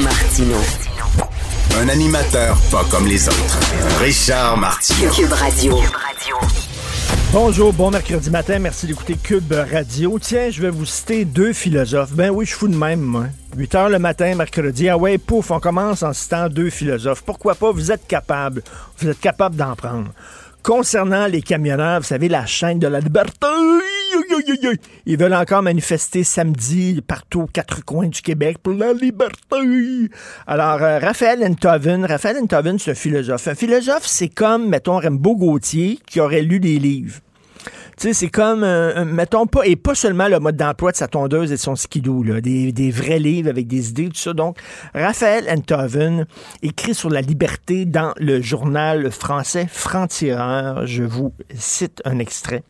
Martino. Un animateur pas comme les autres. Richard Martineau. Cube Radio. Bonjour, bon mercredi matin, merci d'écouter Cube Radio. Tiens, je vais vous citer deux philosophes. Ben oui, je fous de même, moi. 8 heures le matin, mercredi. Ah ouais, pouf, on commence en citant deux philosophes. Pourquoi pas? Vous êtes capable. Vous êtes capable d'en prendre. Concernant les camionneurs, vous savez, la chaîne de la liberté, ils veulent encore manifester samedi partout aux quatre coins du Québec pour la liberté. Alors, euh, Raphaël Enthoven, Raphaël Enthoven, c'est un philosophe. Un philosophe, c'est comme, mettons, Rimbaud Gauthier qui aurait lu des livres. Sais, c'est comme, euh, mettons, pas, et pas seulement le mode d'emploi de sa tondeuse et de son skidoo, là, des, vrais livres avec des idées, tout ça. Donc, Raphaël Enthoven écrit sur la liberté dans le journal français Franc-Tireur. Je vous cite un extrait.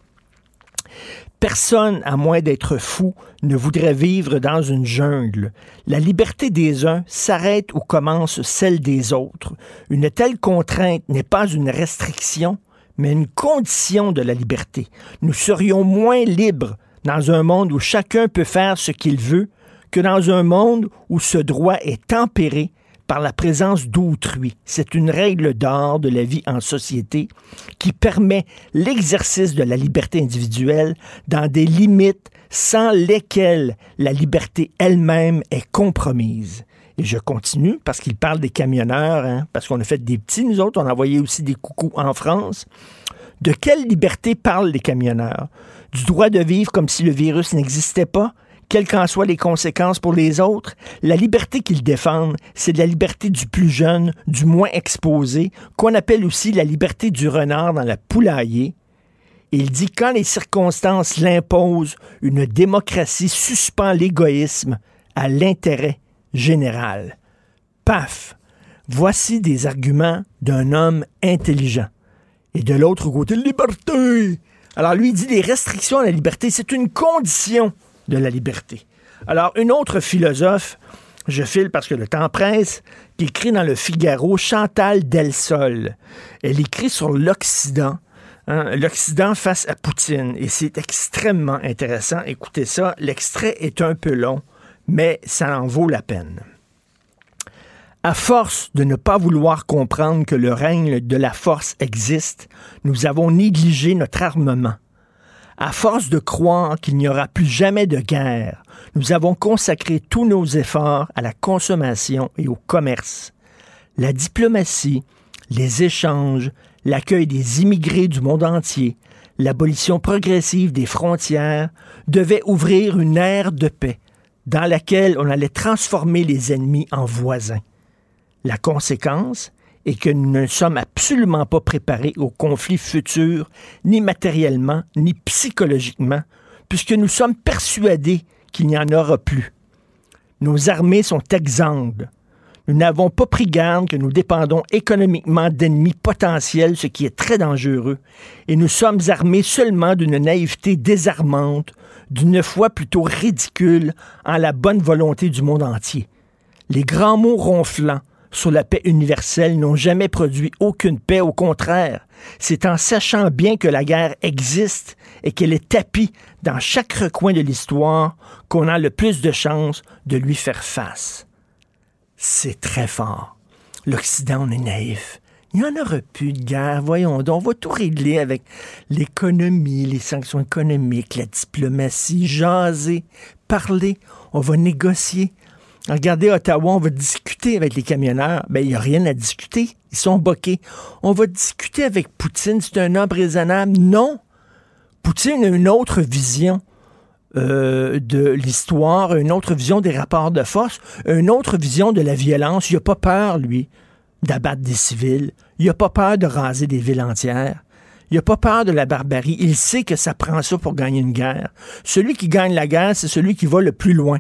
Personne, à moins d'être fou, ne voudrait vivre dans une jungle. La liberté des uns s'arrête où commence celle des autres. Une telle contrainte n'est pas une restriction, mais une condition de la liberté. Nous serions moins libres dans un monde où chacun peut faire ce qu'il veut que dans un monde où ce droit est tempéré par la présence d'autrui. C'est une règle d'or de la vie en société qui permet l'exercice de la liberté individuelle dans des limites sans lesquelles la liberté elle-même est compromise. Et je continue parce qu'il parle des camionneurs, hein, parce qu'on a fait des petits, nous autres, on a envoyé aussi des coucous en France. De quelle liberté parlent les camionneurs? Du droit de vivre comme si le virus n'existait pas? quelles qu'en soient les conséquences pour les autres, la liberté qu'ils défendent, c'est la liberté du plus jeune, du moins exposé, qu'on appelle aussi la liberté du renard dans la poulailler. Il dit quand les circonstances l'imposent, une démocratie suspend l'égoïsme à l'intérêt général. Paf! Voici des arguments d'un homme intelligent. Et de l'autre côté, liberté! Alors lui dit les restrictions à la liberté, c'est une condition de la liberté. Alors, une autre philosophe, je file parce que le temps presse, qui écrit dans le Figaro, Chantal Delsol. Elle écrit sur l'Occident. Hein, L'Occident face à Poutine. Et c'est extrêmement intéressant. Écoutez ça. L'extrait est un peu long, mais ça en vaut la peine. À force de ne pas vouloir comprendre que le règne de la force existe, nous avons négligé notre armement. À force de croire qu'il n'y aura plus jamais de guerre, nous avons consacré tous nos efforts à la consommation et au commerce. La diplomatie, les échanges, l'accueil des immigrés du monde entier, l'abolition progressive des frontières devaient ouvrir une ère de paix dans laquelle on allait transformer les ennemis en voisins. La conséquence, et que nous ne sommes absolument pas préparés aux conflits futurs, ni matériellement, ni psychologiquement, puisque nous sommes persuadés qu'il n'y en aura plus. Nos armées sont exsangues. Nous n'avons pas pris garde que nous dépendons économiquement d'ennemis potentiels, ce qui est très dangereux, et nous sommes armés seulement d'une naïveté désarmante, d'une foi plutôt ridicule en la bonne volonté du monde entier. Les grands mots ronflants, sur la paix universelle n'ont jamais produit aucune paix. Au contraire, c'est en sachant bien que la guerre existe et qu'elle est tapie dans chaque recoin de l'histoire qu'on a le plus de chances de lui faire face. C'est très fort. L'Occident, on est naïf. Il n'y en aura plus de guerre, voyons donc. On va tout régler avec l'économie, les sanctions économiques, la diplomatie, jaser, parler. On va négocier. Regardez Ottawa, on va discuter avec les camionneurs. Ben, il n'y a rien à discuter. Ils sont boqués. On va discuter avec Poutine. C'est un homme raisonnable. Non. Poutine a une autre vision euh, de l'histoire, une autre vision des rapports de force, une autre vision de la violence. Il n'a pas peur, lui, d'abattre des civils. Il n'a pas peur de raser des villes entières. Il n'a pas peur de la barbarie. Il sait que ça prend ça pour gagner une guerre. Celui qui gagne la guerre, c'est celui qui va le plus loin.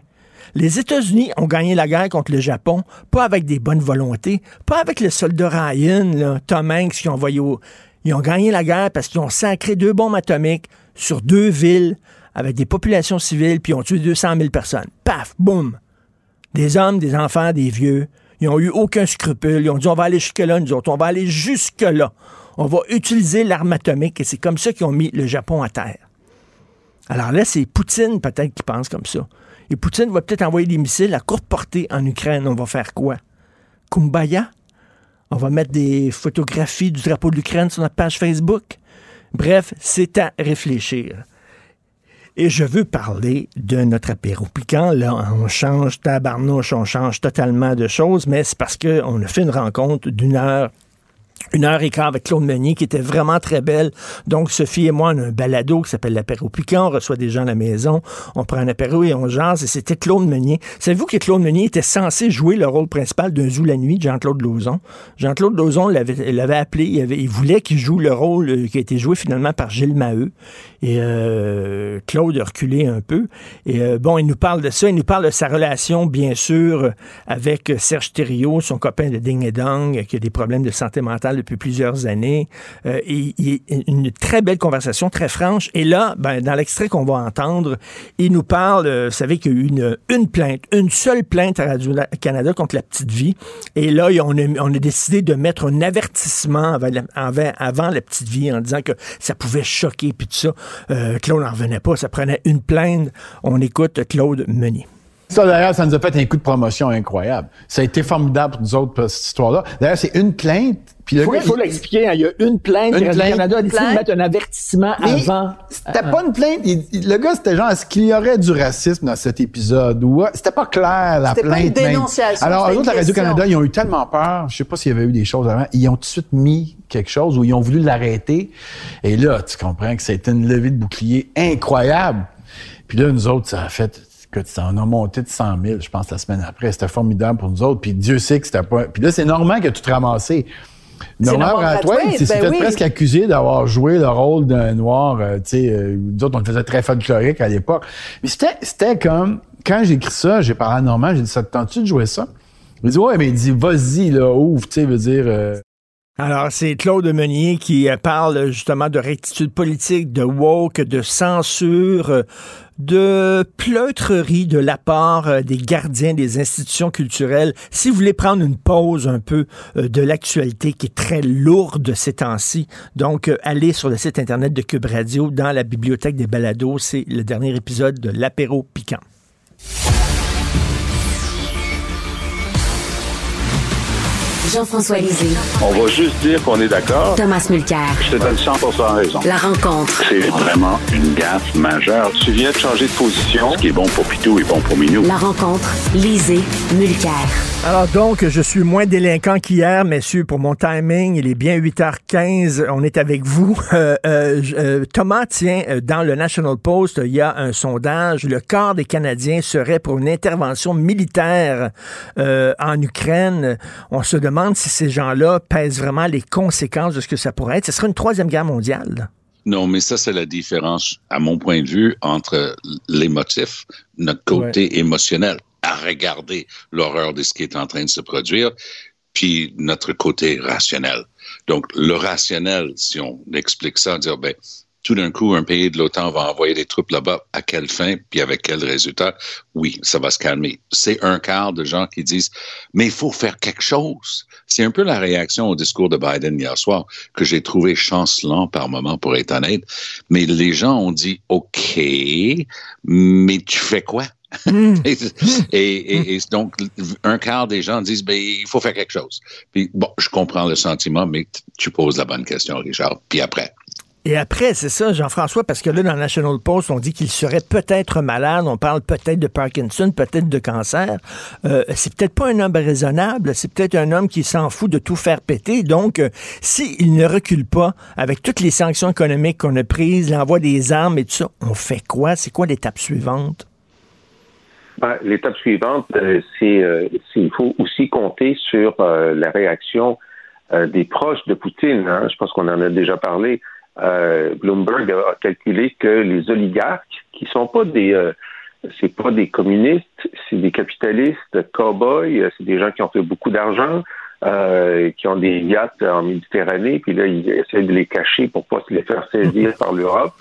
Les États-Unis ont gagné la guerre contre le Japon, pas avec des bonnes volontés, pas avec le soldat Ryan, là, Tom Hanks, qui ont envoyé au... Ils ont gagné la guerre parce qu'ils ont sacré deux bombes atomiques sur deux villes avec des populations civiles, puis ils ont tué 200 000 personnes. Paf, boum. Des hommes, des enfants, des vieux. Ils n'ont eu aucun scrupule. Ils ont dit on va aller jusque-là, nous autres. On va aller jusque-là. On va utiliser l'arme atomique et c'est comme ça qu'ils ont mis le Japon à terre. Alors là, c'est Poutine peut-être qui pense comme ça. Et Poutine va peut-être envoyer des missiles à courte portée en Ukraine. On va faire quoi? Kumbaya? On va mettre des photographies du drapeau de l'Ukraine sur notre page Facebook? Bref, c'est à réfléchir. Et je veux parler de notre apéro piquant. Là, on change tabarnouche, on change totalement de choses, mais c'est parce qu'on a fait une rencontre d'une heure une heure et quart avec Claude Meunier qui était vraiment très belle. Donc, Sophie et moi, on a un balado qui s'appelle l'apéro piquant. On reçoit des gens à la maison. On prend un apéro et on jase. Et c'était Claude Meunier. Savez-vous que Claude Meunier était censé jouer le rôle principal d'un Zou la nuit, Jean-Claude Lauzon? Jean-Claude Lauzon l'avait appelé. Il, avait, il voulait qu'il joue le rôle euh, qui a été joué finalement par Gilles Maheu. Et euh, Claude a reculé un peu. Et euh, bon, il nous parle de ça. Il nous parle de sa relation, bien sûr, avec Serge Thériault, son copain de Ding et Dong, qui a des problèmes de santé mentale depuis plusieurs années. Euh, et, une très belle conversation, très franche. Et là, ben, dans l'extrait qu'on va entendre, il nous parle, euh, vous savez qu'il y a eu une, plainte, une seule plainte à Radio-Canada contre la petite vie. Et là, on a, décidé de mettre un avertissement avant la, avant, la petite vie en disant que ça pouvait choquer, puis tout ça. Euh, Claude n'en revenait pas, ça prenait une plainte. On écoute Claude Meunier. Ça, d'ailleurs, ça nous a fait un coup de promotion incroyable. Ça a été formidable pour nous autres, pour cette histoire-là. D'ailleurs, c'est une plainte. Puis il faut, l'expliquer. Hein. il y a une plainte. Une plainte. Canada a décidé de mettre un avertissement avant. C'était pas une plainte. le gars, c'était genre, est-ce qu'il y aurait du racisme dans cet épisode? Ou, c'était pas clair, la plainte. Pas une dénonciation. Alors, eux la Radio-Canada, ils ont eu tellement peur. Je sais pas s'il y avait eu des choses avant. Ils ont tout de suite mis quelque chose où ils ont voulu l'arrêter. Et là, tu comprends que c'était une levée de bouclier incroyable. Puis là, nous autres, ça a fait que ça en a monté de 100 000, je pense, la semaine après. C'était formidable pour nous autres. Puis Dieu sait que c'était pas... Puis là, c'est normal que tu te ramassais. Normal Brathwaite, c'était ben presque accusé d'avoir joué le rôle d'un noir. Euh, tu sais, euh, nous autres, on le faisait très folklorique à l'époque. Mais c'était, c'était comme... Quand j'ai écrit ça, j'ai parlé à Normand, j'ai dit, ça te tente-tu de jouer ça? Il m'a dit, ouais, mais il dit, vas-y, là, ouvre, tu sais, veut dire... Euh, alors, c'est Claude Meunier qui parle justement de rectitude politique, de woke, de censure, de pleutrerie de la part euh, des gardiens des institutions culturelles. Si vous voulez prendre une pause un peu euh, de l'actualité qui est très lourde ces temps-ci, donc euh, allez sur le site internet de Cube Radio dans la bibliothèque des balados. C'est le dernier épisode de l'apéro piquant. Jean-François Lisée. On va juste dire qu'on est d'accord. Thomas Mulcair. Je te donne 100 raison. La rencontre. C'est vraiment une gaffe majeure. Tu viens de changer de position. Ce qui est bon pour Pitou est bon pour Minou. La rencontre. Lisée. Mulcair. Alors donc, je suis moins délinquant qu'hier, messieurs, pour mon timing. Il est bien 8h15. On est avec vous. Euh, euh, euh, Thomas, tiens, dans le National Post, il y a un sondage. Le quart des Canadiens serait pour une intervention militaire en Ukraine. On se demande si ces gens-là pèsent vraiment les conséquences de ce que ça pourrait être. Ce serait une troisième guerre mondiale. Non, mais ça, c'est la différence, à mon point de vue, entre les motifs, notre côté émotionnel, à regarder l'horreur de ce qui est en train de se produire, puis notre côté rationnel. Donc, le rationnel, si on explique ça, dire, ben, tout d'un coup, un pays de l'OTAN va envoyer des troupes là-bas. À quelle fin, puis avec quel résultat? Oui, ça va se calmer. C'est un quart de gens qui disent, mais il faut faire quelque chose. C'est un peu la réaction au discours de Biden hier soir que j'ai trouvé chancelant par moment, pour être honnête. Mais les gens ont dit, OK, mais tu fais quoi? Hmm. et, et, donc, un quart des gens disent, ben, il faut faire quelque chose. Puis, bon, je comprends le sentiment, mais tu poses la bonne question, Richard. Puis après, et après, c'est ça, Jean-François, parce que là, dans National Post, on dit qu'il serait peut-être malade, on parle peut-être de Parkinson, peut-être de cancer. Euh, c'est peut-être pas un homme raisonnable, c'est peut-être un homme qui s'en fout de tout faire péter. Donc, euh, s'il ne recule pas avec toutes les sanctions économiques qu'on a prises, l'envoi des armes et tout ça, on fait quoi? C'est quoi l'étape suivante? Ben, l'étape suivante, euh, c'est qu'il faut aussi compter sur la réaction des proches de Poutine. Hein. Je pense qu'on en a déjà parlé. Euh, Bloomberg a calculé que les oligarques, qui sont pas des, euh, c'est pas des communistes, c'est des capitalistes, cow-boys, c'est des gens qui ont fait beaucoup d'argent, euh, qui ont des yachts en Méditerranée, puis là, ils essaient de les cacher pour pas se les faire saisir par l'Europe.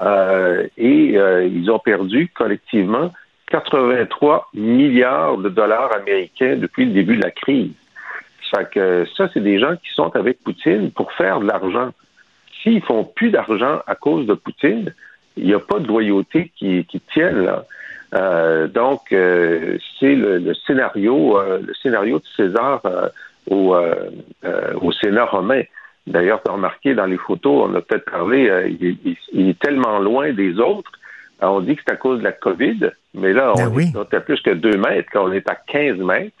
Euh, et euh, ils ont perdu collectivement 83 milliards de dollars américains depuis le début de la crise. Ça que ça, c'est des gens qui sont avec Poutine pour faire de l'argent. S'ils font plus d'argent à cause de Poutine, il n'y a pas de loyauté qui, qui tienne là. Euh, donc, euh, c'est le, scénario, euh, le scénario de César au, au Sénat romain. D'ailleurs, tu as remarqué dans les photos, on a peut-être parlé, il, est tellement loin des autres. on dit que c'est à cause de la COVID, mais là, on, ben est à plus que 2 mètres, quand on est à 15 mètres.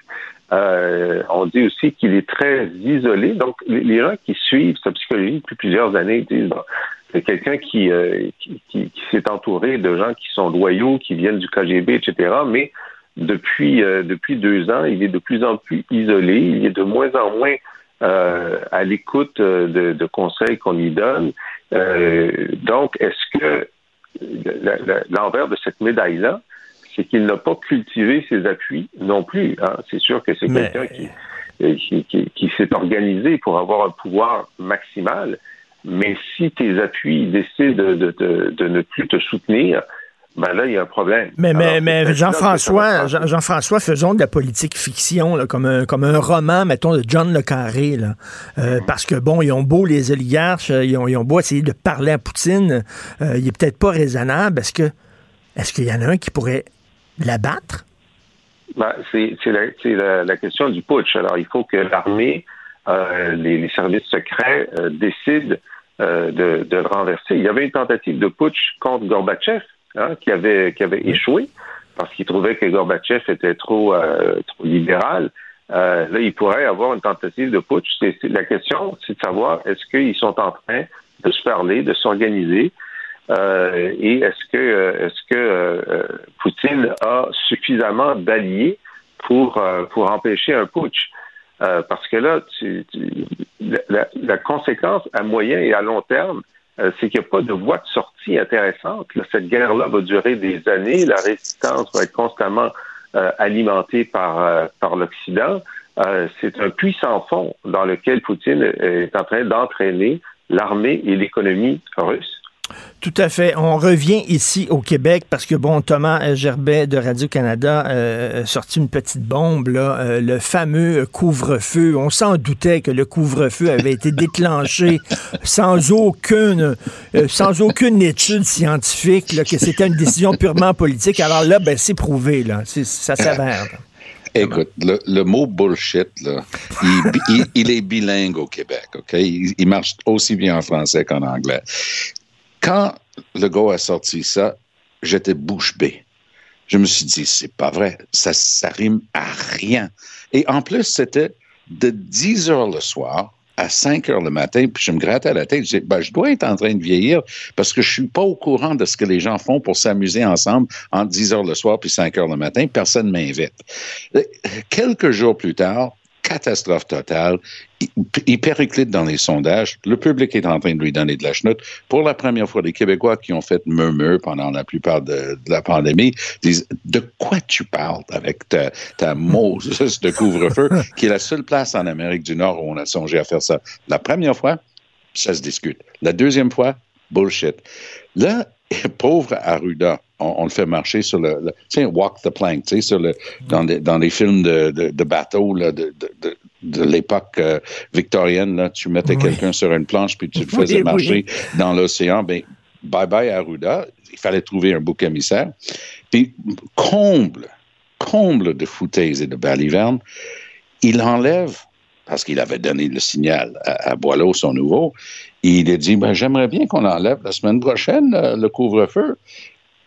On dit aussi qu'il est très isolé. Donc, les, gens qui suivent sa psychologie depuis plusieurs années disent c'est quelqu'un qui, euh, qui, qui, s'est entouré de gens qui sont loyaux, qui viennent du KGB, etc. Mais depuis, euh, depuis deux ans, il est de plus en plus isolé. Il est de moins en moins euh, à l'écoute de, de, conseils qu'on lui donne. donc, est-ce que l'envers de cette médaille-là, c'est qu'il n'a pas cultivé ses appuis non plus. Hein? C'est sûr que c'est quelqu'un qui, qui, qui s'est organisé pour avoir un pouvoir maximal. Mais si tes appuis décident de, de, de, ne plus te soutenir, ben là, il y a un problème. Mais, mais, mais Jean-François, Jean-François, faisons de la politique fiction, là, comme, un, comme un roman, mettons, de John Le Carré. Là. Euh, parce que, bon, ils ont beau, les oligarches, ils ont, ils ont beau essayer de parler à Poutine, euh, il est peut-être pas raisonnable. Est-ce que est-ce qu'il y en a un qui pourrait l'abattre? Ben, c'est la, la, la, question du putsch. Alors, il faut que l'armée, euh, les, les, services secrets décident euh, de, de, le renverser. Il y avait une tentative de putsch contre Gorbatchev hein, qui avait qui avait échoué parce qu'il trouvait que Gorbatchev était trop euh, trop libéral. Euh, là, il pourrait avoir une tentative de putsch. La question, c'est de savoir est-ce qu'ils sont en train de se parler, de s'organiser, euh, et est-ce que est-ce que Poutine a suffisamment d'alliés pour pour empêcher un putsch? Euh, parce que là, tu, la, la, conséquence à moyen et à long terme, euh, c'est qu'il n'y a pas de voie de sortie intéressante. cette guerre-là va durer des années. La résistance va être constamment euh, alimentée par, par l'Occident. c'est un puissant fond dans lequel Poutine est en train d'entraîner l'armée et l'économie russe. Tout à fait. On revient ici au Québec parce que, bon, Thomas Gerbet de Radio-Canada euh, a sorti une petite bombe, là, euh, le fameux couvre-feu. On s'en doutait que le couvre-feu avait été déclenché sans aucune, euh, sans aucune étude scientifique, que c'était une décision purement politique. Alors là, ben, c'est prouvé, là. ça s'avère. Écoute, le, mot bullshit, là, il, il, est bilingue au Québec, OK? Il, il, marche aussi bien en français qu'en anglais. Quand le gars a sorti ça, j'étais bouche bée. Je me suis dit, c'est pas vrai, ça, ça rime à rien. Et en plus, c'était de 10 heures le soir à 5 heures le matin, puis je me grattais à la tête. Je disais, ben, je dois être en train de vieillir parce que je suis pas au courant de ce que les gens font pour s'amuser ensemble entre 10 heures le soir puis 5 heures le matin. Personne ne m'invite. Quelques jours plus tard, catastrophe totale. Il, périclite dans les sondages. Le public est en train de lui donner de la chenoute. Pour la première fois, les Québécois qui ont fait murmure pendant la plupart de, la pandémie disent De quoi tu parles avec ta, ta de couvre-feu, qui est la seule place en Amérique du Nord où on a songé à faire ça. La première fois, ça se discute. La deuxième fois, bullshit. Là, pauvre Arruda, on, le fait marcher sur le, tu sais, walk the plank, tu sais, sur le, dans, dans les films de, de, de bateaux là, de, de, de l'époque euh, victorienne, là, tu mettais quelqu'un sur une planche puis tu le faisais marcher dans l'océan. Ben, bye bye Arruda. Il fallait trouver un bouc émissaire. Puis, comble, comble de foutaises et de balivernes, il enlève, parce qu'il avait donné le signal à, à Boileau, son nouveau, il a dit, ben, j'aimerais bien qu'on enlève la semaine prochaine euh, le couvre-feu.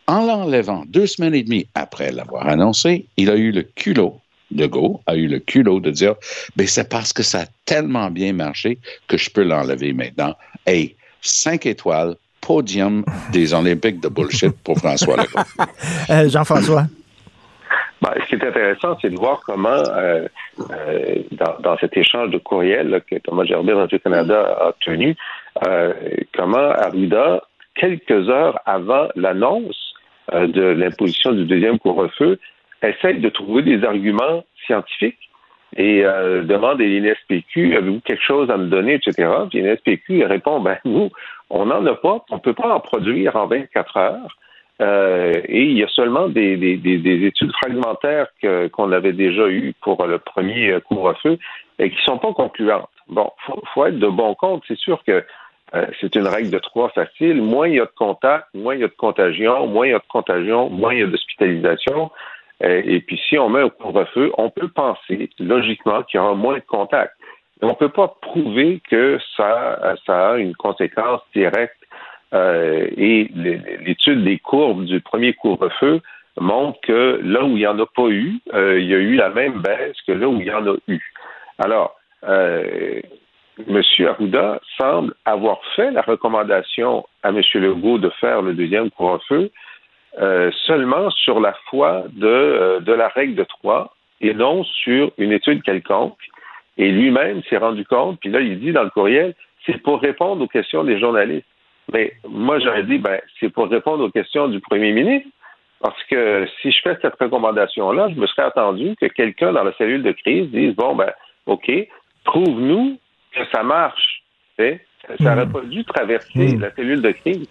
En l'enlevant deux semaines et demie après l'avoir annoncé, il a eu le culot, de Gaulle a eu le culot de dire, ben, c'est parce que ça a tellement bien marché que je peux l'enlever maintenant. Hey, cinq étoiles, podium des Olympiques de bullshit pour François Legault. Euh, Jean-François? Ben, ce qui est intéressant, c'est de voir comment, euh, dans, cet échange de courriel que Thomas Gerbet Radio-Canada a tenu, euh, comment Arruda, quelques heures avant l'annonce, euh, de l'imposition du deuxième couvre-feu essaie de trouver des arguments scientifiques et euh, demande à l'INSPQ, avez-vous quelque chose à me donner, etc. L'INSPQ répond, ben nous, on n'en a pas, on ne peut pas en produire en 24 heures. Euh, et il y a seulement des, des, des, études fragmentaires qu'on avait déjà eues pour le premier couvre-feu et qui ne sont pas concluantes. Bon, faut, faut être de bon compte. C'est sûr que euh, c'est une règle de trois facile. Moins il y a de contacts, moins il y a de contagion, moins il y a de contagion, moins il y a d'hospitalisation. Euh, et puis, si on met un couvre-feu, on peut penser logiquement qu'il y aura moins de contacts. On ne peut pas prouver que ça, ça a une conséquence directe. Euh, et l'étude des courbes du premier couvre-feu montre que là où il n'y en a pas eu, il y a eu la même baisse que là où il y en a eu. Alors, M. Arruda semble avoir fait la recommandation à M. Legault de faire le deuxième couvre-feu euh, seulement sur la foi de, euh, de la règle de trois et non sur une étude quelconque. Et lui-même s'est rendu compte, puis là, il dit dans le courriel, c'est pour répondre aux questions des journalistes. Mais moi, j'aurais dit, ben, c'est pour répondre aux questions du premier ministre. Parce que si je fais cette recommandation-là, je me serais attendu que quelqu'un dans la cellule de crise dise, bon, ben, OK, prouve-nous que ça marche. Ça n'aurait hmm. pas dû traverser hmm. la cellule de crise.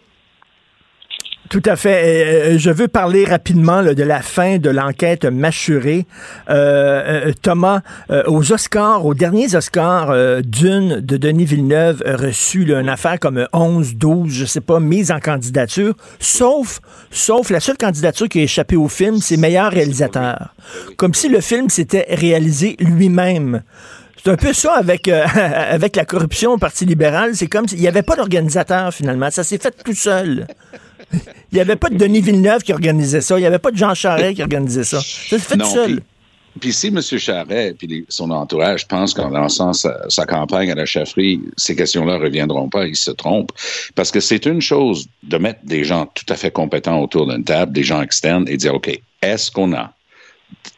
Tout à fait. Euh, je veux parler rapidement de la fin de l'enquête mâchurée. Euh, euh, Thomas, aux Oscars, aux derniers Oscars, Dune de Denis Villeneuve a reçu une affaire comme 11, 12, je sais pas, mise en candidature, sauf, sauf la seule candidature qui a échappé au film, c'est meilleur réalisateur. Comme si le film s'était réalisé lui-même. C'est un peu ça avec, euh, avec la corruption au Parti libéral. C'est comme s'il n'y avait pas d'organisateur, finalement. Ça s'est fait tout seul. Il n'y avait pas de Denis Villeneuve qui organisait ça. Il n'y avait pas de Jean Charest qui organisait ça. Ça s'est fait tout seul. Puis, si M. Charest et son entourage pensent qu'en lançant sa, sa, campagne à la chefferie, ces questions-là ne reviendront pas, ils se trompent. Parce que c'est une chose de mettre des gens tout à fait compétents autour d'une table, des gens externes, et dire, OK, est-ce qu'on a,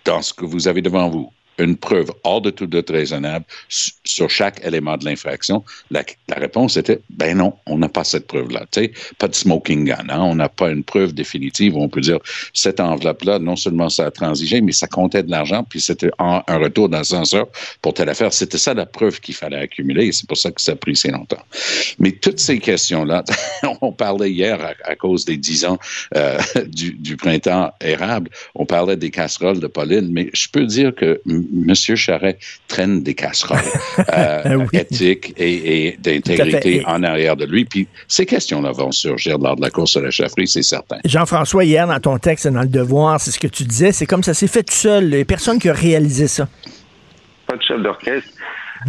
dans ce que vous avez devant vous, une preuve hors de tout doute raisonnable sur chaque élément de l'infraction? La, réponse était, ben non, on n'a pas cette preuve-là. Pas de smoking gun. Hein? On n'a pas une preuve définitive où on peut dire, cette enveloppe-là, non seulement ça a transigé, mais ça comptait de l'argent, puis c'était un retour dans l'ascenseur pour telle affaire. C'était ça la preuve qu'il fallait accumuler, et c'est pour ça que ça a pris si longtemps. Mais toutes ces questions-là, on parlait hier à, cause des dix ans euh, du, du printemps érable, on parlait des casseroles de Pauline, mais je peux dire que M. Charret traîne des casseroles euh, éthiques et, d'intégrité en arrière de lui. Puis ces questions-là vont surgir lors de la course à la chefferie, c'est certain. Jean-François, hier, dans ton texte, dans Le Devoir, c'est ce que tu disais, c'est comme ça s'est fait tout seul. Il n'y a personne qui a réalisé ça. Pas de chef d'orchestre.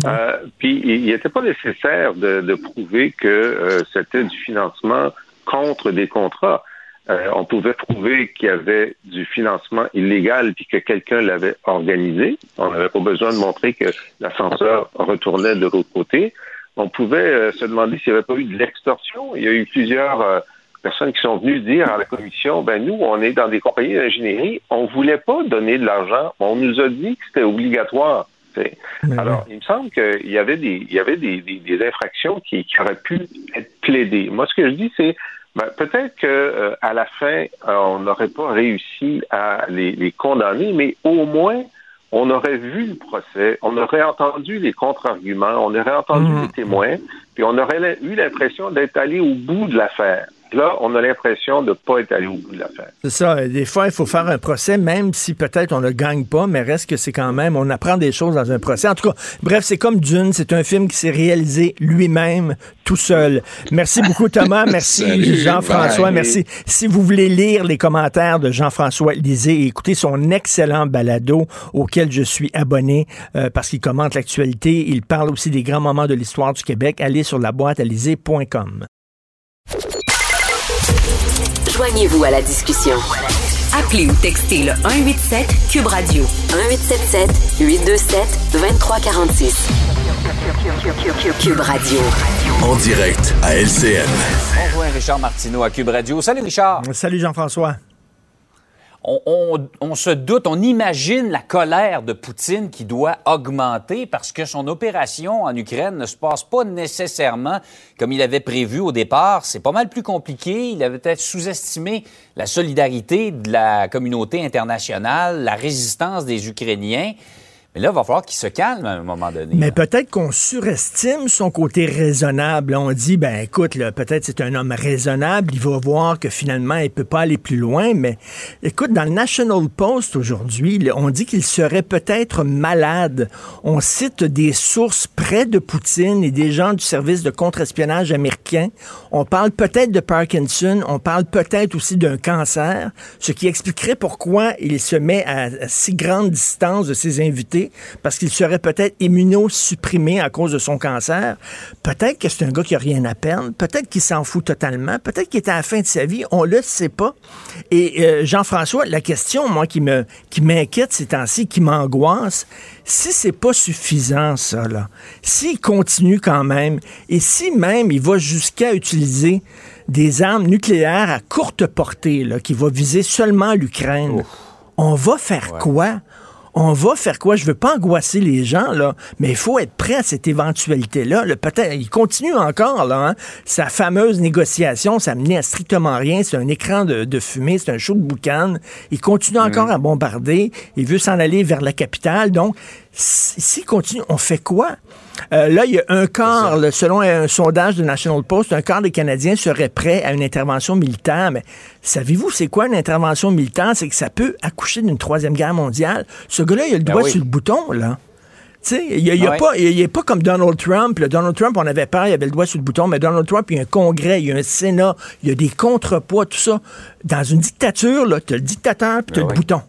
Euh, puis il n'était pas nécessaire de, prouver que euh, c'était du financement contre des contrats. Euh, on pouvait prouver qu'il y avait du financement illégal puis que quelqu'un l'avait organisé. On n'avait pas besoin de montrer que l'ascenseur retournait de l'autre côté. On pouvait euh, se demander s'il n'y avait pas eu de l'extorsion. Il y a eu plusieurs euh, personnes qui sont venues dire à la commission, ben nous, on est dans des compagnies d'ingénierie, on voulait pas donner de l'argent, on nous a dit que c'était obligatoire. Alors, il me semble qu'il y avait des, il y avait des, des, infractions qui, qui, auraient pu être plaidées. Moi, ce que je dis, c'est ben, peut-être que euh, à la fin, euh, on n'aurait pas réussi à les, les, condamner, mais au moins, on aurait vu le procès, on aurait entendu les contre-arguments, on aurait entendu mmh. les témoins, puis on aurait eu l'impression d'être allé au bout de l'affaire. Là, on a l'impression de ne pas être allé au bout de l'affaire. C'est ça. Des fois, il faut faire un procès, même si peut-être on ne gagne pas, mais reste que c'est quand même, on apprend des choses dans un procès. En tout cas, bref, c'est comme Dune, c'est un film qui s'est réalisé lui-même, tout seul. Merci beaucoup, Thomas. Merci, Jean-François. Merci. Si vous voulez lire les commentaires de Jean-François Lisée et écouter son excellent balado auquel je suis abonné euh, parce qu'il commente l'actualité, il parle aussi des grands moments de l'histoire du Québec, allez sur la boîte Joignez-vous à la discussion. Appelez ou textez le 187 Cube Radio 1877 827 2346. Cube Radio. En direct à LCN. Bonjour Richard Martineau à Cube Radio. Salut Richard. Salut Jean-François. On, se doute, on imagine la colère de Poutine qui doit augmenter parce que son opération en Ukraine ne se passe pas nécessairement comme il avait prévu au départ. C'est pas mal plus compliqué. Il avait peut-être sous-estimé la solidarité de la communauté internationale, la résistance des Ukrainiens. Mais là, il va falloir qu'il se calme à un moment donné. Mais peut-être qu'on surestime son côté raisonnable. On dit, ben écoute, peut-être c'est un homme raisonnable, il va voir que finalement, il peut pas aller plus loin. Mais écoute, dans le National Post aujourd'hui, on dit qu'il serait peut-être malade. On cite des sources près de Poutine et des gens du service de contre-espionnage américain. On parle peut-être de Parkinson, on parle peut-être aussi d'un cancer, ce qui expliquerait pourquoi il se met à si grande distance de ses invités parce qu'il serait peut-être immunosupprimé à cause de son cancer. Peut-être que c'est un gars qui a rien à perdre. Peut-être qu'il s'en fout totalement. Peut-être qu'il est à la fin de sa vie. On le sait pas. Et euh, Jean-François, la question, moi, qui me qui m'inquiète ces temps-ci, qui m'angoisse, si c'est pas suffisant, ça, là, s'il continue quand même, et si même il va jusqu'à utiliser des armes nucléaires à courte portée, là, qui va viser seulement l'Ukraine, on va faire quoi? On va faire quoi? Je veux pas angoisser les gens, là, mais il faut être prêt à cette éventualité-là. Peut-être, il continue encore, là, hein. Sa fameuse négociation, ça menait à strictement rien. C'est un écran de, fumée, c'est un show de boucan. Il continue encore à bombarder. Il veut s'en aller vers la capitale. Donc, s'il continue, on fait quoi? Euh, là, il y a un quart, selon un sondage de National Post, un quart des Canadiens seraient prêts à une intervention militaire. Mais savez-vous, c'est quoi une intervention militaire? C'est que ça peut accoucher d'une troisième guerre mondiale. Ce gars-là, il a le ben doigt sur le bouton, là. Il n'est a, pas, il, pas comme Donald Trump. Donald Trump, on avait peur, il avait le doigt sur le bouton, mais Donald Trump, il y a un congrès, il y a un Sénat, il y a des contrepoids, tout ça. Dans une dictature, tu as le dictateur puis tu as le ben bouton.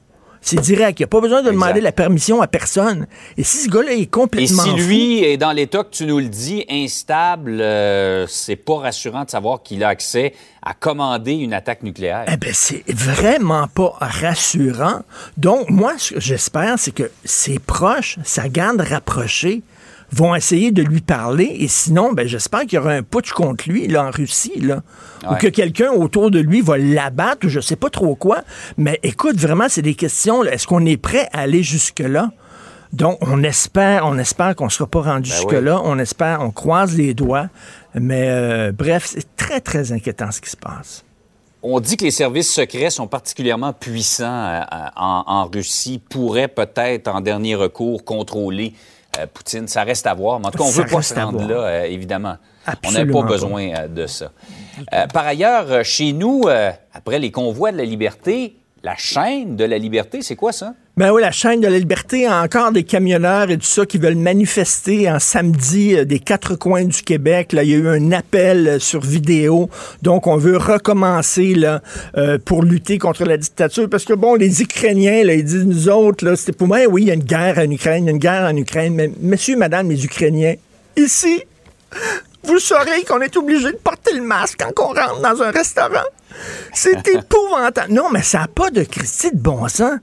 C'est direct. Il n'y a pas besoin de demander la permission à personne. Et si ce gars-là est complètement. Et si lui est dans l'état que tu nous le dis, instable, euh, c'est pas rassurant de savoir qu'il a accès à commander une attaque nucléaire. Eh bien, c'est vraiment pas rassurant. Donc, moi, ce que j'espère, c'est que ses proches, sa garde rapprochée, vont essayer de lui parler. Et sinon, ben, j'espère qu'il y aura un putsch contre lui là, en Russie. Là, Ou que quelqu'un autour de lui va l'abattre ou je sais pas trop quoi. Mais écoute, vraiment, c'est des questions. Est-ce qu'on est prêt à aller jusque-là? Donc, on espère, on espère qu'on ne sera pas rendu ben jusque-là. On espère, on croise les doigts. Mais euh, bref, c'est très, très inquiétant ce qui se passe. On dit que les services secrets sont particulièrement puissants euh, en, en Russie, pourraient peut-être, en dernier recours, contrôler euh, Poutine. Ça reste à voir. Mais en tout cas, on ne veut pas se rendre là, euh, évidemment. on n'a pas besoin euh, de ça. par ailleurs, chez nous, après les convois de la liberté, la chaîne de la liberté, c'est quoi ça? Ben oui, la chaîne de la liberté a encore des camionneurs et tout ça qui veulent manifester en samedi euh, des quatre coins du Québec. Là, il y a eu un appel euh, sur vidéo. Donc, on veut recommencer là, euh, pour lutter contre la dictature. Parce que, bon, les Ukrainiens, là, ils disent, nous autres, là, c'était pour moi, oui, il y a une guerre en Ukraine, il y a une guerre en Ukraine. Mais, messieurs, madame, les Ukrainiens, ici, vous saurez qu'on est obligé de porter le masque quand on rentre dans un restaurant. C'est épouvantable. Non, mais ça n'a pas de Christie de bon sens.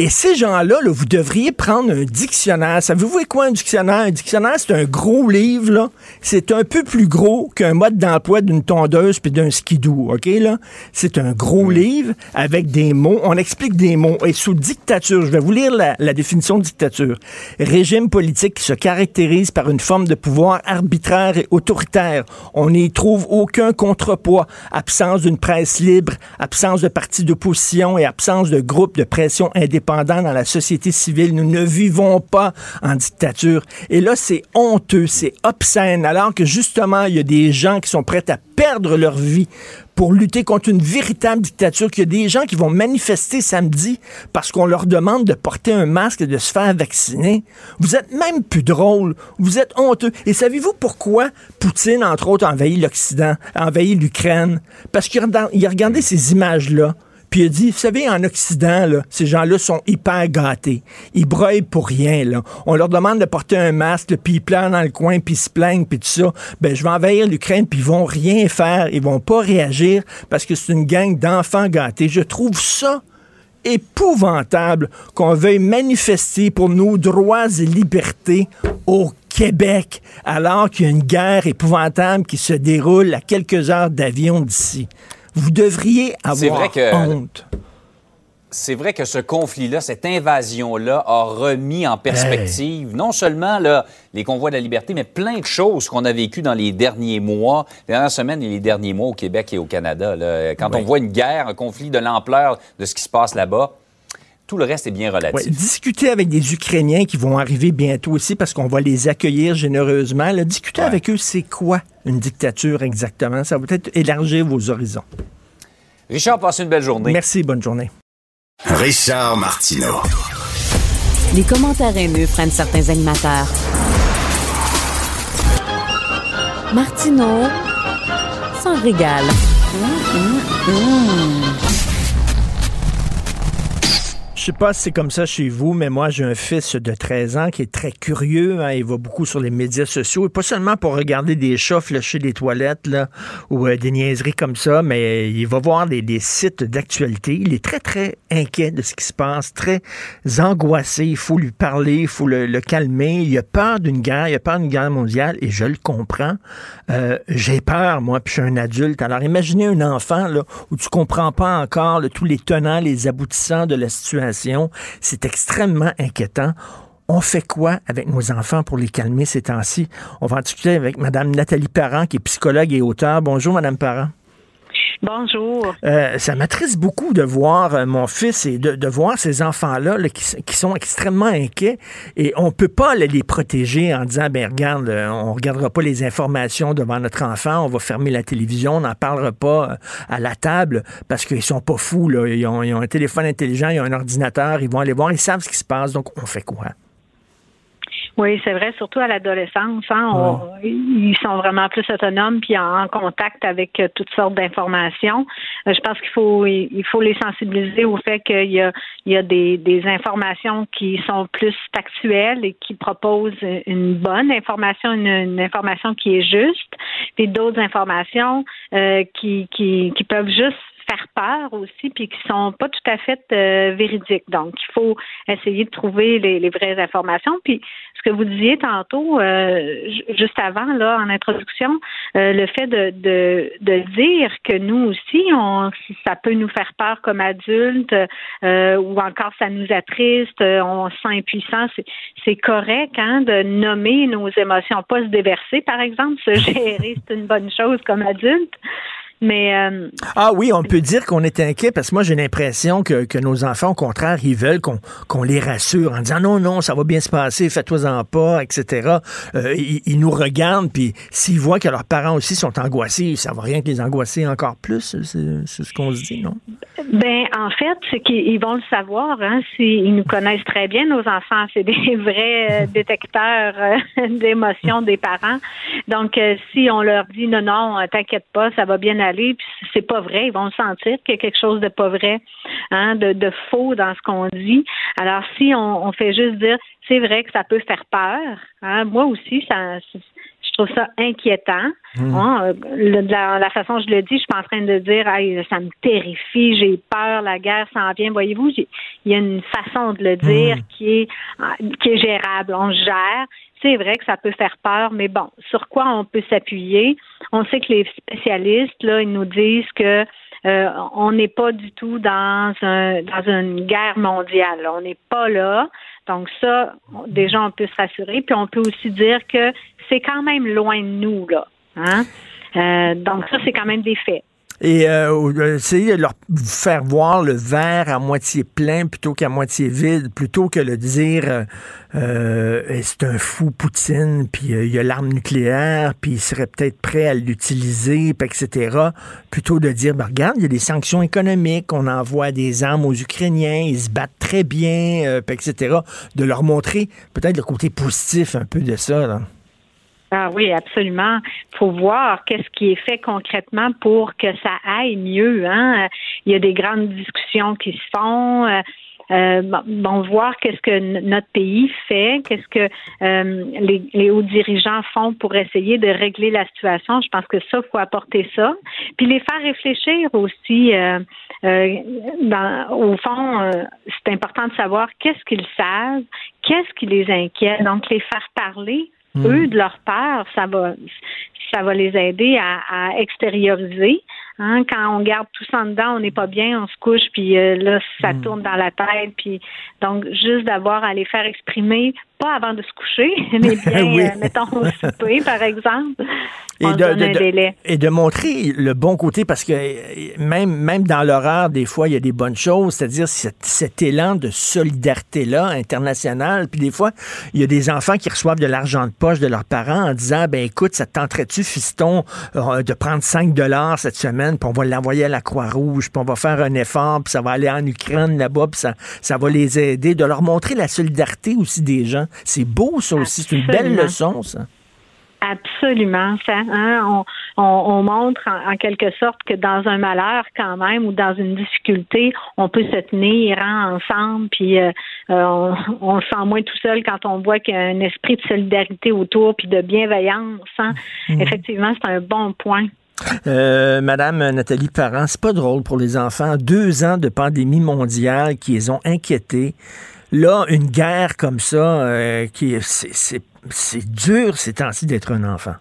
Et ces gens-là, vous devriez prendre un dictionnaire. Savez-vous quoi un dictionnaire? Un dictionnaire, c'est un gros livre, là. C'est un peu plus gros qu'un mode d'emploi d'une tondeuse puis d'un skidoo, OK, là? C'est un gros livre avec des mots. On explique des mots. Et sous dictature, je vais vous lire la, la définition de dictature. Régime politique qui se caractérise par une forme de pouvoir arbitraire et autoritaire. On n'y trouve aucun contrepoids. Absence d'une presse libre, absence de partis d'opposition et absence de groupes de pression indépendants dans la société civile. Nous ne vivons pas en dictature. Et là, c'est honteux, c'est obscène, alors que justement, il y a des gens qui sont prêts à perdre leur vie pour lutter contre une véritable dictature, qu'il y a des gens qui vont manifester samedi parce qu'on leur demande de porter un masque et de se faire vacciner. Vous êtes même plus drôle. Vous êtes honteux. Et savez-vous pourquoi Poutine, entre autres, a envahi l'Occident, a envahi l'Ukraine? Parce qu'il a regardé ces images-là. Puis il a dit, vous savez, en Occident, ces gens-là sont hyper gâtés. Ils broient pour rien. On leur demande de porter un masque, puis ils pleurent dans le coin, puis ils se plaignent, puis tout ça. Ben, je vais envahir l'Ukraine, puis ils vont rien faire. Ils vont pas réagir parce que c'est une gang d'enfants gâtés. Je trouve ça épouvantable qu'on veuille manifester pour nos droits et libertés au Québec, alors qu'il y a une guerre épouvantable qui se déroule à quelques heures d'avion d'ici. Vous devriez avoir honte. c'est vrai que ce conflit-là, cette invasion-là, a remis en perspective non seulement là, les convois de la liberté, mais plein de choses qu'on a vécues dans les derniers mois, les dernières semaines et les derniers mois au Québec et au Canada. Quand on voit une guerre, un conflit de l'ampleur de ce qui se passe là-bas, tout le reste est bien relatif. discuter avec des Ukrainiens qui vont arriver bientôt aussi parce qu'on va les accueillir généreusement. discuter avec eux, c'est quoi? Une dictature exactement? Ça va peut-être élargir vos horizons. Richard, passe une belle journée. Merci, bonne journée. Richard Martineau. Les commentaires haineux prennent certains animateurs. Martineau s'en régale. Mmh, mmh, mmh. Sais pas si c'est comme ça chez vous, mais moi, j'ai un fils de 13 ans qui est très curieux. Hein. il va beaucoup sur les médias sociaux, et pas seulement pour regarder des chats flusher des toilettes là, ou euh, des niaiseries comme ça, mais il va voir des, sites d'actualité. Il est très, très inquiet de ce qui se passe, très angoissé. Il faut lui parler, il faut le, calmer. Il a peur d'une guerre, il a peur d'une guerre mondiale, et je le comprends. Euh, j'ai peur, moi, puis je suis un adulte. Alors, imaginez un enfant là, où tu comprends pas encore tous les tenants, les aboutissants de la situation c'est extrêmement inquiétant. On fait quoi avec nos enfants pour les calmer ces temps-ci? On va en discuter avec Mme Nathalie Parent, qui est psychologue et auteur. Bonjour, Mme Parent. Bonjour. Euh, ça m'attriste beaucoup de voir euh, mon fils et de, voir ces enfants-là qui, sont extrêmement inquiets et on peut pas les protéger en disant, ben regarde, euh, on regardera pas les informations devant notre enfant, on va fermer la télévision, on n'en parlera pas à la table parce qu'ils sont pas fous. Là. ils ont un téléphone intelligent, ils ont un ordinateur, ils vont aller voir, ils savent ce qui se passe, donc on fait quoi? Oui, c'est vrai, surtout à l'adolescence. Hein, Ils sont vraiment plus autonomes puis en, contact avec euh, toutes sortes d'informations. Euh, je pense qu'il faut il faut les sensibiliser au fait qu'il y a, il y a des, des informations qui sont plus factuelles et qui proposent une bonne information, une, information qui est juste, puis d'autres informations euh, qui, qui, qui peuvent juste faire peur aussi, puis qui sont pas tout à fait euh, véridiques. Donc, il faut essayer de trouver les, vraies informations. Puis, ce que vous disiez tantôt, euh, juste avant, là, en introduction, euh, le fait de, de, de, dire que nous aussi, on, ça peut nous faire peur comme adultes, ou encore ça nous attriste, on se sent impuissant, c'est correct hein, de nommer nos émotions, pas se déverser, par exemple, se gérer, c'est une bonne chose comme adulte. Mais euh, ah oui, on peut dire qu'on est inquiet parce que moi j'ai l'impression que, que, nos enfants, au contraire, ils veulent qu'on les rassure en disant non non, ça va bien se passer, fais-toi-en pas, etc. Euh, ils, nous regardent puis s'ils voient que leurs parents aussi sont angoissés, ça va rien que les angoisser encore plus. C'est ce qu'on se dit, non? Ben en fait, c'est qu'ils vont le savoir. Hein, ils nous connaissent très bien nos enfants, c'est des vrais euh, détecteurs d'émotions des parents. Donc si on leur dit non non, t'inquiète pas, ça va bien aller aller, puis c'est pas vrai, ils vont sentir qu'il y a quelque chose de pas vrai, hein, de, faux dans ce qu'on dit. Alors si on, fait juste dire, c'est vrai que ça peut faire peur. Hein, moi aussi, ça, je trouve ça inquiétant. Mmh. Hein, la, façon dont je le dis, je suis pas en train de dire ça me terrifie, j'ai peur, la guerre s'en vient. Voyez-vous, il y a une façon de le dire mmh. qui est qui est gérable. On gère c'est vrai que ça peut faire peur, mais bon, sur quoi on peut s'appuyer? On sait que les spécialistes, là, ils nous disent que euh, on n'est pas du tout dans un dans une guerre mondiale. On n'est pas là. Donc ça, déjà, on peut se rassurer. Puis on peut aussi dire que c'est quand même loin de nous, là. Hein? Euh, donc ça, c'est quand même des faits et euh, essayer de leur faire voir le verre à moitié plein plutôt qu'à moitié vide, plutôt que de dire euh, euh, c'est un fou Poutine, puis il y a l'arme nucléaire, puis il serait peut-être prêt à l'utiliser, etc. Plutôt de dire, ben, regarde, il y a des sanctions économiques, on envoie des armes aux Ukrainiens, ils se battent très bien, etc. De leur montrer peut-être le côté positif un peu de ça. Là. Ah oui, absolument. faut voir qu'est-ce qui est fait concrètement pour que ça aille mieux. Hein? Il y a des grandes discussions qui se font. Euh, euh bon, voir qu'est-ce que notre pays fait, qu'est-ce que euh, les, les, hauts dirigeants font pour essayer de régler la situation. Je pense que ça, faut apporter ça. Puis les faire réfléchir aussi. Euh, dans, au fond, c'est important de savoir qu'est-ce qu'ils savent, qu'est-ce qui les inquiète. Donc, les faire parler eux, hmm. de leur part, ça va, ça va les aider à, extérioriser Hein, quand on garde tout ça en dedans, on n'est pas bien, on se couche, puis euh, là, ça Mm. tourne dans la tête. Puis donc, juste d'avoir à les faire exprimer, pas avant de se coucher, mais bien, Oui. euh, mettons, au souper, par exemple. Et on de, donne de- un de- délai. et de montrer le bon côté, parce que euh, même, même dans l'horreur, des fois, il y a des bonnes choses, c'est-à-dire cet, cet élan de solidarité-là internationale. Puis des fois, il y a des enfants qui reçoivent de l'argent de poche de leurs parents en disant, ben écoute, ça te tenterait-tu, fiston, euh, de prendre 5 dollars cette semaine, puis on va l'envoyer à la Croix-Rouge, puis on va faire un effort, puis ça va aller en Ukraine là-bas, puis ça, ça va les aider, de leur montrer la solidarité aussi des gens. C'est beau, ça aussi. C'est une belle leçon, ça. Absolument. Ça, hein, on, on, on montre en, en quelque sorte que dans un malheur quand même ou dans une difficulté, on peut se tenir hein, ensemble, puis euh, euh, on, on se sent moins tout seul quand on voit qu'il y a un esprit de solidarité autour, puis de bienveillance. hein? Effectivement, c'est un bon point. Euh, Madame Nathalie Parent, c'est pas drôle pour les enfants. Deux ans de pandémie mondiale qui les ont inquiétés. Là, une guerre comme ça, euh, qui est- c'est, c'est, c'est dur ces temps-ci d'être un enfant.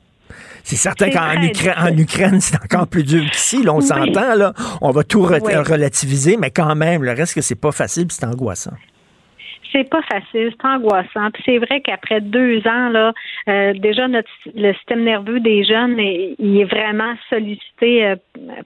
C'est certain qu'en Ukra-. Ukraine, c'est encore plus dur qu'ici. Là, on Oui. s'entend, là. On va tout re- Oui. relativiser, mais quand même, le reste que c'est pas facile, c'est angoissant. C'est pas facile, c'est angoissant. Puis c'est vrai qu'après deux ans, là, euh, déjà notre le système nerveux des jeunes, est- il est vraiment sollicité, euh,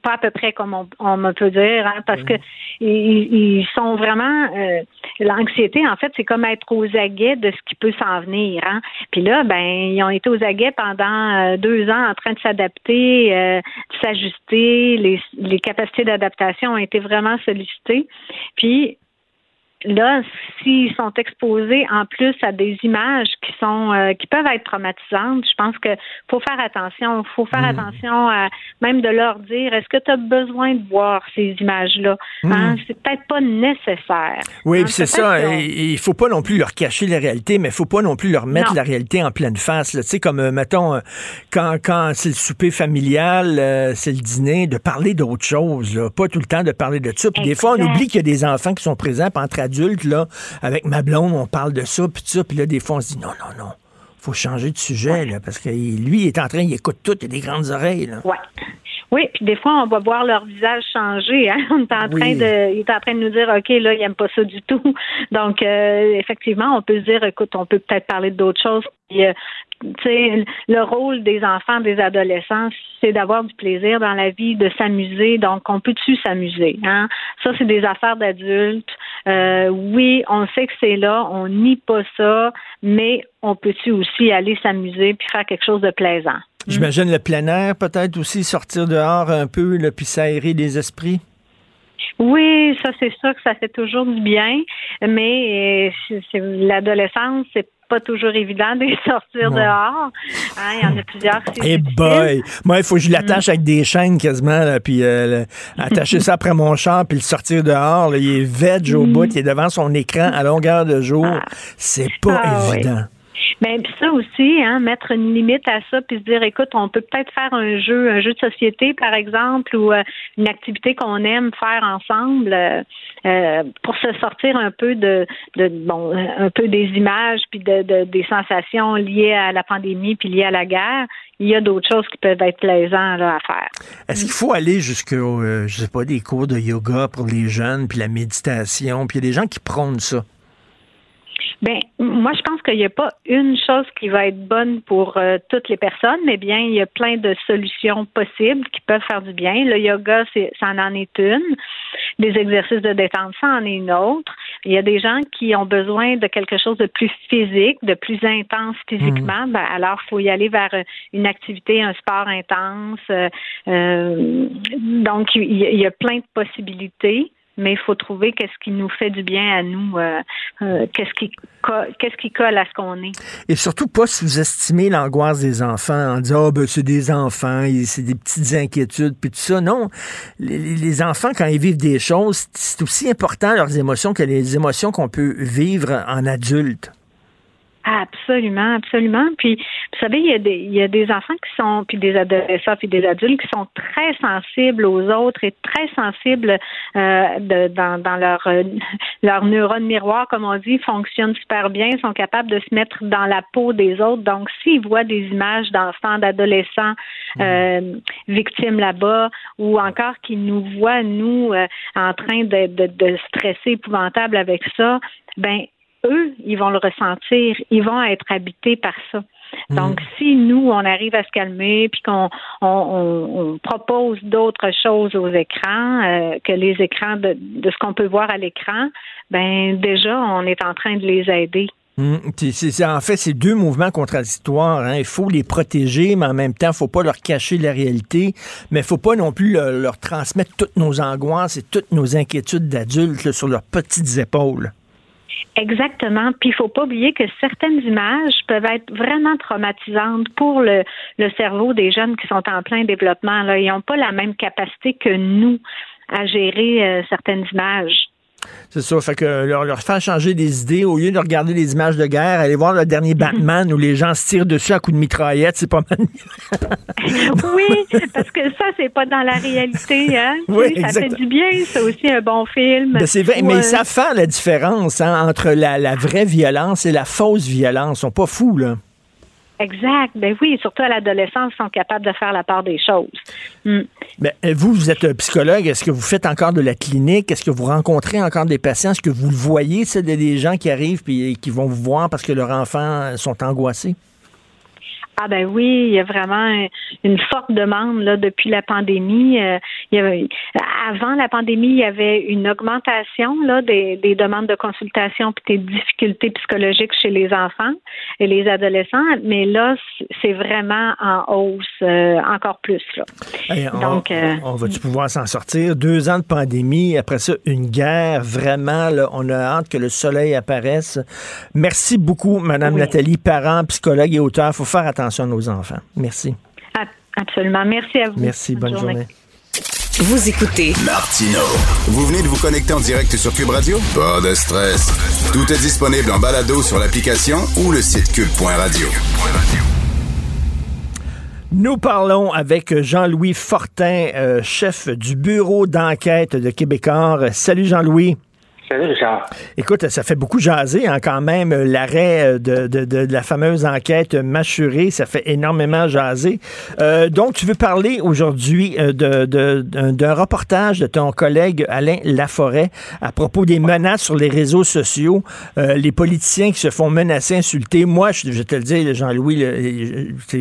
pas à peu près comme on, on me peut dire, hein, parce que ils, ils sont vraiment euh, l'anxiété. En fait, c'est comme être aux aguets de ce qui peut s'en venir. Hein. Puis là, ben, ils ont été aux aguets pendant euh, deux ans en train de s'adapter, euh, de s'ajuster. Les, les capacités d'adaptation ont été vraiment sollicitées. Puis là, s'ils sont exposés en plus à des images qui sont euh, qui peuvent être traumatisantes, je pense que faut faire attention. faut faire Mm. attention à même de leur dire est-ce que tu as besoin de voir ces images-là? Hein? C'est peut-être pas nécessaire. Oui, Hein, c'est ça. qu'on- Il faut pas non plus leur cacher la réalité, mais il faut pas non plus leur mettre Non. la réalité en pleine face. Tu sais, comme, euh, mettons, euh, quand, quand c'est le souper familial, euh, c'est le dîner, de parler d'autre chose, là. pas tout le temps de parler de ça. Puis des fois, on oublie qu'il y a des enfants qui sont présents, puis entre là, avec ma blonde, on parle de ça, puis de ça, puis là, des fois, on se dit, non, non, non, faut changer de sujet, là, parce que lui, il est en train, il écoute tout, il a des grandes oreilles. Là. Ouais. Oui, puis des fois, on va voir leur visage changer. Hein? On est en train de, il est en train de nous dire, OK, là, il aime pas ça du tout. Donc, euh, effectivement, on peut se dire, écoute, on peut peut-être parler d'autres choses. Puis, euh, le rôle des enfants, des adolescents, c'est d'avoir du plaisir dans la vie, de s'amuser. Donc, on peut-tu s'amuser? Hein? Ça, c'est des affaires d'adultes. Euh, oui, on sait que c'est là, on nie pas ça, mais on peut-tu aussi aller s'amuser puis faire quelque chose de plaisant? J'imagine le plein air, peut-être aussi, sortir dehors un peu, là, puis s'aérer les esprits. Oui, ça c'est sûr que ça fait toujours du bien, mais euh, l'adolescence, c'est pas toujours évident de sortir dehors. Hein, il y en a plusieurs. Eh boy! Moi, il faut que je l'attache Mm. avec des chaînes quasiment, là, puis euh, le- attacher ça après mon char, puis le sortir dehors. là. il est veg au bout, il est devant son écran à longueur de jour. C'est pas Mm. Ah, oui. Mais puis ça aussi, hein, mettre une limite à ça, puis se dire, écoute, on peut peut-être faire un jeu, un jeu de société, par exemple, ou euh, une activité qu'on aime faire ensemble euh, euh, pour se sortir un peu de, bon, un peu des images, puis de, de- des sensations liées à la pandémie, puis liées à la guerre. Il y a d'autres choses qui peuvent être plaisantes à faire. Est-ce qu'il faut aller jusqu'au, euh, je sais pas, des cours de yoga pour les jeunes, puis la méditation, puis il y a des gens qui prônent ça? Ben, moi, je pense qu'il n'y a pas une chose qui va être bonne pour euh, toutes les personnes, mais bien, il y a plein de solutions possibles qui peuvent faire du bien. Le yoga, c'est, ça en est une. Des exercices de détente, ça en est une autre. Il y a des gens qui ont besoin de quelque chose de plus physique, de plus intense physiquement. Ben, alors, il faut y aller vers une activité, un sport intense. Euh, euh, donc, il y a plein de possibilités mais il faut trouver qu'est-ce qui nous fait du bien à nous, euh, euh, qu'est-ce qui qu'est-ce qui colle à ce qu'on est. Et surtout pas sous-estimer l'angoisse des enfants en disant, ah, ben, c'est des enfants, c'est des petites inquiétudes, puis tout ça. Non. Les enfants, quand ils vivent des choses, c'est aussi important leurs émotions que les émotions qu'on peut vivre en adulte. Absolument, absolument. Puis, vous savez, il y a des, il y a des enfants qui sont, puis des adolescents, puis des adultes qui sont très sensibles aux autres et très sensibles euh, de, dans, dans leur euh, leur neurone miroir, comme on dit, fonctionnent super bien, sont capables de se mettre dans la peau des autres. Donc, s'ils voient des images d'enfants, d'adolescents euh, victimes là-bas, ou encore qu'ils nous voient nous euh, en train de, de, de stresser épouvantable avec ça, ben eux, ils vont le ressentir, ils vont être habités par ça. Mm. Donc, si nous, on arrive à se calmer, puis qu'on on, on- on propose d'autres choses aux écrans euh, que les écrans de, de ce qu'on peut voir à l'écran, ben déjà, on est en train de les aider. C'est- c'est- en fait, c'est deux mouvements contradictoires. hein. Il faut les protéger, mais en même temps, il faut pas leur cacher la réalité. Mais il faut pas non plus leur, leur transmettre toutes nos angoisses et toutes nos inquiétudes d'adultes sur leurs petites épaules. Exactement. Puis il faut pas oublier que certaines images peuvent être vraiment traumatisantes pour le, cerveau des jeunes qui sont en plein développement. Là. Ils n'ont pas la même capacité que nous à gérer euh, certaines images. C'est ça. Fait que leur, leur faire changer des idées, au lieu de regarder les images de guerre, aller voir le dernier Batman où les gens se tirent dessus à coups de mitraillette, c'est pas mal. oui, parce que ça, c'est pas dans la réalité. Hein? Oui, ça fait du bien, c'est aussi un bon film. Ben, c'est vrai, Ou, mais euh, savent faire la différence hein, entre la, la vraie violence et la fausse violence. Ils sont pas fous, là. Exact. Ben oui, surtout à l'adolescence, ils sont capables de faire la part des choses. Euh, vous, vous êtes un psychologue. Est-ce que vous faites encore de la clinique? Est-ce que vous rencontrez encore des patients? Est-ce que vous le voyez, c'est des des gens qui arrivent et qui vont vous voir parce que leurs enfants sont angoissés? Ah ben oui, il y a vraiment une forte demande là depuis la pandémie. Euh, il y avait, avant la pandémie, il y avait une augmentation là des, des demandes de consultation puis des difficultés psychologiques chez les enfants et les adolescents, mais là c'est vraiment en hausse euh, encore plus là. Hey, on, Donc, euh, on va-tu pouvoir s'en sortir? Deux ans de pandémie, après ça, une guerre. Vraiment, là, on a hâte que le soleil apparaisse. Merci beaucoup, Madame Oui. Nathalie, parent, psychologue et auteur. faut faire attention à nos enfants. Merci. ab- absolument. Merci à vous. Merci. Bonne, journée. Vous écoutez Martino. Vous venez de vous connecter en direct sur Cube Radio? Pas de stress. Tout est disponible en balado sur l'application ou le site cube.radio. Nous parlons avec Jean-Louis Fortin, euh, chef du bureau d'enquête de Québécois. Salut Jean-Louis. Écoute, ça fait beaucoup jaser hein, quand même, euh, l'arrêt de, de- de- de la fameuse enquête mâchurée. Ça fait énormément jaser. Euh, donc, tu veux parler aujourd'hui euh, d'un reportage de ton collègue Alain Laforêt à propos des menaces sur les réseaux sociaux, euh, les politiciens qui se font menacer, insulter. Moi, je, je te le dire, Jean-Louis, euh, ça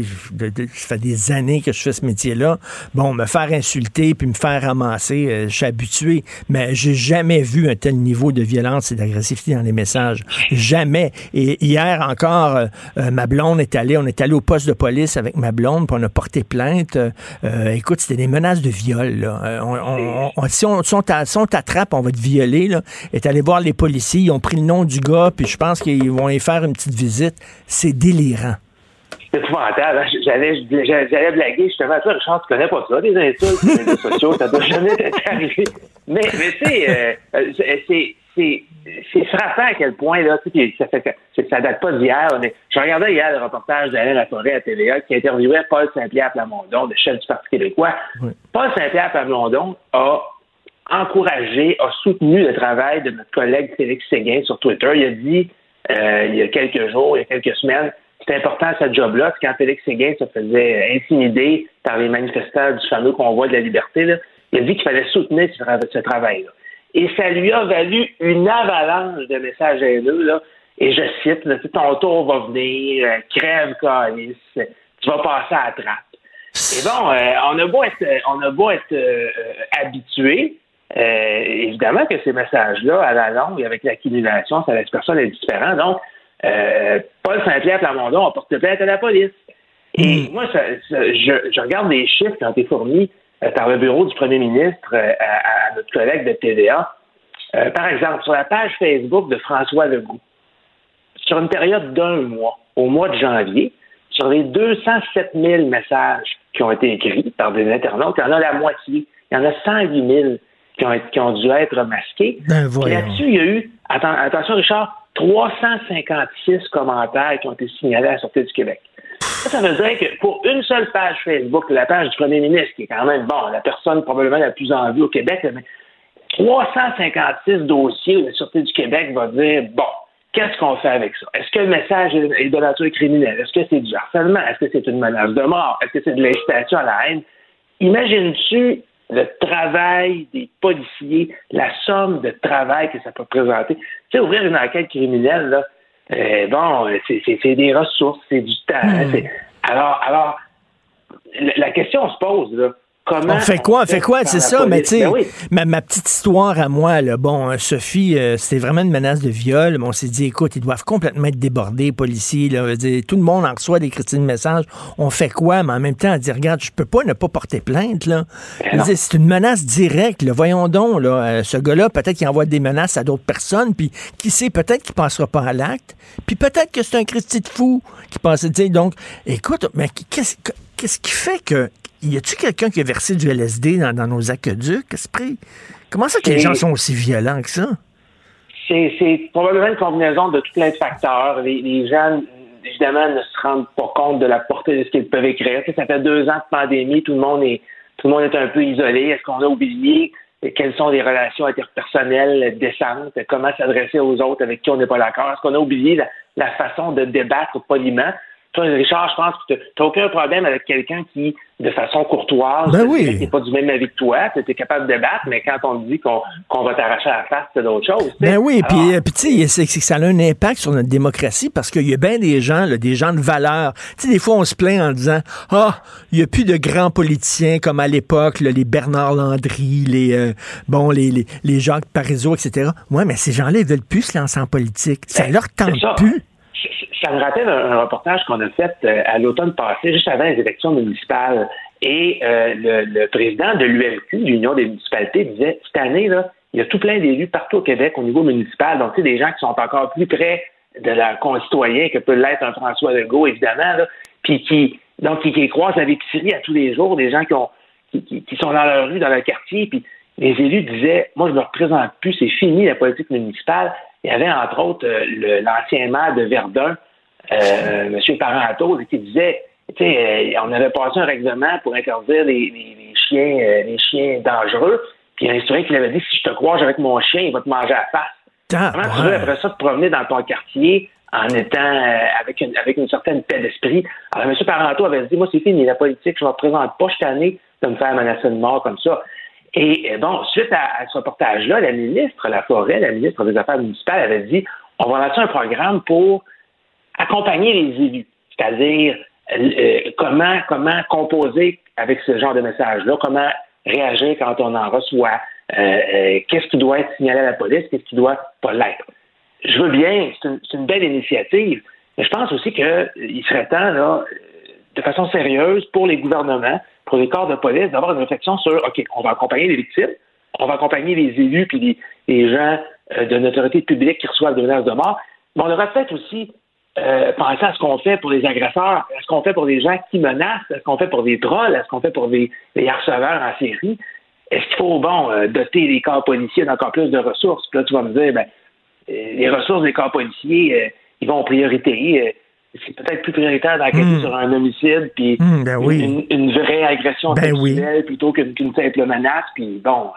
fait des années que je fais ce métier-là. Bon, me faire insulter puis me faire ramasser, euh, je suis habitué, mais j'ai jamais vu un tel niveau de violence et d'agressivité dans les messages. Jamais. Et hier encore, euh, ma blonde est allée, on est allé au poste de police avec ma blonde, puis on a porté plainte. Euh, écoute, c'était des menaces de viol. là. Euh, on- on- on- si, on, si on t'attrape, on va te violer. Là. Est allé voir les policiers, ils ont pris le nom du gars, puis je pense qu'ils vont y faire une petite visite. C'est délirant. C'est épouvantable. hein. J'allais, j'allais blaguer justement. Toi, Richard, tu connais pas ça, des insultes sur les réseaux sociaux. Ça doit jamais arrivé. Mais, mais tu sais, euh, euh, c'est, c'est, c'est, c'est frappant à quel point, là, tu sais, ça fait c'est- ça date pas d'hier. Est- je regardais hier le reportage d'Alain Laforêt à TVA qui interviewait Paul Saint-Pierre Plamondon, le chef du Parti québécois. Paul Saint-Pierre Plamondon a encouragé, a soutenu le travail de notre collègue Félix Séguin sur Twitter. Il a dit, euh, il y a quelques jours, il y a quelques semaines, c'est important ce job-là. Quand Félix Séguin se faisait intimider par les manifestants du fameux convoi de la liberté. Il a dit qu'il fallait soutenir ce, tra- ce travail-là. Et ça lui a valu une avalanche de messages haineux. Là. Et je cite, là, ton tour va venir, euh, crève, calice, tu vas passer à la trappe. Et bon, euh, on a beau être, on a beau être euh, euh, habitué, euh, évidemment que ces messages-là, à la longue, avec l'accumulation, ça laisse personne indifférent. Donc, euh, Paul Saint-Pierre Plamondon a porté plainte à la police. Et moi, ça- ça- je, je regarde les chiffres qui ont été fournis euh, par le bureau du premier ministre euh, à, à notre collègue de TVA. Euh, par exemple, sur la page Facebook de François Legault, sur une période d'un mois, au mois de janvier, sur les 207 000 messages qui ont été écrits par des internautes, il y en a la moitié. Il y en a 108 000 qui ont, qui ont dû être masqués. Ben. Là-dessus, il y a eu, atten- attention Richard, 356 commentaires qui ont été signalés à la Sûreté du Québec. Ça, ça veut dire que pour une seule page Facebook, la page du premier ministre, qui est quand même, bon, la personne probablement la plus en vue au Québec, mais 356 dossiers où la Sûreté du Québec va dire, bon, qu'est-ce qu'on fait avec ça? Est-ce que le message est de nature criminelle? Est-ce que c'est du harcèlement? Est-ce que c'est une menace de mort? Est-ce que c'est de l'incitation à la haine? Imagines-tu le travail des policiers, la somme de travail que ça peut présenter? Tu sais, ouvrir une enquête criminelle, là, euh, bon, c'est des ressources, c'est du temps. Hmm. Alors, alors, la question se pose, là on fait quoi? On fait quoi? C'est ça, mais tu sais, ben ma, petite histoire à moi, là, bon, euh, Sophie, euh, c'était vraiment une menace de viol. on s'est dit, écoute, ils doivent complètement être débordés, policiers. Là, tout le monde en reçoit des critiques de messages. On fait quoi? Mais en même temps, on dit, regarde, je peux pas ne pas porter plainte. là. Ben c'est une menace directe. Là. Voyons donc, là, euh, ce gars-là, peut-être qu'il envoie des menaces à d'autres personnes, puis qui sait, peut-être qu'il passera pas à l'acte, puis peut-être que c'est un Christy de fou qui passe. Donc, écoute, mais qu'est-ce qu'est-ce qui fait que y a-tu quelqu'un qui a versé du LSD dans, nos aqueducs, Esprit? Comment ça que les gens sont aussi violents que ça? C'est probablement une combinaison de tout plein de facteurs. Les, gens, évidemment, ne se rendent pas compte de la portée de ce qu'ils peuvent écrire. ça fait deux ans de pandémie, tout le monde est tout le monde est un peu isolé. Est-ce qu'on a oublié quelles sont les relations interpersonnelles décentes? Comment s'adresser aux autres avec qui on n'est pas d'accord? Est-ce qu'on a oublié la façon de débattre poliment? Toi, Richard, je pense que tu n'as aucun problème avec quelqu'un qui, de façon courtoise, ben oui. pas du même avis que toi, tu es capable de débattre, mais quand on te dit qu'on va t'arracher à la face, c'est d'autres choses. Ben oui, puis euh, tu sais, ça a un impact sur notre démocratie parce qu'il y a bien des gens, des gens de valeur. Tu sais, des fois, on se plaint en disant Ah, il n'y a plus de grands politiciens comme à l'époque, les Bernard Landry, les, euh, bon, les, les, les, Jacques Parizeau, etc. Ouais, mais ces gens-là, ils veulent plus se lancer en politique. Ça ben, leur tente plus ça me rappelle un, reportage qu'on a fait euh, à l'automne passé, juste avant les élections municipales. Et euh, le, président de l'UMQ, l'Union des municipalités, disait cette année, là, il y a tout plein d'élus partout au Québec au niveau municipal. Donc, c'est des gens qui sont encore plus près de leurs concitoyens que peut l'être un François Legault, évidemment, là, puis qui, donc, qui, croisent la l'épicerie à tous les jours, des gens qui, ont, qui, qui, sont dans leur rue, dans leur quartier, puis les élus disaient, moi, je me représente plus, c'est fini la politique municipale. Il y avait, entre autres, euh, l'ancien maire de Verdun, euh, M. Parenteau, qui disait, euh, on avait passé un règlement pour interdire les, chiens, les chiens dangereux. Puis il y a un historien qui avait dit, si je te croise avec mon chien, il va te manger à la face. Comment tu veux après ça te promener dans ton quartier en étant avec une avec une certaine paix d'esprit? Alors M. Parenteau avait dit, moi c'est fini la politique, je ne représente pas cette année de me faire menacer de mort comme ça. Et bon, suite à, ce reportage-là, la ministre la Forêt, la ministre des Affaires municipales, avait dit, on va lancer un programme pour accompagner les élus, c'est-à-dire euh, comment, comment composer avec ce genre de message-là, comment réagir quand on en reçoit, euh, euh, qu'est-ce qui doit être signalé à la police, qu'est-ce qui doit pas l'être. Je veux bien, c'est une, belle initiative, mais je pense aussi qu'il serait temps, là, de façon sérieuse, pour les gouvernements, pour les corps de police, d'avoir une réflexion sur, OK, on va accompagner les victimes, on va accompagner les élus puis les, gens de notoriété publique qui reçoivent des menaces de mort, mais on devrait peut-être aussi euh, penser à ce qu'on fait pour les agresseurs, à ce qu'on fait pour les gens qui menacent, à ce qu'on fait pour des trolls, à ce qu'on fait pour des, harceleurs en série. Est-ce qu'il faut, bon, euh, doter les corps policiers d'encore plus de ressources? Puis là, tu vas me dire, ben, euh, les ressources des corps policiers, ils vont en priorité. C'est peut-être plus prioritaire d'enquêter hmm. sur un homicide, puis hmm, ben une, vraie agression ben sexuelle plutôt qu'une simple menace. Puis bon,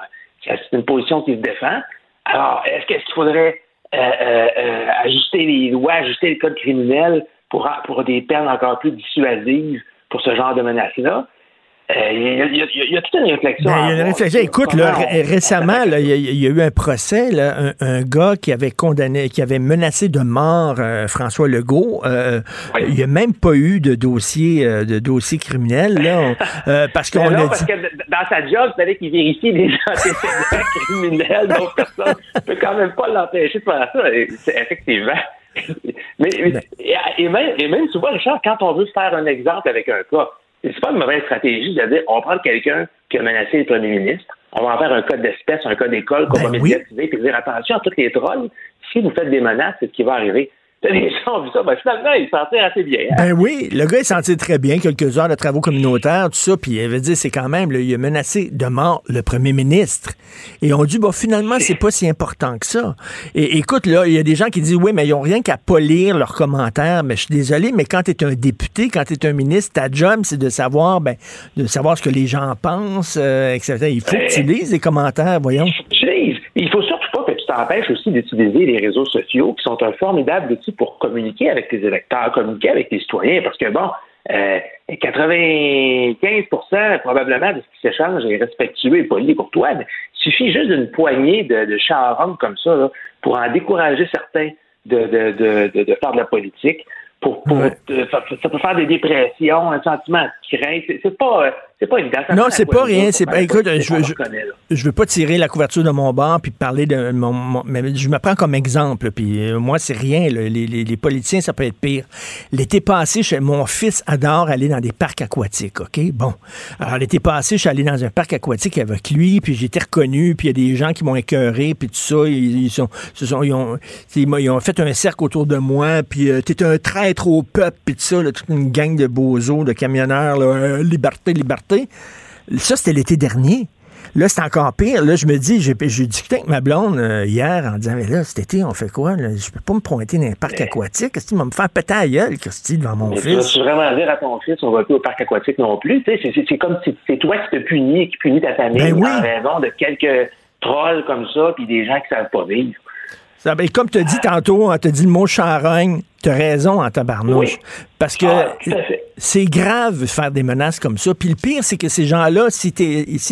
c'est une position qui se défend. Alors, est-ce qu'il faudrait euh, euh, euh, ajuster les lois, ajuster le code criminel pour, pour des peines encore plus dissuasives pour ce genre de menaces-là. Il y, a toute une réflexion. Ben, il y a une réflexion. Écoute, là, récemment, il y, a eu un procès, un, gars qui avait condamné, qui avait menacé de mort François Legault. Il n'y a même pas eu de dossier, de dossier criminel, là, parce qu'on a parce que dans sa job, il fallait qu'il vérifie les antécédents criminels, donc personne ne peut quand même pas l'empêcher de faire ça. effectivement. Mais, ben. et, même, et même souvent, Richard, quand on veut faire un exemple avec un cas, c'est pas une mauvaise stratégie de dire on prend quelqu'un qui a menacé le premier ministre, on va en faire un code d'espèce, un code d'école qu'on ben va médiatiser, puis dire attention à tous les trolls, si vous faites des menaces, c'est ce qui va arriver. les gens ont vu ça. Ben, finalement, il se sentait assez bien. hein. Ben oui, le gars, il sentait très bien, quelques heures de travaux communautaires, tout ça, puis il avait dit, c'est quand même, là, il a menacé de mort le premier ministre. Et on dit, bon, finalement, c'est pas si important que ça. Et écoute, là, il y a des gens qui disent, oui, mais ils ont rien qu'à pas lire leurs commentaires, mais je suis désolé, mais quand tu es un député, quand tu es un ministre, ta job, c'est de savoir, ben, de savoir ce que les gens pensent, euh, etc. Il faut que tu lises les commentaires, voyons. T'empêches aussi d'utiliser les réseaux sociaux, qui sont un formidable outil pour communiquer avec tes électeurs, communiquer avec tes citoyens, parce que bon, euh, 95% probablement de ce qui s'échange est respectueux et poli et courtois, mais il suffit juste d'une poignée de, de comme ça là, pour en décourager certains de, faire de la politique. Pour, pour, Ouais. ça, ça peut faire des dépressions, un sentiment de crainte. C'est- C'est pas, euh, c'est pas évident. Ça Non, c'est pas rien. C'est pas. la Écoute, je, le je, veux pas tirer la couverture de mon bar puis parler de mon, mon- mais je me prends comme exemple. Puis euh, moi, c'est rien. là. Les, les- les politiciens, ça peut être pire. L'été passé, mon fils adore aller dans des parcs aquatiques. Ok, bon. Alors l'été passé, je suis allé dans un parc aquatique avec lui, puis été reconnu, puis il y a des gens qui m'ont écœuré, puis tout ça. Ils, ils sont, ils ont, ils ont fait un cercle autour de moi, puis euh, t'es un traître au peuple, puis tout ça, là, toute une gang de bozos, de camionneurs, là, euh, liberté, liberté. Ça, c'était l'été dernier. Là, c'est encore pire. Là, je me dis, j'ai discuté avec ma blonde euh, hier en disant, mais là, cet été, on fait quoi? Là? Je peux pas me pointer dans un parc aquatique. Qu'est-ce qu'il va me faire péter à gueule, Christy, devant mon Mais tu fils? vas-tu vraiment dire à ton fils, on va plus au parc aquatique non plus? C'est- comme si c'est toi qui te punis qui punis ta famille Ben oui. en raison de quelques trolls comme ça puis des gens qui savent pas vivre. Ça, ben, comme tu as dit tantôt, on t'a dit le mot charogne, tu as raison en tabarnouche. Oui. Parce que Ah, c'est grave de faire des menaces comme ça. Puis le pire, c'est que ces gens-là, s'ils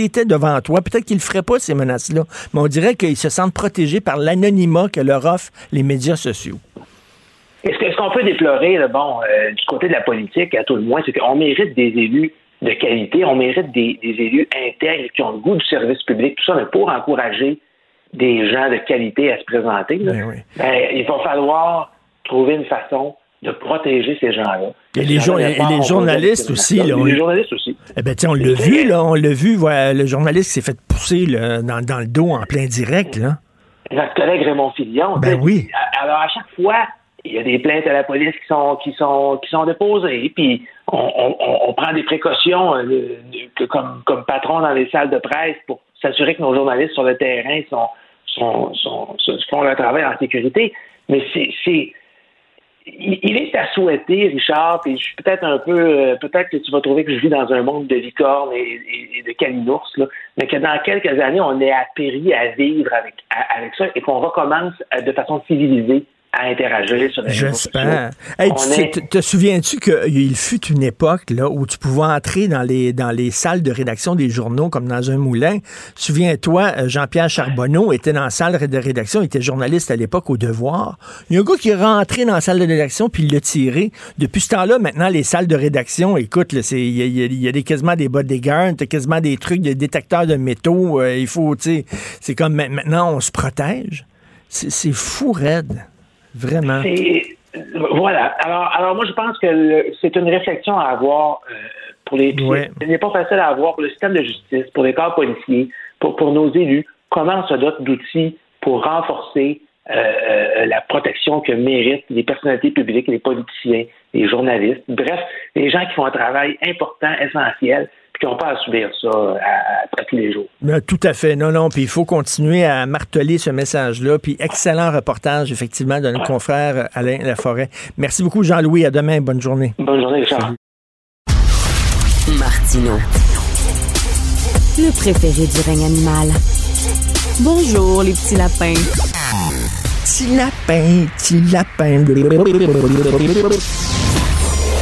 étaient devant toi, peut-être qu'ils ne feraient pas ces menaces-là. Mais on dirait qu'ils se sentent protégés par l'anonymat que leur offrent les médias sociaux. Est-ce qu'on peut déplorer, là, bon, euh, du côté de la politique, à tout le moins, c'est qu'on mérite des élus de qualité, on mérite des, des élus intègres qui ont le goût du service public, tout ça, mais pour encourager des gens de qualité à se présenter, là, Ben oui. ben, il va falloir trouver une façon de protéger ces gens-là. Et les et les journalistes aussi, là, on- les journalistes aussi. Eh ben, tiens, on l'a vu, là, on l'a vu, voilà, le journaliste s'est fait pousser là, dans, dans le dos en plein direct, là. Notre collègue Raymond Fillon. Ben sais, oui. Alors, à chaque fois, il y a des plaintes à la police qui sont, qui sont, qui sont déposées, puis on, on- on- on prend des précautions euh, comme, comme patron dans les salles de presse pour s'assurer que nos journalistes sur le terrain sont, sont, sont- font leur travail en sécurité. Mais c'est. il est à souhaiter, Richard, puis je suis peut-être un peu, euh, peut-être que tu vas trouver que je vis dans un monde de licorne et, et- et de calinours, là, mais que dans quelques années, on est appris à vivre avec, avec ça et qu'on recommence euh, de façon civilisée à interagir sur les J'espère. Hey, tu- est- te, souviens-tu qu'il fut une époque là, où tu pouvais entrer dans les, dans les salles de rédaction des journaux comme dans un moulin? Souviens-toi, euh, Jean-Pierre Charbonneau était dans la salle de rédaction, il était journaliste à l'époque au Devoir. Il y a un gars qui est rentré dans la salle de rédaction puis il l'a tiré. Depuis ce temps-là, maintenant, les salles de rédaction, écoute, il y y y a des, quasiment des bodyguards, t'as quasiment des trucs de détecteurs de métaux. euh, il faut, tu sais, c'est comme ma- maintenant, on se protège. C'est c'est fou, raide. Vraiment. Voilà. Alors, alors moi, je pense que c'est une réflexion à avoir euh, pour les. Ouais. Ce n'est pas facile à avoir pour le système de justice, pour les corps policiers, pour, pour nos élus. Comment on se dote d'outils pour renforcer euh, euh, la protection que méritent les personnalités publiques, les politiciens, les journalistes, bref, les gens qui font un travail important, essentiel, qui n'ont pas à subir ça à, à- à tous les jours. Ben, tout à fait. Non, non. Puis il faut continuer à marteler ce message-là. Puis excellent reportage, effectivement, de notre confrère euh, Alain Laforêt. Merci beaucoup, Jean-Louis. À demain. Bonne journée. Bonne journée, Richard. Martino. Le préféré du règne animal. Bonjour, les petits lapins. Petit lapin, petit lapin.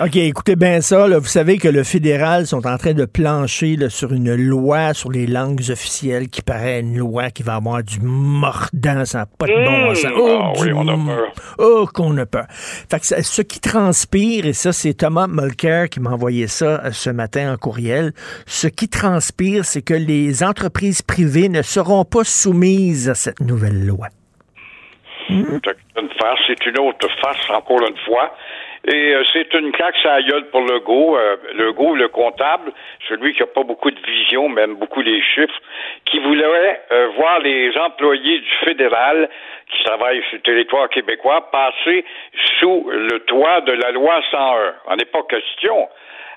OK, écoutez bien ça. Vous savez que le fédéral sont en train de plancher sur une loi sur les langues officielles qui paraît une loi qui va avoir du mordant, ça n'a pas de bon Mmh. sens. Ah Oh, oui, on a peur. Oh, qu'on a peur. Fait que ça- ce qui transpire, et ça, c'est Thomas Mulcair qui m'a envoyé ça euh, ce matin en courriel, ce qui transpire, c'est que les entreprises privées ne seront pas soumises à cette nouvelle loi. C'est une farce, c'est une autre farce, encore une fois. Et euh, c'est une claque la gueule pour Legault. Euh, Legault, le comptable, celui qui n'a pas beaucoup de vision, même beaucoup les chiffres, qui voulait euh, voir les employés du fédéral qui travaillent sur le territoire québécois passer sous le toit de la loi 101. On n'est pas question.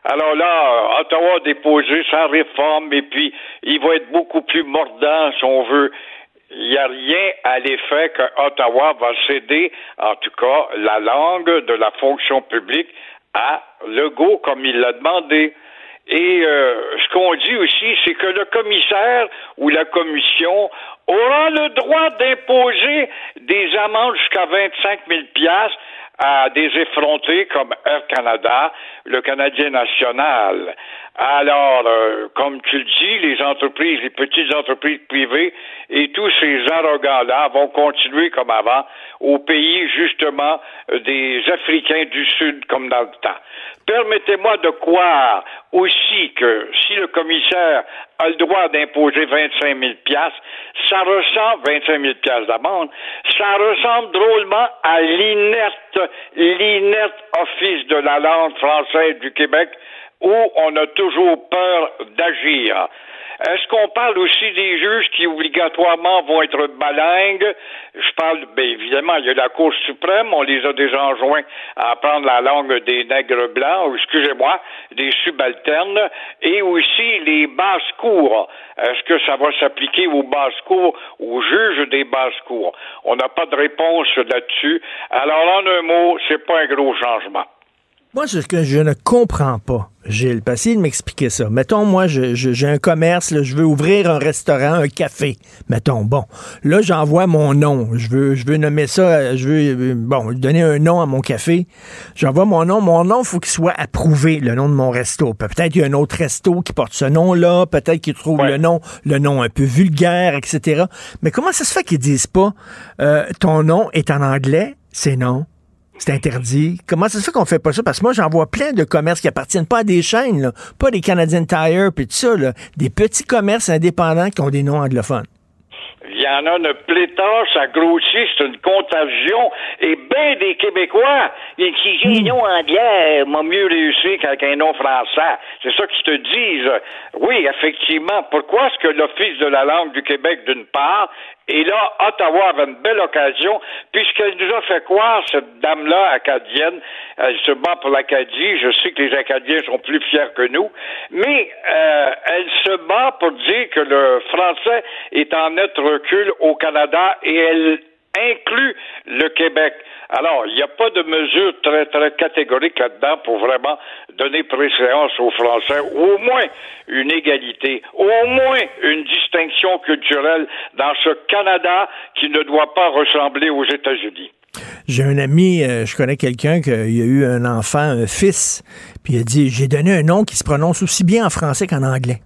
Alors là, Ottawa a déposé sa réforme et puis il va être beaucoup plus mordant, si on veut. Il n'y a rien à l'effet que Ottawa va céder, en tout cas, la langue de la fonction publique à Legault, comme il l'a demandé. Et euh, ce qu'on dit aussi, c'est que le commissaire ou la commission aura le droit d'imposer des amendes jusqu'à 25 000 piastres à des effrontés comme Air Canada, le Canadien national. Alors, euh, comme tu le dis, les entreprises, les petites entreprises privées et tous ces arrogants-là vont continuer comme avant au pays, justement, des Africains du Sud, comme dans le temps. Permettez-moi de croire aussi que si le commissaire a le droit d'imposer 25 000 piastres, ça ressemble, 25 000 piastres d'amende, ça ressemble drôlement à l'inerte, l'inerte office de la langue française du Québec où on a toujours peur d'agir. Est-ce qu'on parle aussi des juges qui obligatoirement vont être balingues? Je parle, bien évidemment, il y a la Cour suprême, on les a déjà enjoints à apprendre la langue des nègres blancs, excusez-moi, des subalternes, et aussi les basses-cours. Est-ce que ça va s'appliquer aux basses-cours, aux juges des basses-cours? On n'a pas de réponse là-dessus. Alors, en un mot, c'est pas un gros changement. Moi, ce que je ne comprends pas, Gilles, parce qu'il m'expliquer ça. Mettons, moi, je- je- j'ai un commerce, là, je veux ouvrir un restaurant, un café. Mettons, bon. Là, j'envoie mon nom. Je veux, je veux nommer ça, euh, je veux, euh, bon, donner un nom à mon café. J'envoie mon nom. Mon nom, il faut qu'il soit approuvé, le nom de mon resto. Pe- Peut-être qu'il y a un autre resto qui porte ce nom-là. Peut-être qu'il trouve le nom, le nom un peu vulgaire, etc. Mais comment ça se fait qu'ils disent pas, euh, ton nom est en anglais, c'est non? C'est interdit. Comment ça se fait qu'on fait pas ça? Parce que moi, j'en vois plein de commerces qui appartiennent pas à des chaînes, là. pas des Canadian Tire puis tout ça, là. des petits commerces indépendants qui ont des noms anglophones. Il y en a une pléthore, ça grossit, c'est une contagion. Et bien des Québécois et qui j'ai un nom anglais m'a mieux réussi qu'avec un nom français. C'est ça qu'ils te disent. Oui, effectivement. Pourquoi est-ce que l'Office de la langue du Québec, d'une part, et là, Ottawa avait une belle occasion, puisqu'elle nous a fait croire, cette dame-là, acadienne, elle se bat pour l'Acadie, je sais que les Acadiens sont plus fiers que nous, mais euh, elle se bat pour dire que le français est en net recul au Canada et elle inclut le Québec. Alors, il n'y a pas de mesure très, très catégorique là-dedans pour vraiment donner préséance aux Français, au moins une égalité, au moins une distinction culturelle dans ce Canada qui ne doit pas ressembler aux États-Unis. J'ai un ami, euh, je connais quelqu'un qui a eu un enfant, un fils, puis il a dit J'ai donné un nom qui se prononce aussi bien en français qu'en anglais.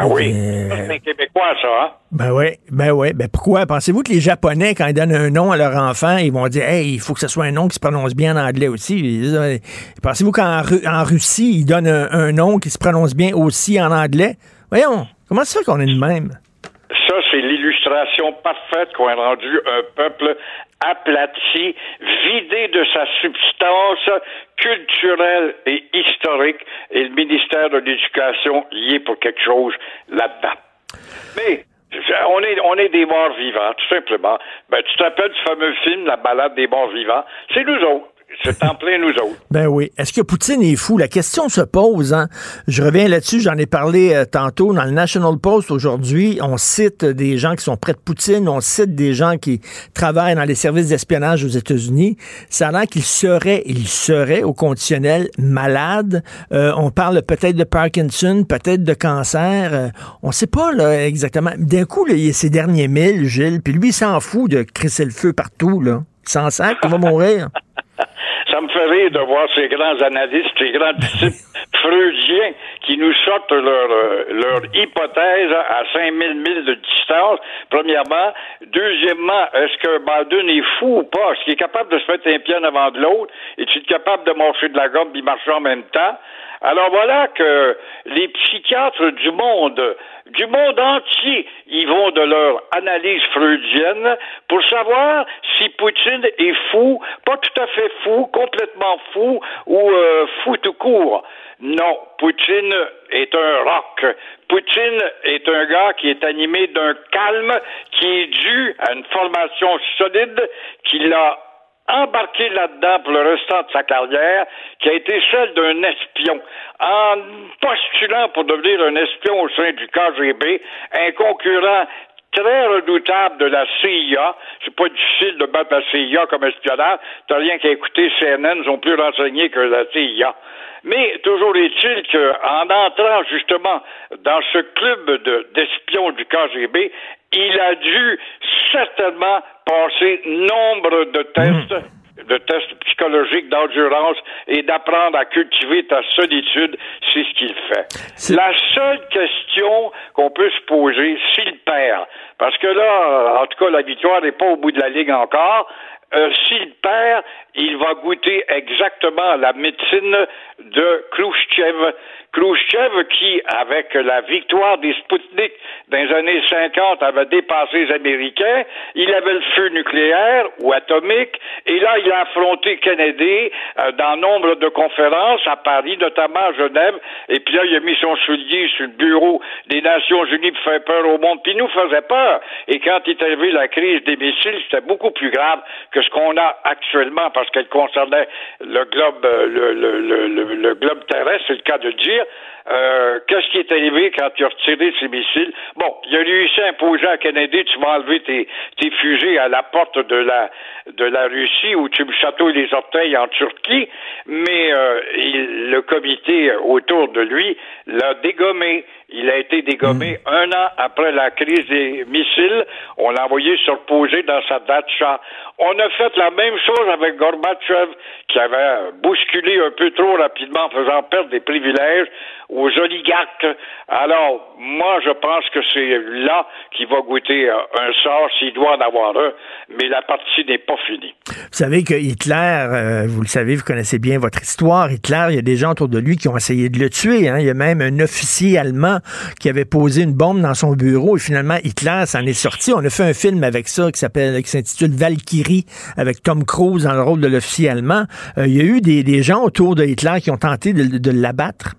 Ben oui, Euh, c'est un Québécois, ça, hein? Ben oui, ben oui. Ben pourquoi? Pensez-vous que les Japonais, quand ils donnent un nom à leur enfant, ils vont dire Hey, il faut que ce soit un nom qui se prononce bien en anglais aussi. Pensez-vous qu'en Ru- en Russie, ils donnent un, un nom qui se prononce bien aussi en anglais? Voyons, comment ça fait qu'on est de même? Ça, c'est l'illustration parfaite qu'on a rendu un peuple aplati, vidé de sa substance culturelle et historique, et le ministère de l'Éducation y est pour quelque chose là-dedans. Mais on est, on est des morts vivants, tout simplement. Ben, tu te rappelles du fameux film La balade des morts vivants? C'est nous autres. C'est en plein nous autres. Ben oui. Est-ce que Poutine est fou? La question se pose. Hein? Je reviens là-dessus. J'en ai parlé euh, tantôt dans le National Post aujourd'hui. On cite des gens qui sont près de Poutine. On cite des gens qui travaillent dans les services d'espionnage aux États-Unis. Ça a l'air qu'il serait, il serait au conditionnel malade. Euh, on parle peut-être de Parkinson, peut-être de cancer. Euh, on sait pas là, exactement. D'un coup, là, il y a ces derniers milles, Gilles. Puis lui, il s'en fout de crisser le feu partout. Là. Il s'en sert va mourir. Ça me fait rire de voir ces grands analystes, ces grands disciples freudiens qui nous sortent leur, euh, leur hypothèse à 5000 milles de distance, premièrement. Deuxièmement, est-ce que Biden est fou ou pas? Est-ce qu'il est capable de se mettre un pied en avant de l'autre? Est-il capable de marcher de la gomme puis marcher en même temps? Alors voilà que les psychiatres du monde, du monde entier, ils vont de leur analyse freudienne pour savoir si Poutine est fou, pas tout à fait fou, complètement fou ou euh, fou tout court. Non, Poutine est un rock. Poutine est un gars qui est animé d'un calme qui est dû à une formation solide qui l'a embarqué là-dedans pour le restant de sa carrière, qui a été celle d'un espion, en postulant pour devenir un espion au sein du KGB, un concurrent très redoutable de la CIA. C'est pas difficile de battre la CIA comme espionnage. T'as rien qu'à écouter CNN, ils ont plus renseigné que la CIA. Mais toujours est-il qu'en entrant justement dans ce club d'espions du KGB, il a dû certainement passer nombre de tests. de tests psychologiques d'endurance et d'apprendre à cultiver ta solitude, c'est ce qu'il fait. La seule question qu'on peut se poser, s'il perd, parce que là, en tout cas, la victoire n'est pas au bout de la ligue encore, euh, s'il perd, il va goûter exactement la médecine de Khrushchev. Khrushchev qui, avec la victoire des Sputnik dans les années 50, avait dépassé les Américains, il avait le feu nucléaire ou atomique, et là, il a affronté Kennedy euh, dans nombre de conférences à Paris, notamment à Genève, et puis là, il a mis son soulier sur le bureau des Nations Unies pour faire peur au monde, puis nous faisait peur. Et quand est arrivé la crise des missiles, c'était beaucoup plus grave que ce qu'on a actuellement, parce qu'elle concernait le globe, euh, le, le, le, le globe terrestre, c'est le cas de dire, euh, qu'est-ce qui est arrivé quand tu as retiré ces missiles? Bon, il a réussi à imposer à Kennedy, tu vas enlever tes, tes fusées à la porte de la, de la Russie où tu me chatouilles les orteils en Turquie, mais euh, il, le comité autour de lui l'a dégommé. Il a été dégommé hmm. un an après la crise des missiles. On l'a envoyé se reposer dans sa datcha. On a fait la même chose avec Gorbatchev, qui avait bousculé un peu trop rapidement en faisant perdre des privilèges aux oligarques. Alors, moi, je pense que c'est là qu'il va goûter un sort s'il doit en avoir un, mais la partie n'est pas finie. Vous savez que Hitler, euh, vous le savez, vous connaissez bien votre histoire. Hitler, il y a des gens autour de lui qui ont essayé de le tuer. Hein. Il y a même un officier allemand qui avait posé une bombe dans son bureau et finalement Hitler s'en est sorti. On a fait un film avec ça qui s'appelle, qui s'intitule Valkyrie avec Tom Cruise dans le rôle de l'officier allemand. Euh, il y a eu des, gens autour de Hitler qui ont tenté de l'abattre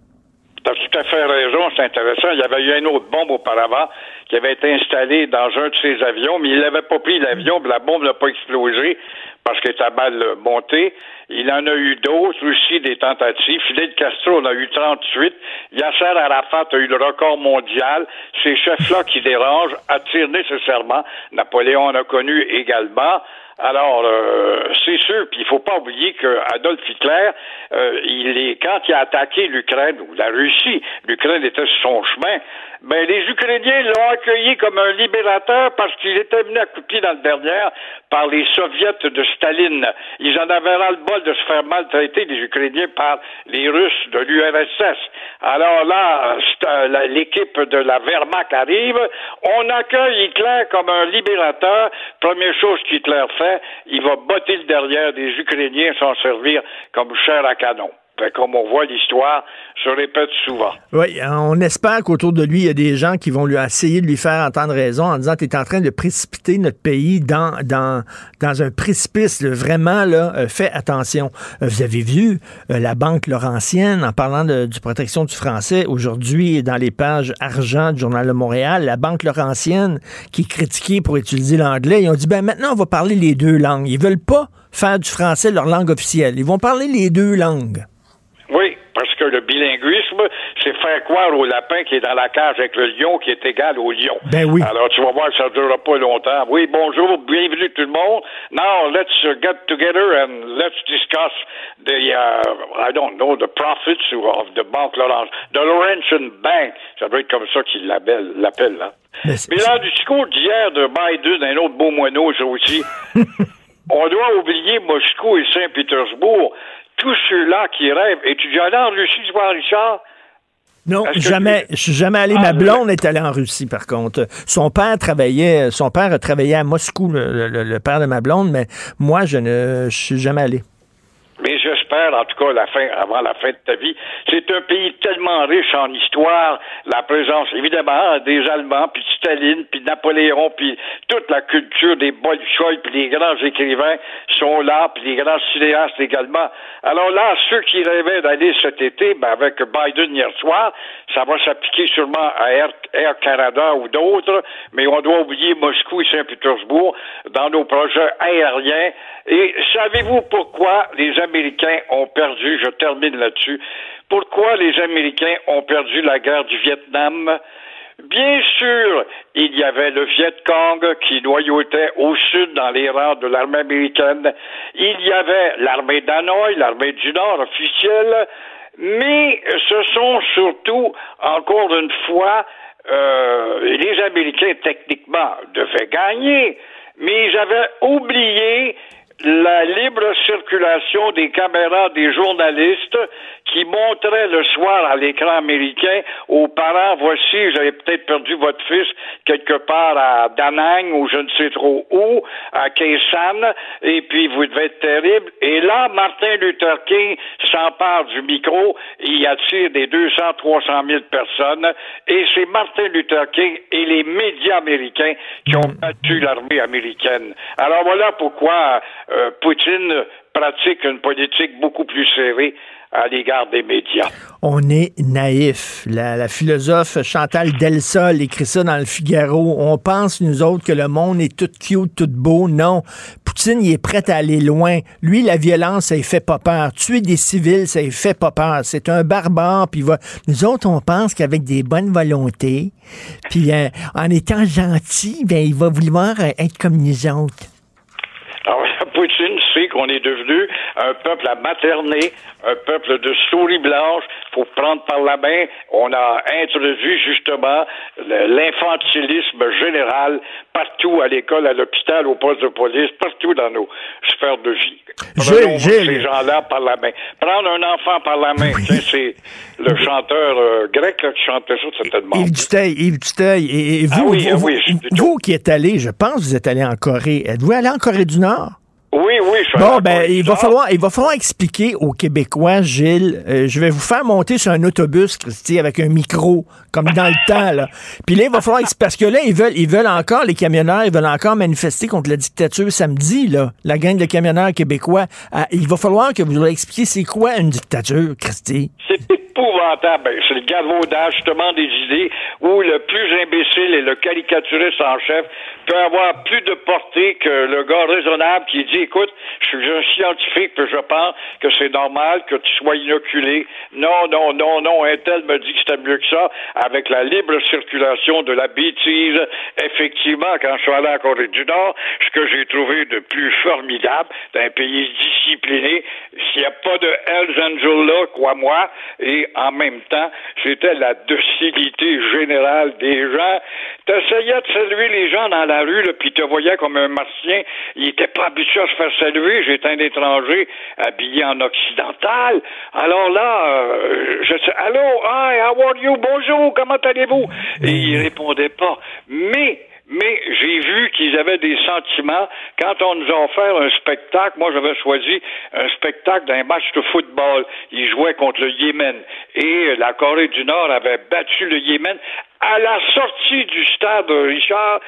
à fait raison, c'est intéressant. Il y avait eu une autre bombe auparavant qui avait été installée dans un de ses avions, mais il n'avait pas pris l'avion, la bombe n'a pas explosé parce qu'elle était mal montée. Il en a eu d'autres aussi, des tentatives. Fidel Castro en a eu 38. Yasser Arafat a eu le record mondial. Ces chefs-là qui dérangent attirent nécessairement. Napoléon en a connu également. Alors, euh, c'est sûr, puis il faut pas oublier que Adolf Hitler, euh, il est quand il a attaqué l'Ukraine ou la Russie, l'Ukraine était sur son chemin, ben les Ukrainiens l'ont accueilli comme un libérateur parce qu'il était venu à couper dans le dernier par les soviets de Staline. Ils en avaient ras le bol de se faire maltraiter les Ukrainiens par les Russes de l'URSS. Alors là, euh, l'équipe de la Wehrmacht arrive, on accueille Hitler comme un libérateur. Première chose qu'Hitler fait, il va botter le derrière des Ukrainiens sans servir comme chair à canon. Ben, comme on voit, l'histoire se répète souvent. Oui, on espère qu'autour de lui, il y a des gens qui vont lui essayer de lui faire entendre raison en disant Tu es en train de précipiter notre pays dans, dans, un précipice. Vraiment, là, euh, fais attention. Euh, vous avez vu euh, la Banque Laurentienne, en parlant de, du protection du français, aujourd'hui, dans les pages argent du Journal de Montréal, la Banque Laurentienne qui est critiquée pour utiliser l'anglais, ils ont dit ben maintenant, on va parler les deux langues. Ils veulent pas faire du français leur langue officielle. Ils vont parler les deux langues. Oui, parce que le bilinguisme, c'est faire croire au lapin qui est dans la cage avec le lion qui est égal au lion. Ben oui. Alors, tu vas voir que ça ne durera pas longtemps. Oui, bonjour, bienvenue tout le monde. Now, let's get together and let's discuss the, uh, I don't know, the profits of the Banque Laurence, the Laurentian Bank. Ça doit être comme ça qu'il l'appelle, là. Mais, là, du discours d'hier de Biden, un autre beau moineau, ça aussi. on doit oublier Moscou et Saint-Pétersbourg. Tous ceux-là qui rêvent. Et tu allé en Russie, tu vois, Richard? Non, jamais. Je suis jamais allé. Ma ah, blonde est allée en Russie, par contre. Son père travaillait, son père a travaillé à Moscou, le, père de ma blonde, mais moi, je ne je suis jamais allé mais en tout cas, la fin, avant la fin de ta vie. C'est un pays tellement riche en histoire, la présence, évidemment, des Allemands, puis Staline, puis Napoléon, puis toute la culture des Bolchoïs, puis les grands écrivains sont là, puis les grands cinéastes également. Alors là, ceux qui rêvaient d'aller cet été, ben avec Biden hier soir, ça va s'appliquer sûrement à Air, Air Canada ou d'autres, mais on doit oublier Moscou et Saint-Pétersbourg dans nos projets aériens. Et savez-vous pourquoi les Américains ont perdu, je termine là-dessus, pourquoi les Américains ont perdu la guerre du Vietnam? Bien sûr, il y avait le Viet Cong qui noyautait au sud dans les rangs de l'armée américaine. Il y avait l'armée d'Hanoï, l'armée du Nord officielle. Mais ce sont surtout, encore une fois, euh, les Américains techniquement devaient gagner, mais ils avaient oublié la libre circulation des caméras des journalistes qui montraient le soir à l'écran américain aux parents, voici, vous avez peut-être perdu votre fils quelque part à Danang ou je ne sais trop où, à Kaysan, et puis vous devez être terrible. Et là, Martin Luther King s'empare du micro, il attire des 200, 300 000 personnes, et c'est Martin Luther King et les médias américains qui ont battu l'armée américaine. Alors voilà pourquoi euh, Poutine pratique une politique beaucoup plus serrée à l'égard des médias. On est naïf. La, philosophe Chantal Delsol écrit ça dans le Figaro. On pense, nous autres, que le monde est tout cute, tout beau. Non. Poutine, il est prêt à aller loin. Lui, la violence, ça ne fait pas peur. Tuer des civils, ça ne fait pas peur. C'est un barbare. Puis va... Nous autres, on pense qu'avec des bonnes volontés, puis euh, en étant gentil, ben, il va vouloir être comme nous autres. Poutine sait qu'on est devenu un peuple à materner, un peuple de souris blanches, faut prendre par la main. On a introduit justement l'infantilisme général partout à l'école, à l'hôpital, au poste de police, partout dans nos sphères de vie. Prenons ces gens-là par la main. Prendre un enfant par la main, c'est le chanteur euh, grec qui chantait ça, certainement. Yves Duteuil, Yves Duteuil. Et, vous, ah oui, vous, ah vous, qui êtes allé, je pense que vous êtes allé en Corée. Êtes-vous allé en Corée du Nord? Oui, oui, je Bon, ben, il va, falloir, il va falloir expliquer aux Québécois, Gilles. Euh, je vais vous faire monter sur un autobus, Christy, avec un micro, comme dans le temps, là. Puis là, il va falloir. Parce que là, ils veulent, ils veulent encore, les camionneurs, ils veulent encore manifester contre la dictature samedi, là. La gang de camionneurs québécois. Il va falloir que vous leur expliquiez c'est quoi une dictature, Christy. Épouvantable. Ben, c'est le gavaudage, justement, des idées où le plus imbécile et le caricaturiste en chef peut avoir plus de portée que le gars raisonnable qui dit, écoute, je suis un scientifique, puis je pense que c'est normal que tu sois inoculé. Non, non, non, non, un tel me dit que c'était mieux que ça, avec la libre circulation de la bêtise. Effectivement, quand je suis allé en Corée du Nord, ce que j'ai trouvé de plus formidable d'un pays discipliné, s'il n'y a pas de Hells Angels là, crois-moi, et en même temps, c'était la docilité générale des gens. T'essayais de saluer les gens dans la rue, là, puis te voyais comme un martien. Il n'était pas habitué à se faire saluer. J'étais un étranger habillé en occidental. Alors là, euh, je sais, allô, hi, how are you, bonjour, comment allez-vous? Et il répondait pas. Mais mais j'ai vu qu'ils avaient des sentiments. Quand on nous a offert un spectacle, moi j'avais choisi un spectacle d'un match de football. Ils jouaient contre le Yémen. Et la Corée du Nord avait battu le Yémen à la sortie du stade Richard,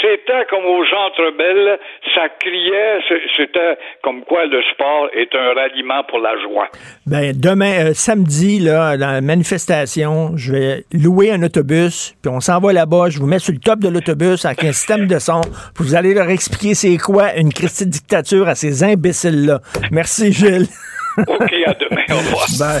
c'était comme aux Centre Bell, ça criait, c'était comme quoi le sport est un ralliement pour la joie. Ben demain, euh, samedi, là, dans la manifestation, je vais louer un autobus, puis on s'en va là-bas, je vous mets sur le top de l'autobus avec un système de son, puis vous allez leur expliquer c'est quoi une christie dictature à ces imbéciles-là. Merci Gilles. OK, à demain, au revoir.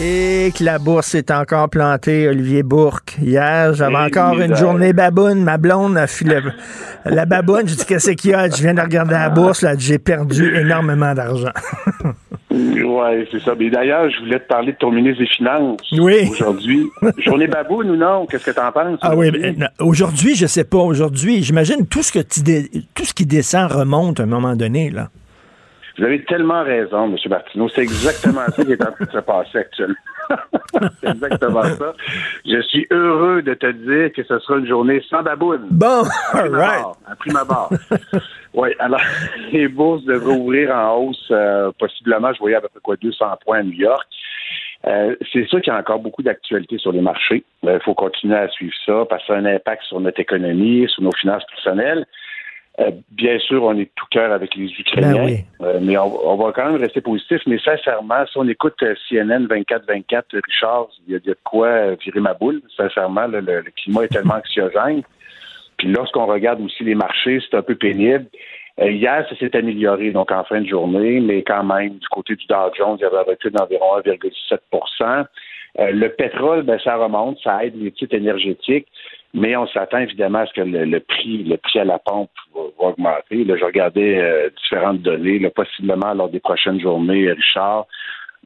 Et que la bourse est encore plantée, Olivier Bourque. Hier, j'avais encore une journée baboune. Ma blonde a filé la baboune. J'ai dit, qu'est-ce qu'il y a? Je viens de regarder la bourse. Là, j'ai perdu énormément d'argent. oui, c'est ça. Mais d'ailleurs, je voulais te parler de ton ministre des Finances. Oui. Aujourd'hui. journée baboune ou non? Qu'est-ce que tu en penses? Ah oui, aujourd'hui, je sais pas. Aujourd'hui, j'imagine tout ce que tu tout ce qui descend remonte à un moment donné, là. Vous avez tellement raison, M. Martineau. C'est exactement ça qui est en train de se passer actuellement. c'est exactement ça. Je suis heureux de te dire que ce sera une journée sans baboune. Bon, all right. À prime abord. oui, alors, les bourses devraient ouvrir en hausse, euh, possiblement, je voyais à peu près quoi, 200 points à New York. Euh, c'est sûr qu'il y a encore beaucoup d'actualités sur les marchés. Il faut continuer à suivre ça parce que ça a un impact sur notre économie, sur nos finances personnelles. Euh, bien sûr, on est tout cœur avec les Ukrainiens, ben euh, mais on, va quand même rester positif. Mais sincèrement, si on écoute euh, CNN 24-24, Richard, il y, a de quoi virer ma boule. Sincèrement, le, climat est tellement anxiogène. Puis lorsqu'on regarde aussi les marchés, c'est un peu pénible. hier, ça s'est amélioré, donc en fin de journée, mais quand même, du côté du Dow Jones, il y avait un recul d'environ 1,7% Le pétrole, ben, ça remonte, ça aide les titres énergétiques. Mais on s'attend évidemment à ce que le, prix, le prix à la pompe va, augmenter. Là, je regardais euh, différentes données, là, possiblement lors des prochaines journées, Richard,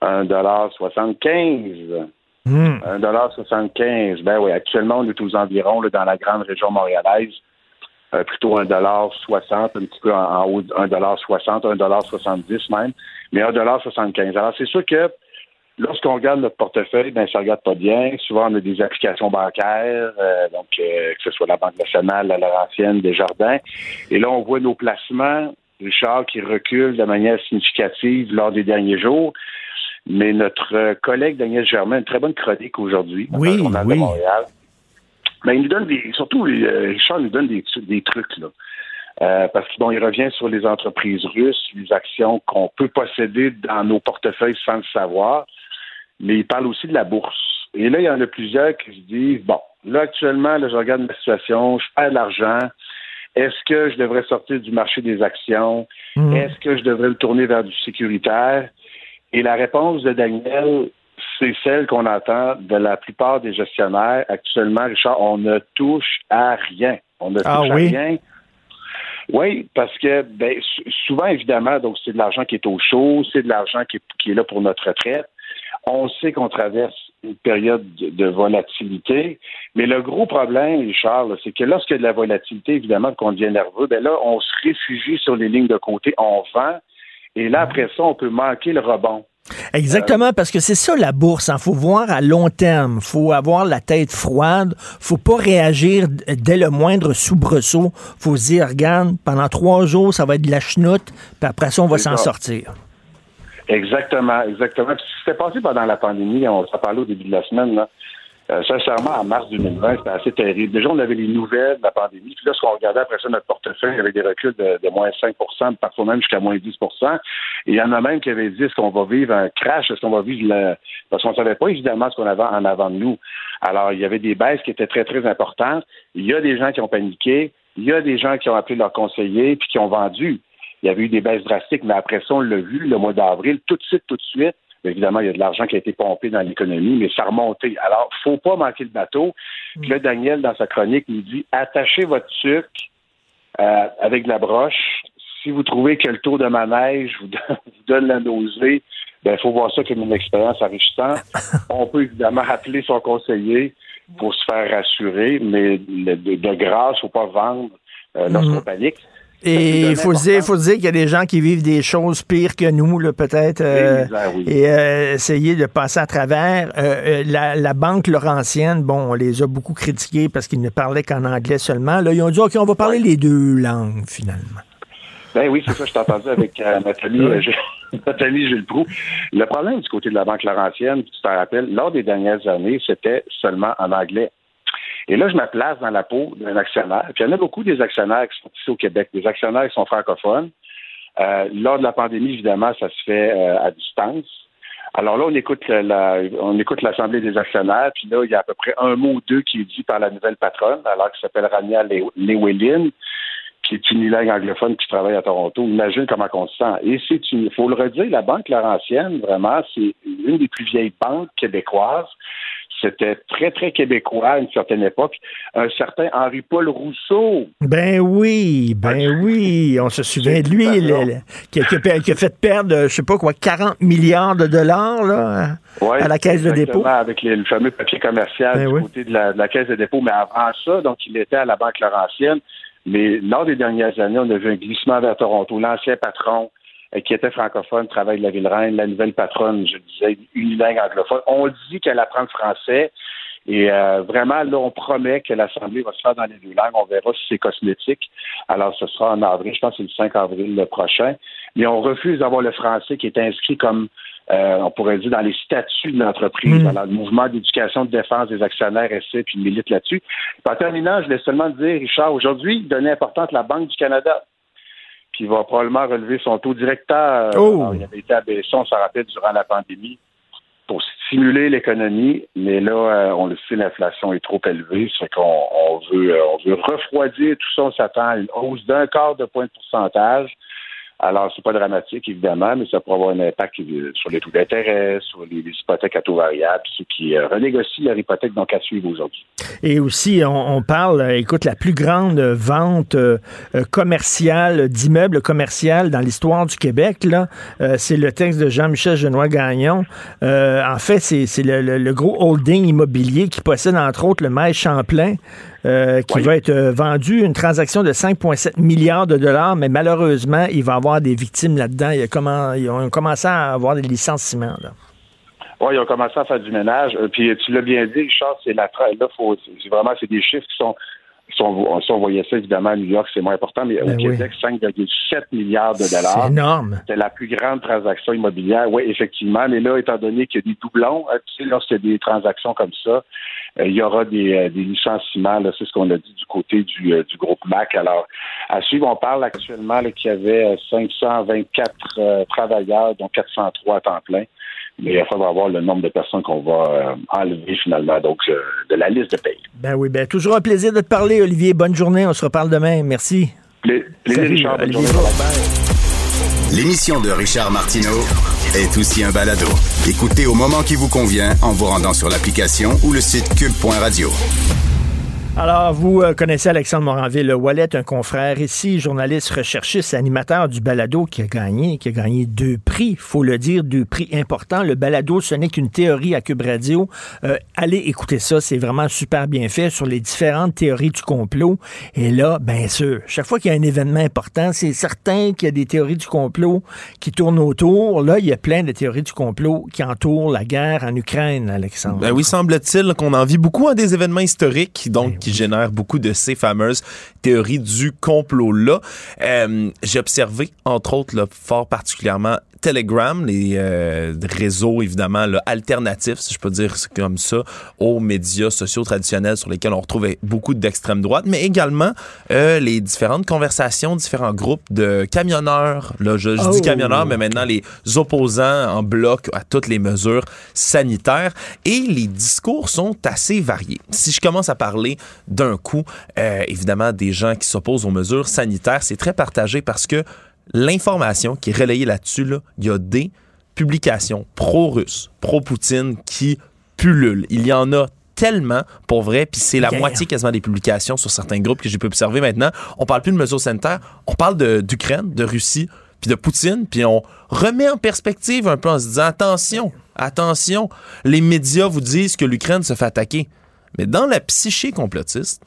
1,75 mmh. 1,75 Ben oui, actuellement, on est aux environs là, dans la grande région montréalaise. Euh, plutôt 1,60 un petit peu en, haut de 1,60 1,70 même, mais 1,75 Alors, c'est sûr que Lorsqu'on regarde notre portefeuille, ben ça regarde pas bien. Souvent, on a des applications bancaires, euh, donc euh, que ce soit la Banque nationale, la Laurentienne, Desjardins. Et là, on voit nos placements, Richard, qui reculent de manière significative lors des derniers jours. Mais notre collègue Daniel Germain, une très bonne chronique aujourd'hui, oui, oui. de Montréal. Ben, il nous donne des, surtout euh, Richard nous donne des, des trucs là. parce qu'il bon, il revient sur les entreprises russes, les actions qu'on peut posséder dans nos portefeuilles sans le savoir mais il parle aussi de la bourse. Et là, il y en a plusieurs qui se disent, bon, là, actuellement, là, je regarde ma situation, je perds de l'argent. Est-ce que je devrais sortir du marché des actions? Hmm. Est-ce que je devrais me tourner vers du sécuritaire? Et la réponse de Daniel, c'est celle qu'on entend de la plupart des gestionnaires. Actuellement, Richard, on ne touche à rien. On ne ah touche à rien. Oui, parce que ben, souvent, évidemment, donc c'est de l'argent qui est au chaud, c'est de l'argent qui est là pour notre retraite. On sait qu'on traverse une période de, volatilité, mais le gros problème, Richard, c'est que lorsqu'il y a de la volatilité, évidemment, qu'on devient nerveux, ben là, on se réfugie sur les lignes de côté, on vend, et là, après ça, on peut manquer le rebond. Exactement, parce que c'est ça la bourse. Il hein. faut voir à long terme. faut avoir la tête froide. faut pas réagir dès le moindre soubresaut. faut se dire, regarde, pendant trois jours, ça va être de la chenoute, puis après ça, on va s'en sortir. Exactement, exactement. Puis, ce qui s'est passé pendant la pandémie, on s'en parlait au début de la semaine, là, euh, sincèrement, en mars 2020, c'était assez terrible. Déjà, on avait les nouvelles de la pandémie. Puis là, ce qu'on regardait après ça, notre portefeuille avait des reculs de, moins 5% parfois même jusqu'à moins 10% Et il y en a même qui avaient dit est-ce qu'on va vivre un crash, est-ce qu'on va vivre le... Parce qu'on ne savait pas évidemment ce qu'on avait en avant de nous. Alors, il y avait des baisses qui étaient très, très importantes. Il y a des gens qui ont paniqué. Il y a des gens qui ont appelé leurs conseillers puis qui ont vendu il y avait eu des baisses drastiques, mais après ça, on l'a vu le mois d'avril, tout de suite, tout de suite. Évidemment, il y a de l'argent qui a été pompé dans l'économie, mais ça a remonté. Alors, faut pas manquer le bateau. Puis là, Daniel, dans sa chronique, nous dit attachez votre sucre euh, avec de la broche. Si vous trouvez que le taux de manège vous donne, la nausée, ben, il faut voir ça comme une expérience enrichissante. On peut évidemment rappeler son conseiller pour se faire rassurer, mais de, grâce, il ne faut pas vendre euh, lorsqu'on mm. panique. Et il faut dire, faut dire qu'il y a des gens qui vivent des choses pires que nous, peut-être, euh, et euh, essayer de passer à travers. Euh, la, Banque Laurentienne, bon, on les a beaucoup critiqués parce qu'ils ne parlaient qu'en anglais seulement. Là, ils ont dit, OK, on va parler les deux langues, finalement. Ben oui, c'est ça, je t'ai entendu avec Nathalie, Nathalie Gilles Proux. Le problème du côté de la Banque Laurentienne, tu te rappelles, lors des dernières années, c'était seulement en anglais. Et là, je me place dans la peau d'un actionnaire. Puis il y en a beaucoup des actionnaires qui sont ici au Québec, des actionnaires qui sont francophones. Euh, lors de la pandémie, évidemment, ça se fait euh, à distance. Alors là, on écoute on écoute l'Assemblée des actionnaires, puis là, il y a à peu près un mot ou deux qui est dit par la nouvelle patronne, alors qui s'appelle Rania Lewelin. qui est unilingue anglophone qui travaille à Toronto. Imagine comment on se sent. Et c'est il faut le redire, la Banque Laurentienne, vraiment, c'est une des plus vieilles banques québécoises. C'était très, très québécois à une certaine époque. Un certain Henri-Paul Rousseau. Ben oui, ben oui. On se souvient de lui, qui, a, fait perdre, je sais pas quoi, 40 milliards de dollars là, à la Caisse de dépôt. Avec le fameux papier commercial ben du côté de la, de la, Caisse de dépôt. Mais avant ça, donc, il était à la Banque Laurentienne. Mais lors des dernières années, on a vu un glissement vers Toronto. L'ancien patron, qui était francophone, travaille de la Ville-Reine, la nouvelle patronne, je disais, unilingue anglophone. On dit qu'elle apprend le français. Et euh, vraiment, là, on promet que l'Assemblée va se faire dans les deux langues. On verra si c'est cosmétique. Alors, ce sera en avril, je pense que c'est le 5 avril le prochain. Mais on refuse d'avoir le français qui est inscrit comme, euh, on pourrait dire, dans les statuts de l'entreprise. Alors, le mouvement d'éducation de défense des actionnaires essaie puis milite là-dessus. En terminant, je voulais seulement dire, Richard, aujourd'hui, donner importante la Banque du Canada qui va probablement relever son taux directeur. Oh. il avait été abaissé, on s'en rappelle, durant la pandémie pour stimuler l'économie, mais là, euh, on le sait, l'inflation est trop élevée, c'est qu'on on veut, euh, on veut refroidir tout ça, on s'attend à une hausse d'un quart de point de pourcentage. Alors, c'est pas dramatique, évidemment, mais ça pourrait avoir un impact sur les taux d'intérêt, sur les, hypothèques à taux variable, ceux qui euh, renégocient leur hypothèque, donc à suivre aujourd'hui. Et aussi, on, parle, euh, écoute, la plus grande vente euh, commerciale d'immeubles commerciaux dans l'histoire du Québec, là, c'est le texte de Jean-Michel Genois-Gagnon. en fait, c'est le, gros holding immobilier qui possède, entre autres, le mail Champlain. Euh, qui va être euh, vendu, une transaction de 5,7 milliards de dollars, mais malheureusement, il va y avoir des victimes là-dedans. Ils ont commencé à avoir des licenciements. Là. Oui, ils ont commencé à faire du ménage. Euh, puis tu l'as bien dit, Richard, c'est la là, faut, vraiment c'est des chiffres qui sont si on, voyait ça, évidemment, à New York, c'est moins important, mais au ben Québec, 5,7 milliards de dollars. C'est énorme. C'est la plus grande transaction immobilière. Oui, effectivement. Mais là, étant donné qu'il y a des doublons, euh, tu sais, lorsqu'il y a des transactions comme ça, il y aura des, euh, des licenciements. C'est ce qu'on a dit du côté du, du, groupe MAC. Alors, à suivre, on parle actuellement qu'il y avait 524 travailleurs, dont 403 à temps plein mais il faudra voir le nombre de personnes qu'on va euh, enlever finalement donc euh, de la liste de pays. Ben oui, ben toujours un plaisir de te parler, Olivier. Bonne journée, on se reparle demain. Merci. Richard. L'émission de Richard Martineau est aussi un balado. Écoutez au moment qui vous convient en vous rendant sur l'application ou le site cube.radio. Alors, vous euh, connaissez Alexandre Moranville Wallet, un confrère ici, journaliste, recherchiste, animateur du balado qui a gagné, qui a gagné deux prix, faut le dire, deux prix importants. Le balado, ce n'est qu'une théorie à Cube Radio. Euh, allez écouter ça, c'est vraiment super bien fait sur les différentes théories du complot. Et là, bien sûr, chaque fois qu'il y a un événement important, c'est certain qu'il y a des théories du complot qui tournent autour. Là, il y a plein de théories du complot qui entourent la guerre en Ukraine, Alexandre. Ben oui, semble-t-il qu'on en vit beaucoup à des événements historiques, qui génère beaucoup de ces fameuses théories du complot-là. Euh, j'ai observé, entre autres, là, fort particulièrement Telegram, les euh, réseaux évidemment là, alternatifs, si je peux dire comme ça, aux médias sociaux traditionnels sur lesquels on retrouve beaucoup d'extrême droite, mais également euh, les différentes conversations, différents groupes de camionneurs. Là, je, dis oh. camionneurs, mais maintenant les opposants en bloc à toutes les mesures sanitaires. Et les discours sont assez variés. Si je commence à parler d'un coup, euh, évidemment, des gens qui s'opposent aux mesures sanitaires, c'est très partagé parce que l'information qui est relayée là-dessus, il y a des publications pro-russes, pro-Poutine qui pullulent. Il y en a tellement pour vrai, puis c'est la moitié quasiment des publications sur certains groupes que j'ai pu observer maintenant. On parle plus de mesures sanitaires, on parle d'Ukraine, de, Russie, puis de Poutine, puis on remet en perspective un peu en se disant attention, attention, les médias vous disent que l'Ukraine se fait attaquer. Mais dans la psyché complotiste,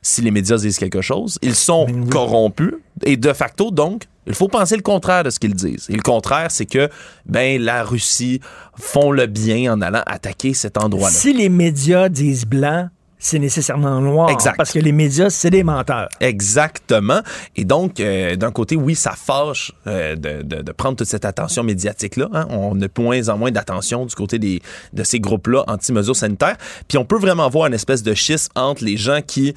si les médias disent quelque chose, ils sont corrompus et de facto donc il faut penser le contraire de ce qu'ils disent. Et le contraire, c'est que ben la Russie font le bien en allant attaquer cet endroit-là. Si les médias disent blanc, c'est nécessairement noir. Exact. Parce que les médias, c'est des menteurs. Exactement. Et donc, euh, d'un côté, oui, ça fâche euh, de, de, prendre toute cette attention médiatique-là. Hein. On a de moins en moins d'attention du côté des, de ces groupes-là anti-mesures sanitaires. Puis on peut vraiment voir une espèce de schisme entre les gens qui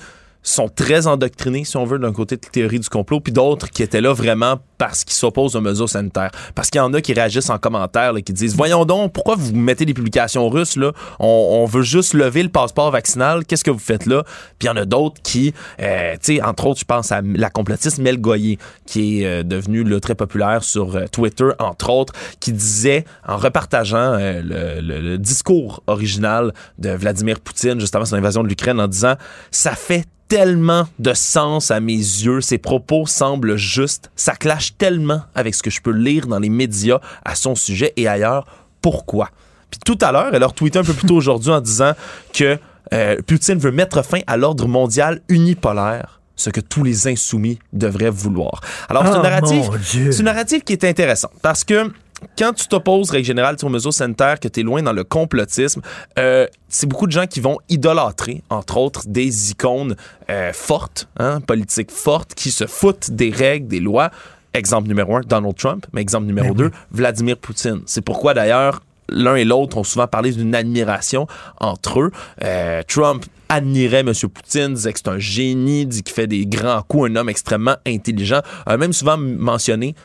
sont très endoctrinés, si on veut, d'un côté de la théorie du complot, puis d'autres qui étaient là vraiment parce qu'ils s'opposent aux mesures sanitaires. Parce qu'il y en a qui réagissent en commentaire, là, qui disent Voyons donc, pourquoi vous mettez des publications russes, là? On, on veut juste lever le passeport vaccinal, qu'est-ce que vous faites là? Puis il y en a d'autres qui, euh, tu sais, entre autres, je pense à la complotiste Mel Goyer, qui est euh, devenue là, très populaire sur euh, Twitter, entre autres, qui disait, en repartageant euh, le, le- le discours original de Vladimir Poutine, juste avant son invasion de l'Ukraine, en disant Ça fait tellement de sens à mes yeux, ses propos semblent justes, ça clash tellement avec ce que je peux lire dans les médias à son sujet et ailleurs. Pourquoi? Puis tout à l'heure, elle a retweeté un peu plus tôt aujourd'hui en disant que euh, Poutine veut mettre fin à l'ordre mondial unipolaire, ce que tous les insoumis devraient vouloir. Alors, c'est une narrative, c'est une narrative qui est intéressante parce que quand tu t'opposes, règle générale, aux mesures sanitaires, que tu es loin dans le complotisme, euh, c'est beaucoup de gens qui vont idolâtrer, entre autres, des icônes euh, fortes, hein, politiques fortes, qui se foutent des règles, des lois. Exemple numéro un, Donald Trump, mais exemple numéro deux, Vladimir Poutine. C'est pourquoi d'ailleurs l'un et l'autre ont souvent parlé d'une admiration entre eux. Euh, Trump admirait M. Poutine, disait que c'est un génie, dit qu'il fait des grands coups, un homme extrêmement intelligent, a même souvent mentionné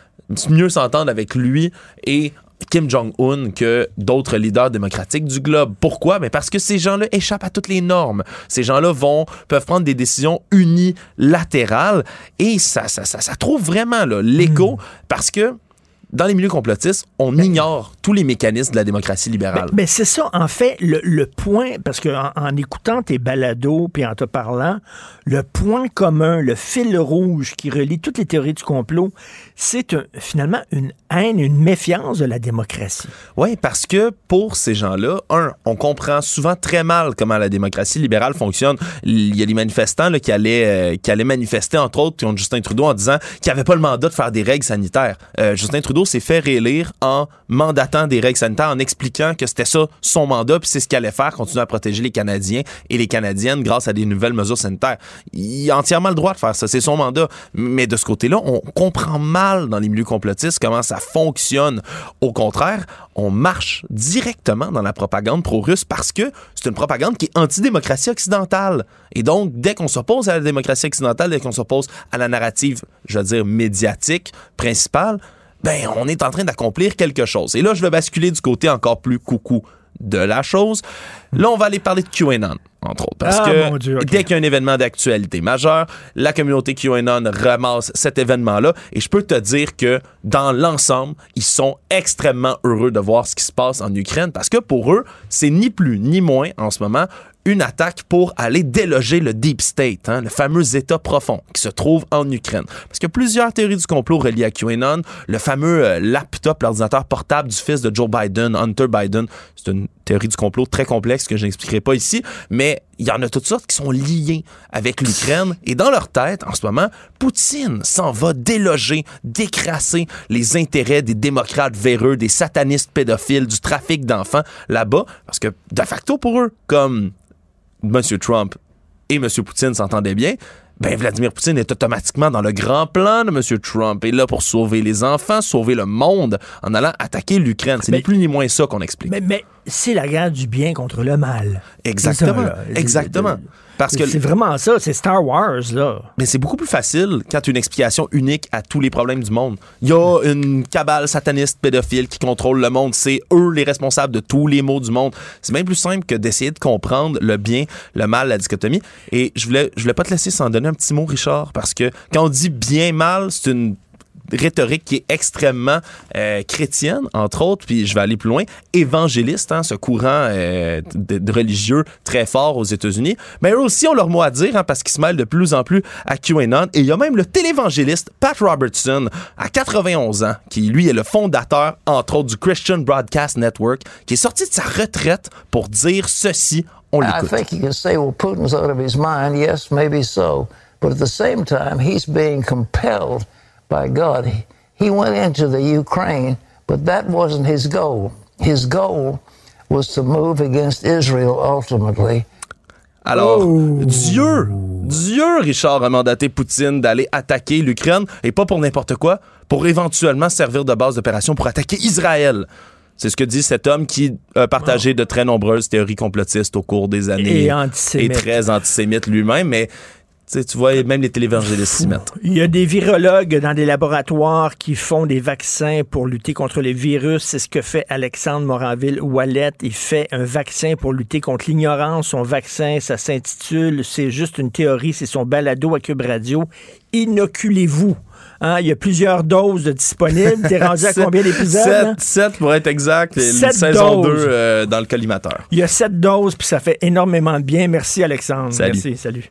mieux s'entendre avec lui et Kim Jong-un que d'autres leaders démocratiques du globe. Pourquoi? Mais parce que ces gens-là échappent à toutes les normes. Ces gens-là vont, peuvent prendre des décisions unilatérales et ça, ça, ça, ça trouve vraiment l'écho parce que dans les milieux complotistes, on ignore tous les mécanismes de la démocratie libérale. Mais c'est ça, en fait, le, le point, parce que en, en écoutant tes balados puis en te parlant, le point commun, le fil rouge qui relie toutes les théories du complot, c'est un- finalement une haine, une méfiance de la démocratie. Oui, parce que pour ces gens-là, un, on comprend souvent très mal comment la démocratie libérale fonctionne. Il y a des manifestants là, qui, allaient, euh, qui allaient manifester, entre autres, contre Justin Trudeau en disant qu'il n'avait pas le mandat de faire des règles sanitaires. Euh, Justin Trudeau s'est fait réélire en mandatant des règles sanitaires, en expliquant que c'était ça son mandat, puis c'est ce qu'il allait faire, continuer à protéger les Canadiens et les Canadiennes grâce à des nouvelles mesures sanitaires. Il a entièrement le droit de faire ça, c'est son mandat. Mais de ce côté-là, on comprend mal dans les milieux complotistes comment ça fonctionne. Au contraire, on marche directement dans la propagande pro-russe parce que c'est une propagande qui est anti-démocratie occidentale. Et donc, dès qu'on s'oppose à la démocratie occidentale, dès qu'on s'oppose à la narrative, je veux dire, médiatique principale, ben, on est en train d'accomplir quelque chose. Et là, je vais basculer du côté encore plus coucou de la chose. Là, on va aller parler de QAnon, entre autres. Parce Ah, que Dieu, dès qu'il y a un événement d'actualité majeur, la communauté QAnon ramasse cet événement-là. Et je peux te dire que dans l'ensemble, ils sont extrêmement heureux de voir ce qui se passe en Ukraine parce que pour eux, c'est ni plus ni moins en ce moment une attaque pour aller déloger le Deep State, hein, le fameux État profond qui se trouve en Ukraine. Parce a plusieurs théories du complot reliées à QAnon. Le fameux euh, laptop, l'ordinateur portable du fils de Joe Biden, Hunter Biden, c'est une théorie du complot très complexe que je n'expliquerai pas ici, mais il y en a toutes sortes qui sont liées avec l'Ukraine. Et dans leur tête, en ce moment, Poutine s'en va déloger, décrasser les intérêts des démocrates véreux, des satanistes pédophiles, du trafic d'enfants là-bas. Parce que, de facto, pour eux, comme M. Trump et M. Poutine s'entendaient bien, ben Vladimir Poutine est automatiquement dans le grand plan de M. Trump et là pour sauver les enfants, sauver le monde en allant attaquer l'Ukraine. C'est ni plus ni moins ça qu'on explique. Mais, mais c'est la guerre du bien contre le mal. Exactement. C'est ça, là. Exactement. Parce que c'est vraiment ça, c'est Star Wars, là. Mais c'est beaucoup plus facile quand tu as une explication unique à tous les problèmes du monde. Il y a une cabale sataniste pédophile qui contrôle le monde. C'est eux les responsables de tous les maux du monde. C'est bien plus simple que d'essayer de comprendre le bien, le mal, la dichotomie. Et je voulais, je voulais pas te laisser sans donner un petit mot, Richard, parce que quand on dit bien, mal, c'est une rhétorique qui est extrêmement euh, chrétienne, entre autres, puis je vais aller plus loin, évangéliste, hein, ce courant euh, de, de religieux très fort aux États-Unis. Mais eux aussi ont leur mot à dire, hein, parce qu'ils se mêlent de plus en plus à QAnon. Et il y a même le télévangéliste Pat Robertson, à 91 ans, qui lui est le fondateur, entre autres, du Christian Broadcast Network, qui est sorti de sa retraite pour dire ceci. On I l'écoute. think you can say, well, Putin's out of his mind. Yes, maybe so. But at the same time, he's being compelled by God. He, he went into the Ukraine, but that wasn't his goal. His goal was to move against Israel ultimately. Alors, Dieu, Dieu, Richard, a mandaté Poutine d'aller attaquer l'Ukraine, et pas pour n'importe quoi, pour éventuellement servir de base d'opération pour attaquer Israël. C'est ce que dit cet homme qui a partagé de très nombreuses théories complotistes au cours des années. Et antisémite. Et très antisémite lui-même, mais sais, tu vois, même les télévangélistes s'y mettent. Il y a des virologues dans des laboratoires qui font des vaccins pour lutter contre les virus. C'est ce que fait Alexandre Moranville-Wallet. Il fait un vaccin pour lutter contre l'ignorance. Son vaccin, ça s'intitule C'est juste une théorie. C'est son balado à Cube Radio. Inoculez-vous. Hein, il y a plusieurs doses disponibles. T'es rendu à combien d'épisodes? 7, 7 pour être exact. Sept saison doses. 2 euh, dans le collimateur. Il y a sept doses, puis ça fait énormément de bien. Merci, Alexandre. Salut. Merci, salut.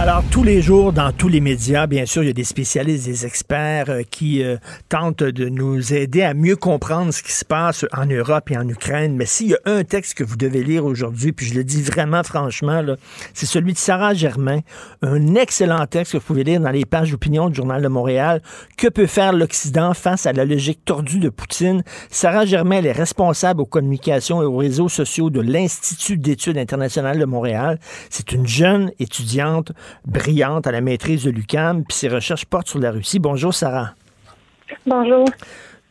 Alors, tous les jours, dans tous les médias, bien sûr, il y a des spécialistes, des experts euh, qui euh, tentent de nous aider à mieux comprendre ce qui se passe en Europe et en Ukraine. Mais s'il y a un texte que vous devez lire aujourd'hui, puis je le dis vraiment franchement, c'est celui de Sarah Germain, un excellent texte que vous pouvez lire dans les pages d'opinion du Journal de Montréal. Que peut faire l'Occident face à la logique tordue de Poutine? Sarah Germain, elle est responsable aux communications et aux réseaux sociaux de l'Institut d'études internationales de Montréal. C'est une jeune étudiante brillante à la maîtrise de l'UCAM, puis ses recherches portent sur la Russie. Bonjour, Sarah. Bonjour.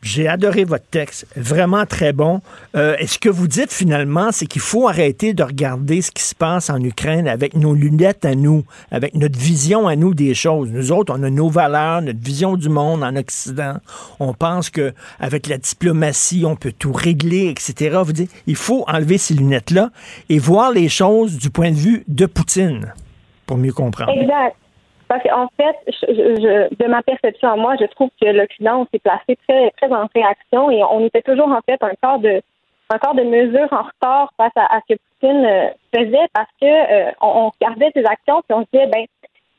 J'ai adoré votre texte, vraiment très bon. Euh, et ce que vous dites finalement, c'est qu'il faut arrêter de regarder ce qui se passe en Ukraine avec nos lunettes à nous, avec notre vision à nous des choses? Nous autres, on a nos valeurs, notre vision du monde en Occident. On pense que avec la diplomatie, on peut tout régler, etc. Vous dites, il faut enlever ces lunettes-là et voir les choses du point de vue de Poutine pour mieux comprendre. Exact. Parce qu'en fait, je, de ma perception à moi, je trouve que l'Occident s'est placé très, très en réaction et on était toujours en fait un corps de un corps de mesures en retard face à, ce que Poutine euh, faisait parce que euh, on, regardait ses actions puis on se disait ben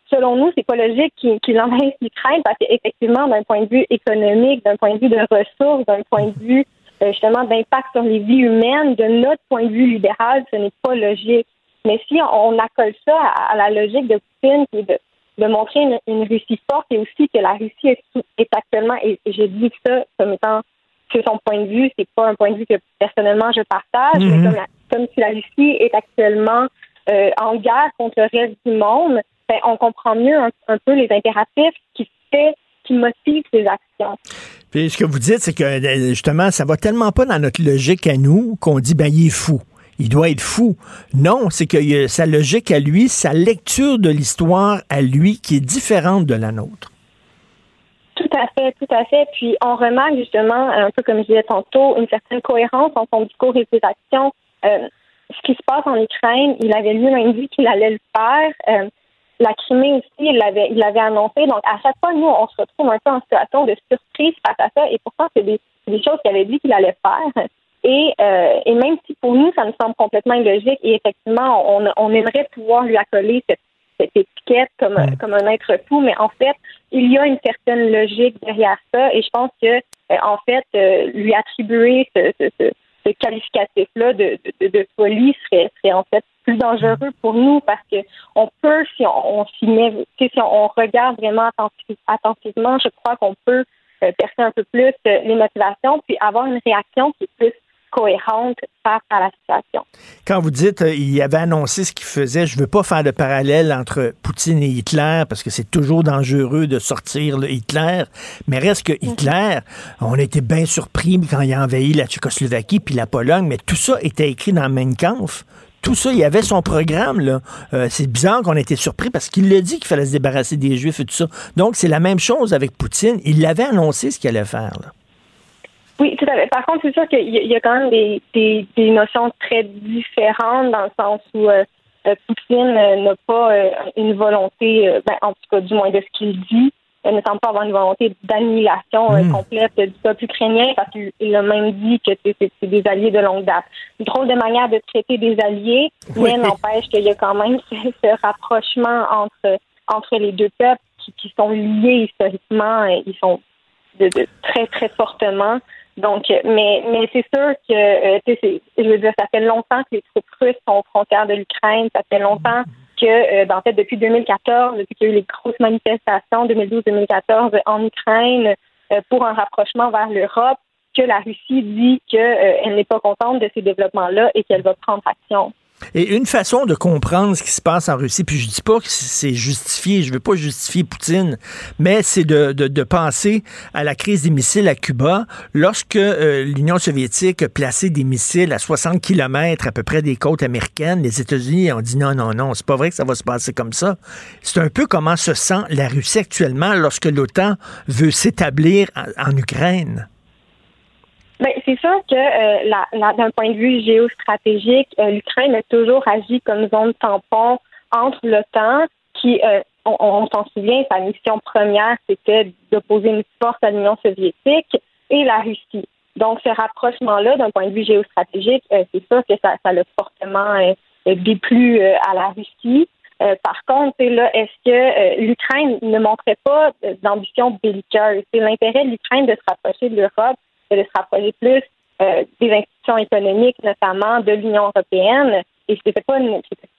selon nous c'est pas logique qu'il qu'il envahisse l'Ukraine parce qu'effectivement d'un point de vue économique, d'un point de vue de ressources, d'un point de vue euh, justement d'impact sur les vies humaines, de notre point de vue libéral, ce n'est pas logique. Mais si on, accole ça à, la logique de Poutine, qui est de, de montrer une, une Russie forte et aussi que la Russie est, est actuellement, et j'ai dit ça comme étant que son point de vue, c'est pas un point de vue que personnellement je partage, Mhm. mais comme, la- comme si la Russie est actuellement euh, en guerre contre le reste du monde, ben, on comprend mieux un, un peu les impératifs qui fait qui motivent ces actions. Puis ce que vous dites, c'est que euh, justement, ça va tellement pas dans notre logique à nous qu'on dit ben il est fou. Il doit être fou. Non, c'est que euh, sa logique à lui, sa lecture de l'histoire à lui qui est différente de la nôtre. Tout à fait, tout à fait. Puis on remarque justement, un peu comme je disais tantôt, une certaine cohérence en son discours et ses actions. Euh, ce qui se passe en Ukraine, il avait lui-même dit qu'il allait le faire. Euh, la Crimée aussi, il l'avait, il l'avait annoncé. Donc à chaque fois, nous, on se retrouve un peu en situation de surprise face à ça. Et pourtant, c'est des, c'est des choses qu'il avait dit qu'il allait faire. Et, euh, et même si pour nous, ça nous semble complètement illogique, et effectivement, on, on aimerait pouvoir lui accoler cette, cette étiquette comme, un- comme un être fou, mais en fait, il y a une certaine logique derrière ça, et je pense que, euh, en fait, euh, lui attribuer ce, ce, ce, ce qualificatif-là de, de, de folie serait, serait en fait plus dangereux pour nous parce que on peut, si on, on s'y met, si on, on regarde vraiment attentif- attentivement, je crois qu'on peut euh, percer un peu plus euh, les motivations, puis avoir une réaction qui est plus cohérente face à la situation. Quand vous dites euh, il avait annoncé ce qu'il faisait, je veux pas faire de parallèle entre Poutine et Hitler parce que c'est toujours dangereux de sortir le Hitler, mais reste que Hitler, on été bien surpris quand il a envahi la Tchécoslovaquie puis la Pologne, mais tout ça était écrit dans Mein Kampf. Tout ça, il y avait son programme. là. Euh, c'est bizarre qu'on ait été surpris parce qu'il l'a dit qu'il fallait se débarrasser des Juifs et tout ça. Donc, c'est la même chose avec Poutine. Il l'avait annoncé ce qu'il allait faire. là. Oui, tout à fait. Par contre, c'est sûr qu'il y, a- quand même des, des, des notions très différentes dans le sens où euh, euh, Poutine euh, n'a pas euh, une volonté, euh, ben, en tout cas du moins de ce qu'il dit, euh, ne semble pas avoir une volonté d'annihilation euh, Mm. complète du peuple ukrainien parce qu'il il a même dit que c'est des alliés de longue date. Une drôle de manière de traiter des alliés, Oui. mais n'empêche qu'il y a quand même ce, ce rapprochement entre, entre les deux peuples qui, qui sont liés historiquement et ils sont de, de très, très fortement. Donc, euh, mais, mais c'est sûr que, euh, tu sais, je veux dire, ça fait longtemps que les troupes russes sont aux frontières de l'Ukraine. Ça fait longtemps que, euh, ben, en fait, depuis 2014, depuis qu'il y a eu les grosses manifestations 2012-2014 en Ukraine pour un rapprochement vers l'Europe, que la Russie dit qu'elle n'est pas contente de ces développements-là et qu'elle va prendre action. Et une façon de comprendre ce qui se passe en Russie, puis je dis pas que c'est justifié, je veux pas justifier Poutine, mais c'est de, penser à la crise des missiles à Cuba, lorsque euh, l'Union soviétique a placé des missiles à 60 km à peu près des côtes américaines, les États-Unis ont dit non, non, non, c'est pas vrai que ça va se passer comme ça. C'est un peu comment se sent la Russie actuellement lorsque l'OTAN veut s'établir en Ukraine. Ben, c'est sûr que euh, d'un point de vue géostratégique, euh, l'Ukraine a toujours agi comme zone tampon entre l'OTAN, qui, euh, on, s'en souvient, sa mission première, c'était d'opposer une force à l'Union soviétique et la Russie. Donc, ce rapprochement-là, d'un point de vue géostratégique, c'est sûr que ça, ça l'a fortement déplu à la Russie. par contre, là, est-ce que l'Ukraine ne montrait pas d'ambition belliqueuse? C'est l'intérêt de l'Ukraine de se rapprocher de l'Europe de se rapprocher plus euh, des institutions économiques, notamment de l'Union européenne. Et c'était pas,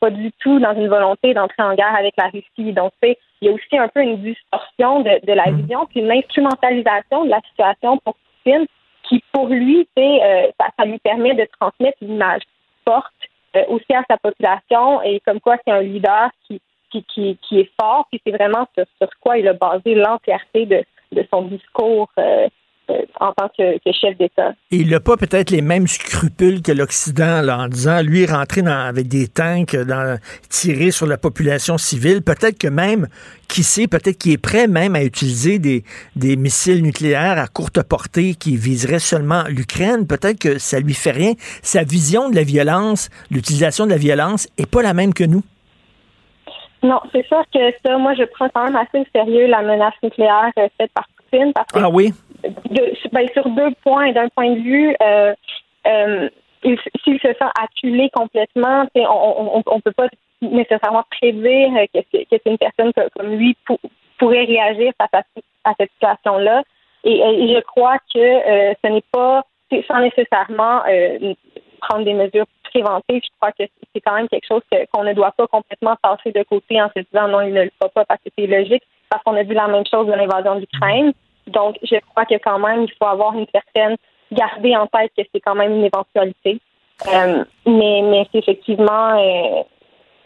pas du tout dans une volonté d'entrer en guerre avec la Russie. Donc, il y a aussi un peu une distorsion de, la mmh. vision, puis une instrumentalisation de la situation pour Poutine, qui pour lui, euh, ça, ça, lui permet de transmettre une image forte euh, aussi à sa population et comme quoi c'est un leader qui, qui, qui, est fort, puis c'est vraiment sur, sur, quoi il a basé l'entièreté de, de son discours euh, en tant que, chef d'État. il n'a pas peut-être les mêmes scrupules que l'Occident en disant, lui, rentrer dans, avec des tanks, dans, tirer sur la population civile. Peut-être que même, qui sait, peut-être qu'il est prêt même à utiliser des, des missiles nucléaires à courte portée qui viseraient seulement l'Ukraine. Peut-être que ça lui fait rien. Sa vision de la violence, l'utilisation de la violence, est pas la même que nous. Non, c'est sûr que ça, moi, je prends quand même assez au sérieux la menace nucléaire euh, faite par Poutine. Parce que ah oui? Ben, sur deux points. D'un point de vue, euh, euh, s'il se sent acculé complètement, on ne peut pas nécessairement prédire que, c'est une personne comme lui pourrait réagir face à, cette situation-là. Et, je crois que euh, ce n'est pas sans nécessairement prendre des mesures préventives. Je crois que c'est quand même quelque chose qu'on ne doit pas complètement passer de côté en se disant non, il ne le fera pas parce que c'est logique, parce qu'on a vu la même chose de l'invasion d'Ukraine. Donc, je crois que quand même, il faut avoir une certaine garder en tête que c'est quand même une éventualité. Euh, mais, mais c'est effectivement, euh,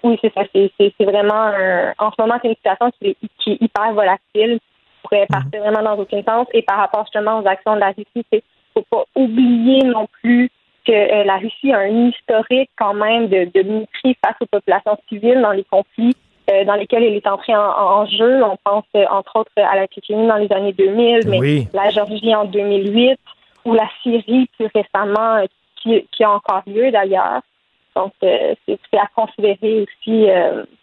oui, c'est ça. C'est, vraiment, en ce moment, c'est une situation qui est, qui est hyper volatile, qui pourrait partir vraiment dans aucun sens. Et par rapport justement aux actions de la Russie, il faut pas oublier non plus que euh, la Russie a un historique quand même de, de mépris face aux populations civiles dans les conflits dans lesquels il est entré en, jeu. On pense euh, entre autres à la Tchétchénie dans les années 2000, mais la Géorgie en 2008 ou la Syrie plus récemment, euh, qui, qui a encore lieu d'ailleurs. Donc, c'est à considérer aussi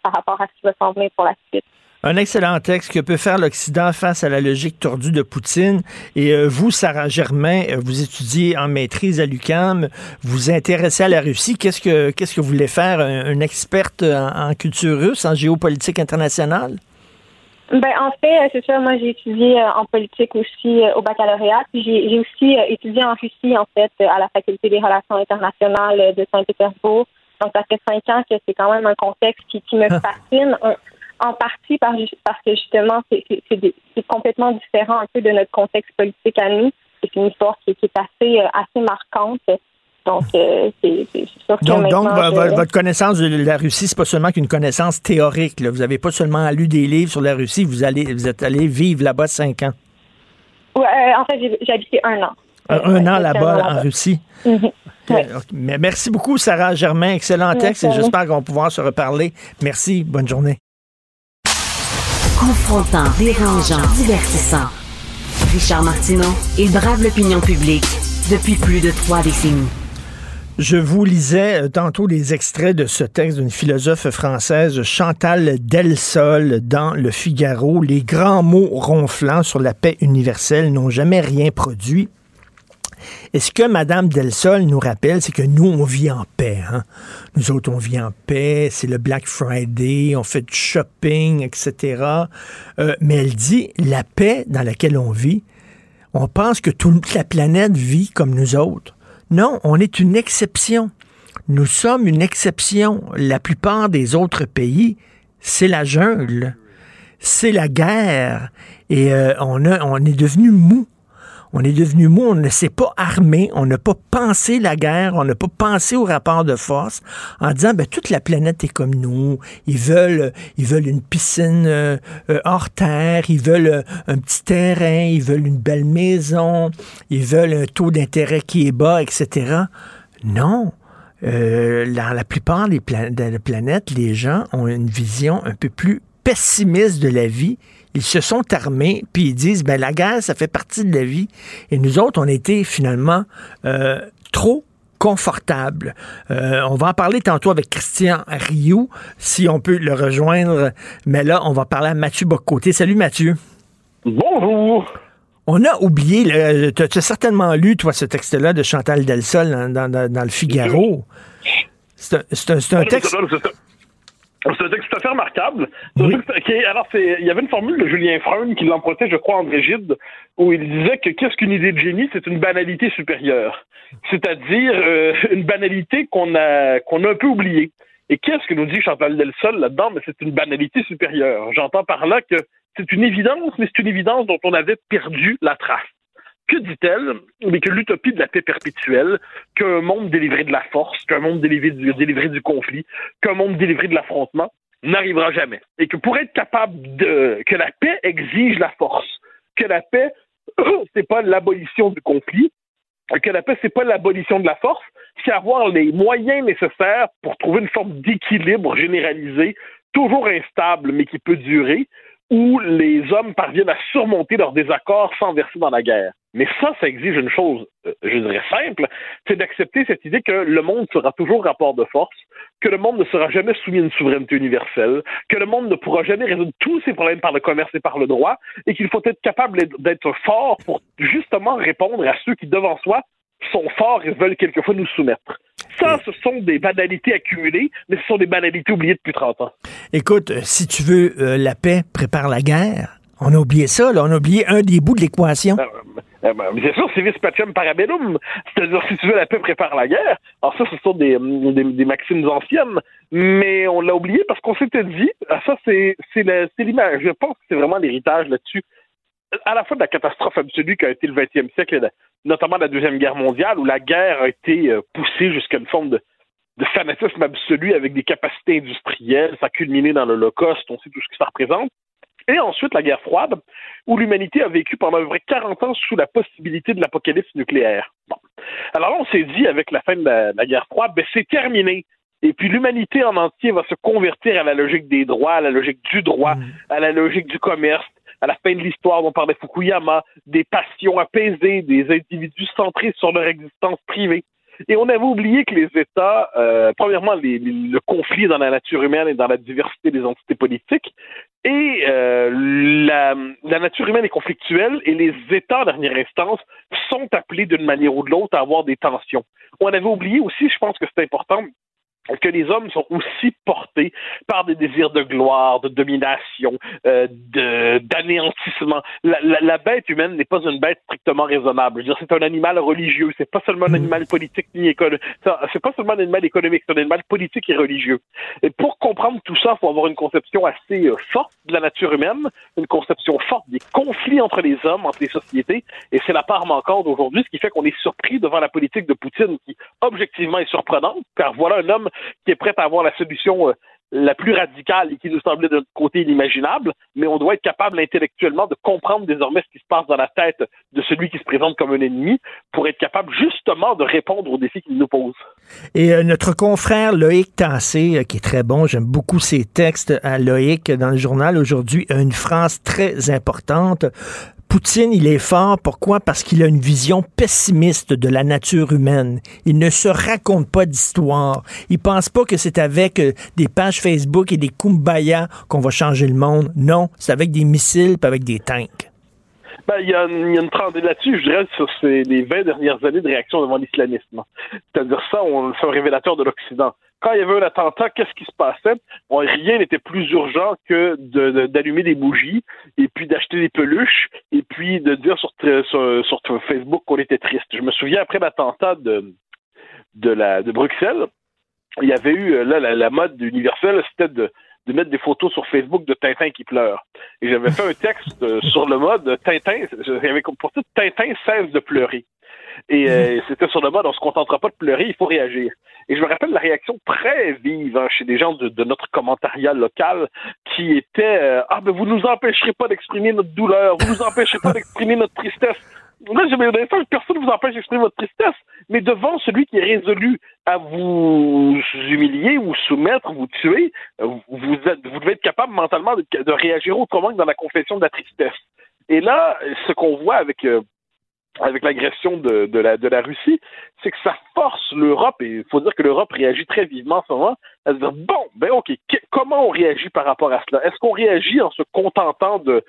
par rapport à ce qui va s'en venir pour la suite. Un excellent texte que peut faire l'Occident face à la logique tordue de Poutine. Et euh, vous, Sarah Germain, euh, vous étudiez en maîtrise à l'UCAM, vous intéressez à la Russie. Qu'est-ce que qu'est-ce que vous voulez faire, une experte en, culture russe, en géopolitique internationale? Ben, en fait, euh, c'est ça. Moi, j'ai étudié en politique aussi au baccalauréat. Puis j'ai aussi étudié en Russie, en fait, à la Faculté des relations internationales de Saint-Pétersbourg. Donc, ça fait cinq ans que c'est quand même un contexte qui, qui me fascine en partie parce que justement, c'est complètement différent un peu de notre contexte politique à nous. C'est une histoire qui, est assez, euh, assez marquante. Donc, euh, c'est sûr que Donc, donc votre connaissance de la Russie, c'est pas seulement qu'une connaissance théorique. Vous n'avez pas seulement lu des livres sur la Russie, vous, allez, vous êtes allé vivre là-bas cinq ans. Oui, euh, en fait, j'ai habité un an. Un, an là-bas en Russie. Mhm. Mais merci beaucoup, Sarah Germain. Excellent texte et j'espère qu'on va pouvoir se reparler. Merci. Bonne journée. Confrontant, dérangeant, divertissant. Richard Martineau, il brave l'opinion publique depuis plus de trois décennies. Je vous lisais euh, tantôt les extraits de ce texte d'une philosophe française, Chantal Delsol, dans Le Figaro. Les grands mots ronflants sur la paix universelle n'ont jamais rien produit. Et ce que Mme Delsol nous rappelle, c'est que nous, on vit en paix. Hein. Nous autres, on vit en paix. C'est le Black Friday, on fait du shopping, etc. Euh, mais elle dit, la paix dans laquelle on vit, on pense que toute la planète vit comme nous autres. Non, on est une exception. Nous sommes une exception. La plupart des autres pays, c'est la jungle, c'est la guerre, et euh, on, a, on est devenu mou On est devenu mou, on ne s'est pas armé, on n'a pas pensé la guerre, on n'a pas pensé au rapport de force en disant ben toute la planète est comme nous. Ils veulent ils veulent une piscine euh, euh, hors terre, ils veulent euh, un petit terrain, ils veulent une belle maison, ils veulent un taux d'intérêt qui est bas, etc. Non. dans la plupart des de la planète, les gens ont une vision un peu plus pessimiste de la vie ils se sont armés, puis ils disent, ben la guerre, ça fait partie de la vie. Et nous autres, on était finalement euh, trop confortables. Euh, on va en parler tantôt avec Christian Rioux, si on peut le rejoindre. Mais là, on va parler à Mathieu Bocoté. Salut Mathieu. Bonjour. On a oublié, tu as, certainement lu, toi, ce texte-là de Chantal Delsol dans, dans, le Figaro. C'est un, un, texte... C'est un texte tout à fait remarquable. alors, il y avait une formule de Julien Freund qui l'empruntait, je crois, André Gide, où il disait que qu'est-ce qu'une idée de génie, c'est une banalité supérieure. C'est-à-dire euh, une banalité qu'on a, qu'on a un peu oubliée. Et qu'est-ce que nous dit Chantal Delsol là-dedans? Mais c'est une banalité supérieure. J'entends par là que c'est une évidence, mais c'est une évidence dont on avait perdu la trace. Que dit-elle? Mais que l'utopie de la paix perpétuelle, qu'un monde délivré de la force, qu'un monde délivré du, conflit, qu'un monde délivré de l'affrontement n'arrivera jamais. Et que pour être capable de, que la paix exige la force, que la paix, c'est pas l'abolition du conflit, que la paix, c'est pas l'abolition de la force, c'est avoir les moyens nécessaires pour trouver une forme d'équilibre généralisé, toujours instable, mais qui peut durer, où les hommes parviennent à surmonter leurs désaccords sans verser dans la guerre. Mais ça, ça exige une chose, euh, je dirais simple, c'est d'accepter cette idée que le monde sera toujours rapport de force, que le monde ne sera jamais soumis à une souveraineté universelle, que le monde ne pourra jamais résoudre tous ses problèmes par le commerce et par le droit, et qu'il faut être capable d'être fort pour justement répondre à ceux qui, devant soi, sont forts et veulent quelquefois nous soumettre. Ça, ce sont des banalités accumulées, mais ce sont des banalités oubliées depuis 30 ans. Écoute, euh, si tu veux euh, la paix, prépare la guerre. On a oublié ça, là. On a oublié un des bouts de l'équation. Euh, ben, c'est sûr, civis pacem parabellum. C'est-à-dire, si tu veux la paix, prépare la guerre. Alors ça, ce sont des, des, maximes anciennes, mais on l'a oublié parce qu'on s'était dit, ah, ça, c'est l'image. Je pense que c'est vraiment l'héritage là-dessus. À la fois de la catastrophe absolue qui a été le 20e siècle, notamment la Deuxième Guerre mondiale, où la guerre a été euh, poussée jusqu'à une forme de, de fanatisme absolu avec des capacités industrielles, ça a culminé dans l'Holocauste, on sait tout ce que ça représente. Et ensuite, la guerre froide, où l'humanité a vécu pendant à peu près 40 ans sous la possibilité de l'apocalypse nucléaire. Bon. Alors là, on s'est dit, avec la fin de la, guerre froide, ben, c'est terminé. Et puis l'humanité en entier va se convertir à la logique des droits, à la logique du droit, mm. à la logique du commerce, à la fin de l'histoire dont parlait Fukuyama, des passions apaisées, des individus centrés sur leur existence privée. Et on avait oublié que les États, euh, premièrement, le conflit dans la nature humaine et dans la diversité des entités politiques, et euh, la, la, nature humaine est conflictuelle et les États, en dernière instance, sont appelés d'une manière ou de l'autre à avoir des tensions. On avait oublié aussi, je pense que c'est important, que les hommes sont aussi portés par des désirs de gloire, de domination, euh, de d'anéantissement? La, la, la, bête humaine n'est pas une bête strictement raisonnable. Je veux dire, c'est un animal religieux. C'est pas seulement un mm. animal politique ni économique. C'est pas seulement un animal économique. C'est un animal politique et religieux. Et pour comprendre tout ça, il faut avoir une conception assez euh, forte de la nature humaine, une conception forte des conflits entre les hommes, entre les sociétés. Et c'est la part manquante d'aujourd'hui, ce qui fait qu'on est surpris devant la politique de Poutine, qui objectivement est surprenante, car voilà un homme qui est prête à avoir la solution euh, la plus radicale et qui nous semblait notre côté inimaginable, mais on doit être capable intellectuellement de comprendre désormais ce qui se passe dans la tête de celui qui se présente comme un ennemi pour être capable justement de répondre aux défis qu'il nous pose. Et euh, notre confrère Loïc Tassé, euh, qui est très bon, j'aime beaucoup ses textes à Loïc dans le journal aujourd'hui, a une phrase très importante. Poutine, il est fort. Pourquoi? Parce qu'il a une vision pessimiste de la nature humaine. Il ne se raconte pas d'histoire. Il pense pas que c'est avec euh, des pages Facebook et des kumbaya qu'on va changer le monde. Non, c'est avec des missiles et avec des tanks. Ben, il y, a une, trentaine là-dessus, je dirais, sur ces, les 20 dernières années de réaction devant l'islamisme. C'est-à-dire ça, c'est un révélateur de l'Occident quand il y avait un attentat, qu'est-ce qui se passait? rien n'était plus urgent que d'allumer des bougies et puis d'acheter des peluches et puis de dire sur, sur, Facebook qu'on était triste. Je me souviens après l'attentat de, de, la, de Bruxelles, il y avait eu, là, la, mode universelle, c'était de, de mettre des photos sur Facebook de Tintin qui pleure. Et j'avais fait un texte euh, sur le mode Tintin, j'avais pour tout Tintin cesse de pleurer. Et euh, c'était sur le mode on se contentera pas de pleurer, il faut réagir. Et je me rappelle la réaction très vive hein, chez des gens de, de, notre commentariat local qui était euh, ah ben vous nous empêcherez pas d'exprimer notre douleur, vous nous empêcherez pas d'exprimer notre tristesse. Moi, je me personne ne vous empêche d'exprimer votre tristesse, mais devant celui qui est résolu à vous humilier, vous soumettre, vous tuer, vous, vous devez être capable mentalement de, de, réagir autrement que dans la confession de la tristesse. Et là, ce qu'on voit avec euh, avec l'agression de, de, la, de la Russie, c'est que ça force l'Europe, et il faut dire que l'Europe réagit très vivement en ce moment, à se dire, bon, ben ok, comment on réagit par rapport à cela? Est-ce qu'on réagit en se contentant de,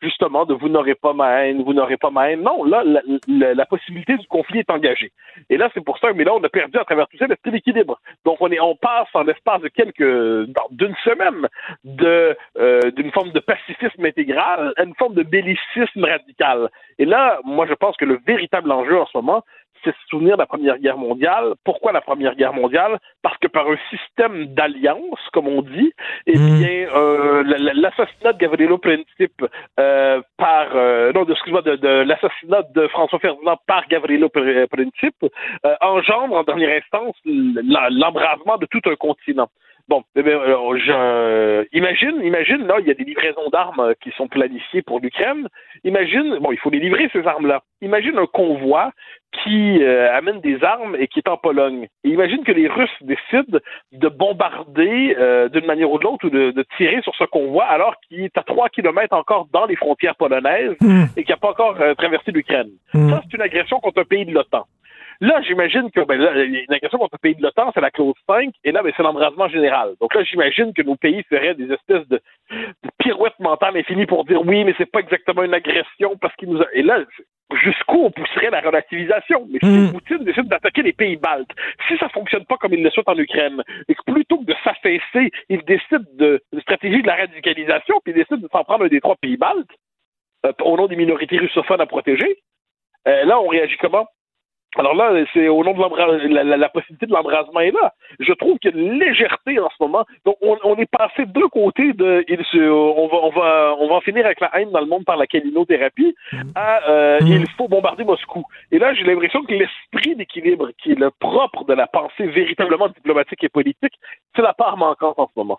justement, de vous n'aurez pas ma haine, vous n'aurez pas ma haine? Non, là, la, possibilité du conflit est engagée. Et là, c'est pour ça, mais là, on a perdu à travers tout ça l'esprit d'équilibre. Donc, on, est, on passe en l'espace de quelques, d'une semaine, de, euh, d'une forme de pacifisme intégral à une forme de bellicisme radical. Et là, moi, je pense que le véritable enjeu en ce moment, c'est se souvenir de la Première Guerre mondiale. Pourquoi la Première Guerre mondiale? Parce que par un système d'alliance, comme on dit, eh hmm. bien, euh, l'assassinat de Gavrilo Princip euh, par, euh, non, excuse-moi, de, de l'assassinat de François Ferdinand par Gavrilo Princip euh, engendre en dernière instance l'embrasement de tout un continent. Bon, eh bien, je, imagine, imagine, là, il y a des livraisons d'armes euh, qui sont planifiées pour l'Ukraine. Imagine, bon, il faut les livrer, ces armes-là. Imagine un convoi qui euh, amène des armes et qui est en Pologne. Et imagine que les Russes décident de bombarder euh, d'une manière ou de l'autre ou de, de, tirer sur ce convoi alors qu'il est à trois kilomètres encore dans les frontières polonaises mmh. et qui n'a pas encore traversé l'Ukraine. Mmh. Ça, c'est une agression contre un pays de l'OTAN. Là, j'imagine que ben, là, une question contre le pays de l'OTAN, c'est la clause 5, et là, ben, c'est l'embrasement général. Donc là, j'imagine que nos pays feraient des espèces de, de pirouettes mentales infinies pour dire oui, mais c'est pas exactement une agression parce qu'il nous a. Et là, jusqu'où on pousserait la relativisation? Mais si mm. Poutine décide d'attaquer les pays baltes, si ça fonctionne pas comme il le souhaite en Ukraine, et que plutôt que de s'affaisser, il décide de, de stratégie de la radicalisation, puis il décide de s'en prendre un des trois pays baltes, euh, au nom des minorités russophones à protéger, euh, là, on réagit comment? Alors là, c'est au nom de la, la, possibilité de l'embrasement est là. Je trouve qu'il y a une légèreté en ce moment. Donc, on, on est passé de côté de, il se, on va, on va, on va en finir avec la haine dans le monde par la calinothérapie à, euh, mm. il faut bombarder Moscou. Et là, j'ai l'impression que l'esprit d'équilibre qui est le propre de la pensée véritablement diplomatique et politique, c'est la part manquante en ce moment.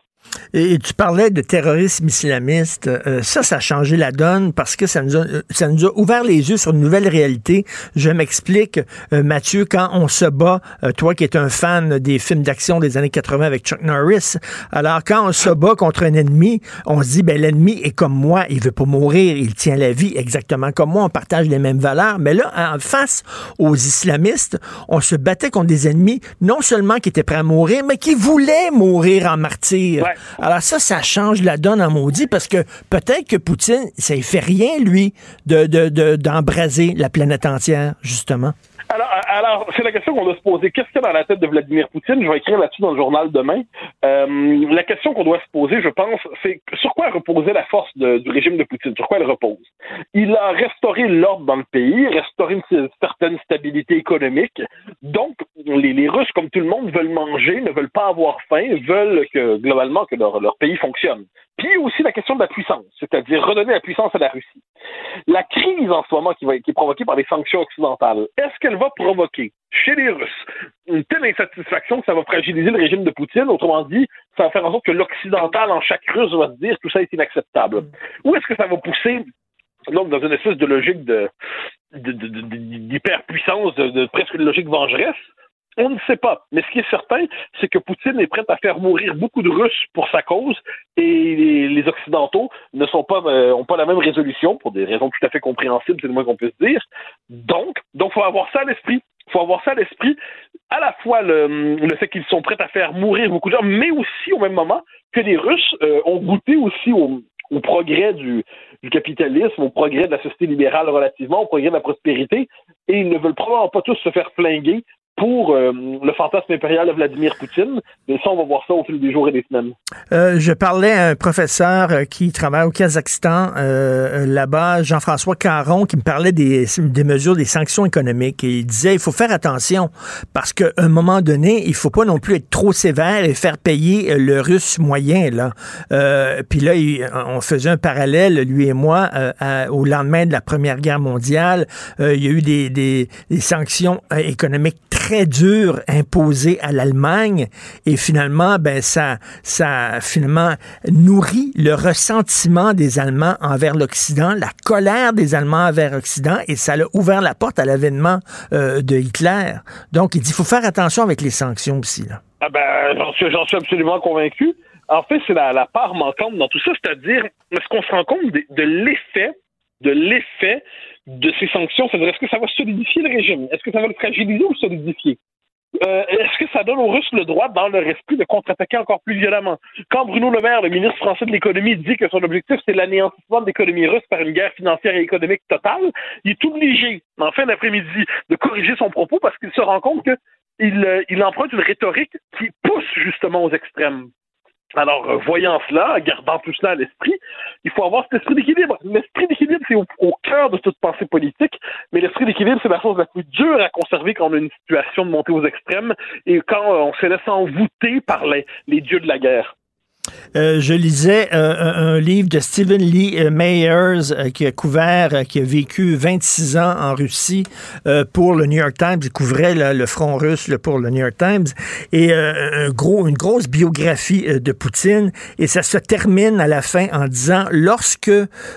Et, tu parlais de terrorisme islamiste. Euh, ça, ça a changé la donne parce que ça nous, a, euh, ça nous a ouvert les yeux sur une nouvelle réalité. Je m'explique, euh, Mathieu, quand on se bat, toi qui es un fan des films d'action des années 80 avec Chuck Norris, alors quand on se bat contre un ennemi, on se dit, ben l'ennemi est comme moi, il veut pas mourir, il tient la vie exactement comme moi, on partage les mêmes valeurs. Mais là, en face aux islamistes, on se battait contre des ennemis non seulement qui étaient prêts à mourir, mais qui voulaient mourir en martyr. Alors ça, ça change la donne en maudit parce que peut-être que Poutine, ça ne fait rien, lui, d'embraser de, la planète entière, justement. Alors, c'est la question qu'on doit se poser. Qu'est-ce qu'il y a dans la tête de Vladimir Poutine? Je vais écrire là-dessus dans le journal demain. Euh, la question qu'on doit se poser, je pense, c'est sur quoi reposait la force du régime de Poutine? Sur quoi elle repose? Il a restauré l'ordre dans le pays, restauré une certaine stabilité économique. Donc, les, Russes, comme tout le monde, veulent manger, ne veulent pas avoir faim, veulent que, globalement, que leur, pays fonctionne. Puis aussi la question de la puissance, c'est-à-dire redonner la puissance à la Russie. La crise en ce moment qui est provoquée par les sanctions occidentales, est-ce qu'elle va provoquer chez les Russes une telle insatisfaction que ça va fragiliser le régime de Poutine? Autrement dit, ça va faire en sorte que l'occidental en chaque Russe va se dire tout ça est inacceptable. Mm. Ou est-ce que ça va pousser donc dans une espèce de logique de d'hyperpuissance, de, de, presque une logique vengeresse, on ne sait pas. Mais ce qui est certain, c'est que Poutine est prêt à faire mourir beaucoup de Russes pour sa cause et les, Occidentaux ne sont pas, euh, ont pas la même résolution pour des raisons tout à fait compréhensibles, c'est le moins qu'on puisse dire. Donc, donc, faut avoir ça à l'esprit. Faut avoir ça à l'esprit. À la fois le, fait qu'ils sont prêts à faire mourir beaucoup de gens, mais aussi au même moment que les Russes euh, ont goûté aussi au, au progrès du, du, capitalisme, au progrès de la société libérale relativement, au progrès de la prospérité, et ils ne veulent probablement pas tous se faire flinguer pour euh, le fantasme impérial de Vladimir Poutine. Mais ça, on va voir ça au fil des jours et des semaines. Euh, je parlais à un professeur euh, qui travaille au Kazakhstan là-bas, Jean-François Caron, qui me parlait des, mesures, des sanctions économiques. Et il disait, il faut faire attention parce qu'à un moment donné, il faut pas non plus être trop sévère et faire payer le russe moyen. Là. puis là, on faisait un parallèle, lui et moi, au lendemain de la Première Guerre mondiale. il y a eu des, des, des sanctions économiques très dures imposées à l'Allemagne et finalement, ben ça, ça finalement nourrit le ressentiment des Allemands envers l'Occident, la colère des Allemands envers l'Occident et ça a ouvert la porte à l'avènement euh, de Hitler. Donc, il dit, faut faire attention avec les sanctions aussi. Là. Ah ben, j'en suis, absolument convaincu. En fait, c'est la, part manquante dans tout ça, c'est-à-dire, est-ce qu'on se rend compte de l'effet, de l'effet de ces sanctions, c'est-à-dire est-ce que ça va solidifier le régime? Est-ce que ça va le fragiliser ou le solidifier? Euh, est-ce que ça donne aux Russes le droit, dans leur esprit, de contre-attaquer encore plus violemment? Quand Bruno Le Maire, le ministre français de l'économie, dit que son objectif, c'est l'anéantissement de l'économie russe par une guerre financière et économique totale, il est obligé, en fin d'après-midi, de corriger son propos parce qu'il se rend compte qu'il euh, emprunte une rhétorique qui pousse justement aux extrêmes. Alors, euh, voyant cela, gardant tout cela à l'esprit, il faut avoir cet esprit d'équilibre. L'esprit d'équilibre, c'est au, cœur de toute pensée politique, mais l'esprit d'équilibre, c'est la chose la plus dure à conserver quand on a une situation de montée aux extrêmes et quand euh, on se laisse envoûter par les dieux de la guerre. Euh, je lisais euh, un, livre de Stephen Lee euh, Mayers qui a couvert, qui a vécu 26 ans en Russie pour le New York Times. Il couvrait le front russe pour le New York Times et une grosse biographie de Poutine. Et ça se termine à la fin en disant lorsque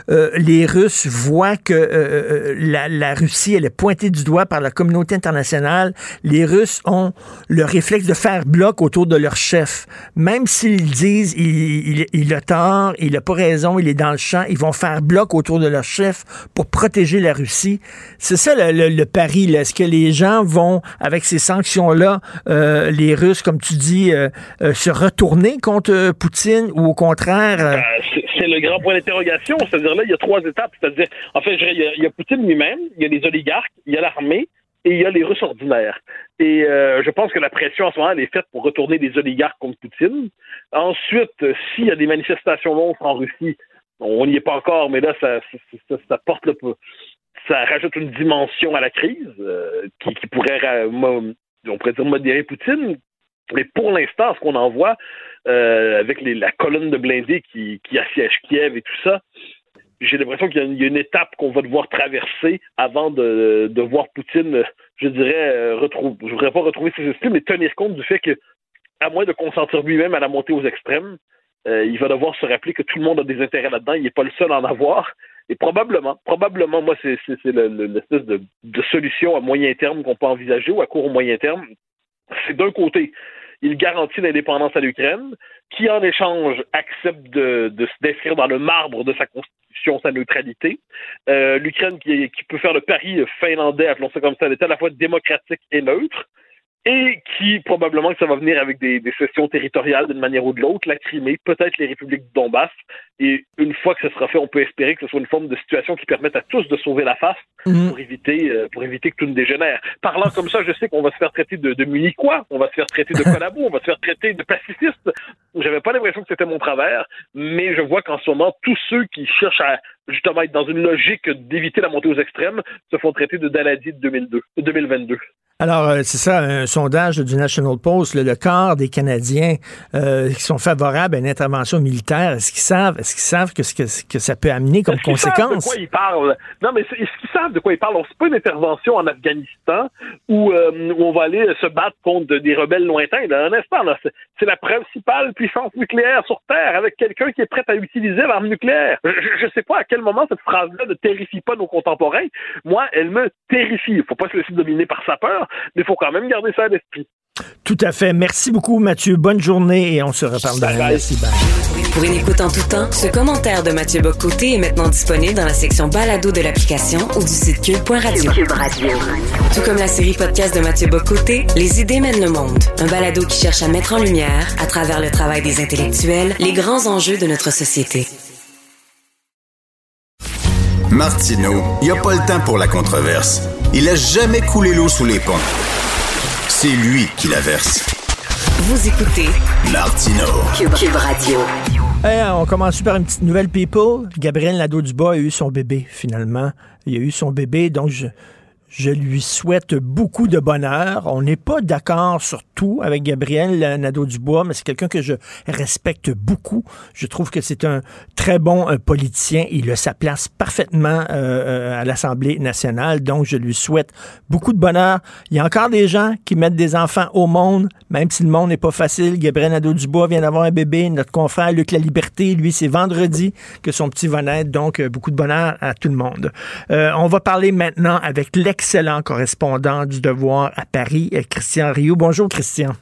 les Russes voient que la, Russie est pointée du doigt par la communauté internationale, les Russes ont le réflexe de faire bloc autour de leur chef, même s'ils disent il, a tort, il n'a pas raison, il est dans le champ, ils vont faire bloc autour de leur chef pour protéger la Russie. C'est ça le, pari. Est-ce que les gens vont, avec ces sanctions-là, euh, les Russes, comme tu dis, euh, euh, se retourner contre Poutine ou au contraire... c'est le grand point d'interrogation. C'est-à-dire là, il y a trois étapes. C'est-à-dire, en fait, il y, a Poutine lui-même, il y a les oligarques, il y a l'armée, et il y a les Russes ordinaires. Et euh, je pense que la pression en ce moment elle est faite pour retourner des oligarques contre Poutine. Ensuite, s'il y a des manifestations monstres en Russie, on n'y est pas encore, mais là, ça, ça, porte le ça rajoute une dimension à la crise euh, qui, pourrait, on pourrait dire, modérer Poutine. Mais pour l'instant, ce qu'on en voit euh, avec la colonne de blindés qui, qui assiège Kiev et tout ça, j'ai l'impression qu'il y, a une étape qu'on va devoir traverser avant de, de voir Poutine, je dirais, euh, retrouver, je voudrais pas retrouver ses esprits, mais tenir compte du fait que, à moins de consentir lui-même à la montée aux extrêmes, euh, il va devoir se rappeler que tout le monde a des intérêts là-dedans, il n'est pas le seul à en avoir. Et probablement, probablement, moi, c'est l'espèce de, de solution à moyen terme qu'on peut envisager ou à court ou moyen terme. C'est d'un côté, il garantit l'indépendance à l'Ukraine, qui en échange accepte de, de d'inscrire dans le marbre de sa constitution sa neutralité. Euh, L'Ukraine qui, qui, peut faire le pari finlandais, appelons ça comme ça, d'être à la fois démocratique et neutre et qui probablement que ça va venir avec des, des sessions territoriales d'une manière ou de l'autre, la Crimée, peut-être les républiques du Donbass. Et une fois que ce sera fait, on peut espérer que ce soit une forme de situation qui permette à tous de sauver la face mhm. pour éviter euh, pour éviter que tout ne dégénère. Parlant comme ça, je sais qu'on va se faire traiter de, de munichois, on va se faire traiter de collabos, on va se faire traiter de pacifistes. J'avais pas l'impression que c'était mon travers, mais je vois qu'en ce moment, tous ceux qui cherchent à justement être dans une logique d'éviter la montée aux extrêmes se font traiter de Daladi de 2002, 2022. Alors, euh, c'est ça, un sondage du National Post, le, quart des Canadiens euh, qui sont favorables à une intervention militaire, est-ce qu'ils savent, est-ce qu'ils savent que, que, que, ça peut amener comme conséquence? de quoi ils parlent? Non, mais est-ce qu'ils savent de quoi ils parlent? C'est pas une intervention en Afghanistan où, euh, où, on va aller se battre contre des rebelles lointains. Instant, là, c'est la principale puissance nucléaire sur Terre avec quelqu'un qui est prêt à utiliser l'arme nucléaire. Je ne sais pas à quel moment cette phrase-là ne terrifie pas nos contemporains? Moi, elle me terrifie. Il faut pas se laisser dominer par sa peur mais il faut quand même garder ça à l'esprit. Tout à fait. Merci beaucoup, Mathieu. Bonne journée et on se reparle demain. Merci. Pour une écoute en tout temps, ce commentaire de Mathieu Bocoté est maintenant disponible dans la section balado de l'application ou du site cube.radio. Cube Radio. Tout comme la série podcast de Mathieu Bocoté, Les idées mènent le monde. Un balado qui cherche à mettre en lumière, à travers le travail des intellectuels, les grands enjeux de notre société. Martineau, il n'y a pas le temps pour la controverse. Il a jamais coulé l'eau sous les ponts. c'est lui qui la verse. Vous écoutez Martino. Cube, Cube Radio. Hey, on commence par une petite nouvelle, people. Gabriel Nadeau-Dubois a eu son bébé, finalement. Il a eu son bébé, donc je, je lui souhaite beaucoup de bonheur. On n'est pas d'accord sur tout avec Gabriel Nadeau-Dubois, mais c'est quelqu'un que je respecte beaucoup. Je trouve que c'est un très bon euh, politicien. Il a sa place parfaitement euh, euh, à l'Assemblée nationale, donc je lui souhaite beaucoup de bonheur. Il y a encore des gens qui mettent des enfants au monde, même si le monde n'est pas facile. Gabriel Nadeau-Dubois vient d'avoir un bébé. Notre confrère Luc La Liberté, lui, c'est vendredi que son petit va naître, donc beaucoup de bonheur à tout le monde. on va parler maintenant avec l'ex excellent correspondant du Devoir à Paris, euh, Christian Rioux. Bonjour, Christian.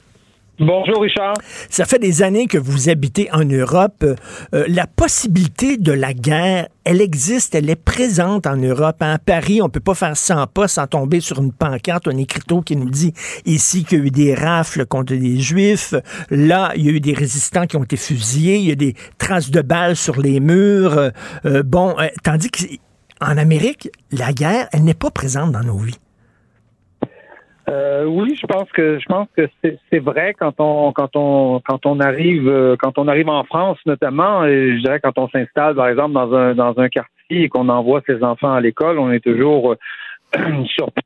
Bonjour Richard. Ça fait des années que vous habitez en Europe. Euh, la possibilité de la guerre, elle existe, elle est présente en Europe. À Paris, on peut pas faire 100 pas sans tomber sur une pancarte, un écriteau qui nous dit ici qu'il y a eu des rafles contre des juifs. Là, il y a eu des résistants qui ont été fusillés. Il y a des traces de balles sur les murs. Euh, bon, tandis que en Amérique, la guerre, elle n'est pas présente dans nos vies. Euh, oui, je pense que je pense que c'est vrai quand on quand on quand on arrive euh, quand on arrive en France notamment, et je dirais quand on s'installe par exemple dans un dans un quartier et qu'on envoie ses enfants à l'école, on est toujours euh, surpris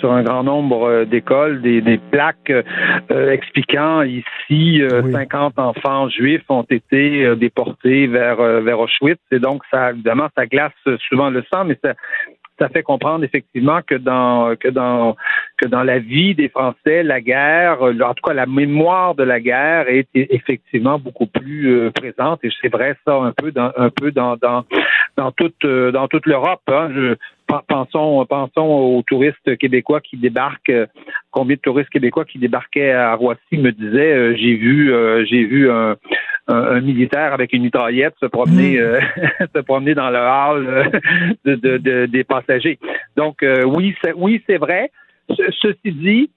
sur un grand nombre euh, d'écoles des, des plaques euh, expliquant ici 50 enfants juifs ont été déportés vers vers Auschwitz et donc ça évidemment ça glace souvent le sang mais ça ça fait comprendre effectivement que dans que dans que dans la vie des Français, la guerre, en tout cas la mémoire de la guerre est effectivement beaucoup plus présente et c'est vrai ça un peu dans un peu dans dans dans toute dans toute l'Europe. Hein. Je, Pensons, pensons aux touristes québécois qui débarquent. Euh, combien de touristes québécois qui débarquaient à Roissy me disaient euh, j'ai vu euh, j'ai vu un, militaire avec une mitraillette se promener mmh. se promener dans le hall de, des passagers. Donc oui c'est oui c'est vrai. ceci dit,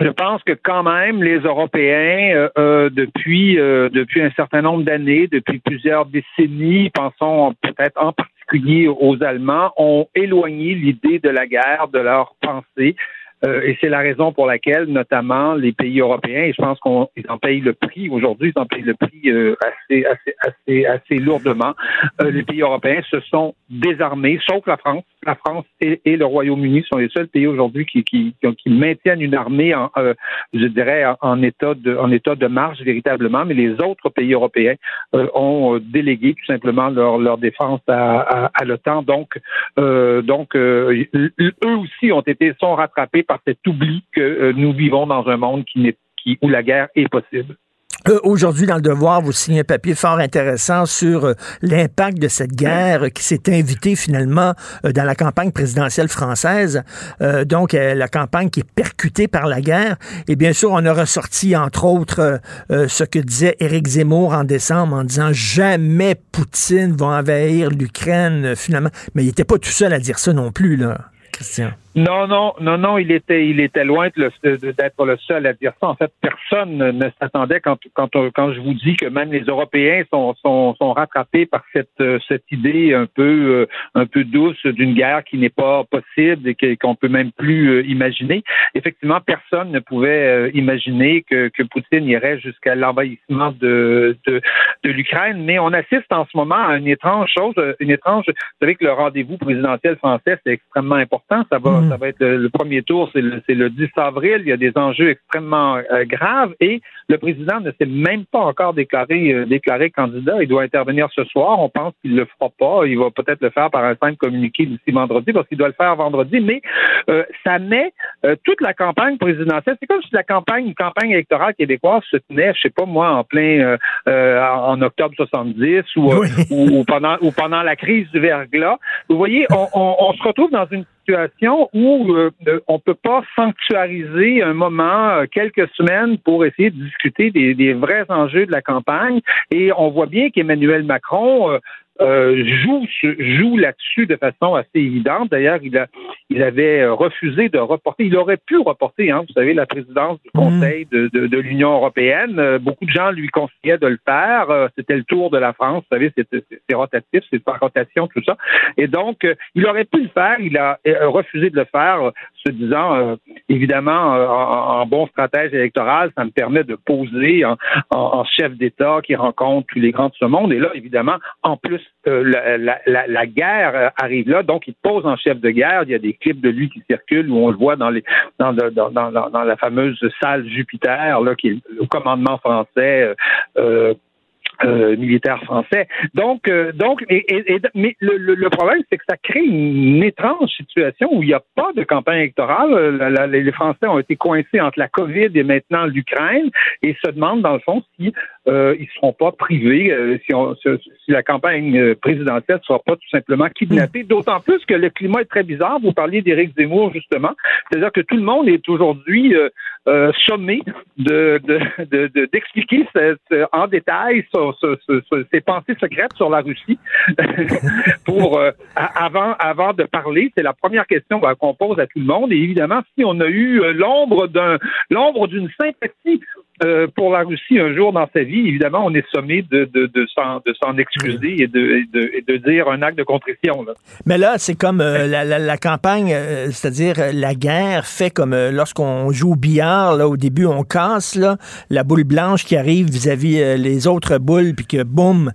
je pense que quand même les Européens, depuis depuis un certain nombre d'années, depuis plusieurs décennies, pensons peut-être en particulier aux Allemands, ont éloigné l'idée de la guerre de leur pensée. Euh, et c'est la raison pour laquelle, notamment, les pays européens, et je pense qu'ils en payent le prix aujourd'hui, ils en payent le prix euh, assez, assez, assez, assez lourdement. Euh, les pays européens se sont désarmés, sauf la France. La France et, le Royaume-Uni sont les seuls pays aujourd'hui qui, qui, maintiennent une armée, en, je dirais, en, état de, en état de marche véritablement, mais les autres pays européens ont délégué tout simplement leur, leur défense à, à, l'OTAN. Donc, donc eux aussi ont été sont rattrapés par cet oubli que euh, nous vivons dans un monde qui n'est qui, où la guerre est possible. Euh, aujourd'hui, dans le Devoir, vous signez un papier fort intéressant sur euh, l'impact de cette guerre qui s'est invitée finalement dans la campagne présidentielle française. donc, la campagne qui est percutée par la guerre. Et bien sûr, on a ressorti, entre autres, ce que disait Éric Zemmour en décembre en disant jamais Poutine va envahir l'Ukraine, finalement. Mais il n'était pas tout seul à dire ça non plus, là, Christian. Non, non, non, non, il était, il était loin d'être le seul à dire ça. En fait, personne ne s'attendait quand, quand, quand je vous dis que même les Européens sont, sont, sont rattrapés par cette, cette idée un peu, euh, un peu douce d'une guerre qui n'est pas possible et qu'on peut même plus euh, imaginer. Effectivement, personne ne pouvait euh, imaginer que, que Poutine irait jusqu'à l'envahissement de, de, de l'Ukraine. Mais on assiste en ce moment à une étrange chose, une étrange. Vous savez que le rendez-vous présidentiel français, c'est extrêmement important. Ça va Mm. Ça va être le, premier tour, c'est le, 10 avril. Il y a des enjeux extrêmement euh, graves et le président ne s'est même pas encore déclaré, euh, déclaré candidat. Il doit intervenir ce soir. On pense qu'il le fera pas. Il va peut-être le faire par un simple communiqué d'ici vendredi parce qu'il doit le faire vendredi. Mais euh, ça met toute la campagne présidentielle. C'est comme si la campagne, une campagne électorale québécoise se tenait, je sais pas moi, en plein en octobre 70 ou, ou, pendant ou pendant la crise du verglas. Vous voyez, on, on se retrouve dans une où euh, on peut pas sanctuariser un moment, euh, quelques semaines pour essayer de discuter des, des, vrais enjeux de la campagne. Et on voit bien qu'Emmanuel Macron euh, joue, joue là-dessus de façon assez évidente. D'ailleurs, il, a, il avait euh, refusé de reporter. Il aurait pu reporter, hein, vous savez, la présidence du Conseil de, de, de l'Union européenne. Euh, beaucoup de gens lui conseillaient de le faire. C'était le tour de la France. Vous savez, c'est rotatif, c'est par rotation, tout ça. Et donc, il aurait pu le faire. Il a refusé de le faire, se disant évidemment, euh, en, bon stratège électoral, ça me permet de poser en, en, chef d'État qui rencontre tous les grands de ce monde. Et là, évidemment, en plus, la, la, guerre arrive là, donc il pose en chef de guerre. Il y a des clips de lui qui circulent où on le voit dans la fameuse salle Jupiter, là, qui est le commandement français. Euh, euh, militaire français. Donc, euh, donc, mais le, problème, c'est que ça crée une étrange situation où il n'y a pas de campagne électorale. Euh, les Français ont été coincés entre la COVID et maintenant l'Ukraine et se demandent, dans le fond, si euh, ils ne seront pas privés, si, si, la campagne présidentielle ne sera pas tout simplement kidnappée. Mm. D'autant plus que le climat est très bizarre. Vous parliez d'Éric Zemmour, justement. C'est-à-dire que tout le monde est aujourd'hui euh, sommé de, d'expliquer en détail ses pensées secrètes sur la Russie pour euh, avant avant de parler. C'est la première question qu'on pose à tout le monde. Et évidemment, si on a eu euh, l'ombre d'un l'ombre d'une sympathie euh, pour la Russie un jour dans sa vie, évidemment, on est sommé de, de, de s'en excuser et de, de, de, dire un acte de contrition. Là. Mais là, c'est comme euh, la, la, la, campagne, euh, c'est-à-dire la guerre fait comme lorsqu'on joue au billard, là, au début, on casse là, la boule blanche qui arrive vis-à-vis les autres boules, puis que boum.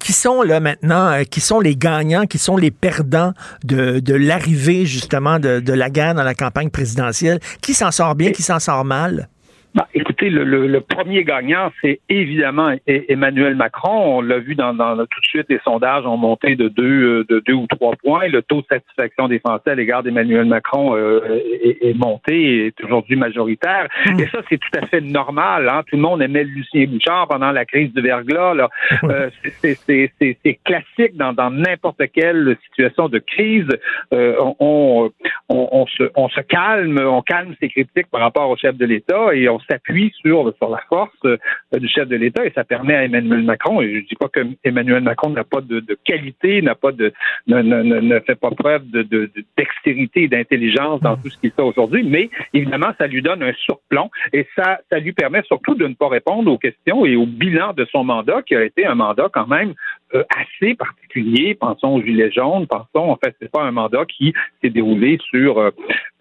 qui sont là maintenant, qui sont les gagnants, qui sont les perdants de, de l'arrivée justement de, de la guerre dans la campagne présidentielle? Qui s'en sort bien, qui s'en sort mal? Bah, écoutez, le, le, le, premier gagnant, c'est évidemment Emmanuel Macron. On l'a vu dans, dans, tout de suite, les sondages ont monté de deux, de deux ou trois points. Le taux de satisfaction des Français à l'égard d'Emmanuel Macron euh, est, est, monté, est aujourd'hui majoritaire. Mmh. Et ça, c'est tout à fait normal. Hein? Tout le monde aimait Lucien Bouchard pendant la crise du verglas. Là. Euh, c'est classique dans n'importe quelle situation de crise. Euh, on, on, on, se, on se calme, on calme ses critiques par rapport au chef de l'État et on s'appuie sur, sur la force euh, du chef de l'État et ça permet à Emmanuel Macron, et je ne dis pas que Emmanuel Macron n'a pas de, qualité, n'a pas de ne, ne, ne, fait pas preuve de, de, dextérité et d'intelligence dans tout ce qu'il fait aujourd'hui, mais évidemment, ça lui donne un surplomb et ça, ça lui permet surtout de ne pas répondre aux questions et au bilan de son mandat, qui a été un mandat quand même euh, assez particulier. Pensons aux Gilets jaunes, pensons, en fait, c'est pas un mandat qui s'est déroulé sur euh,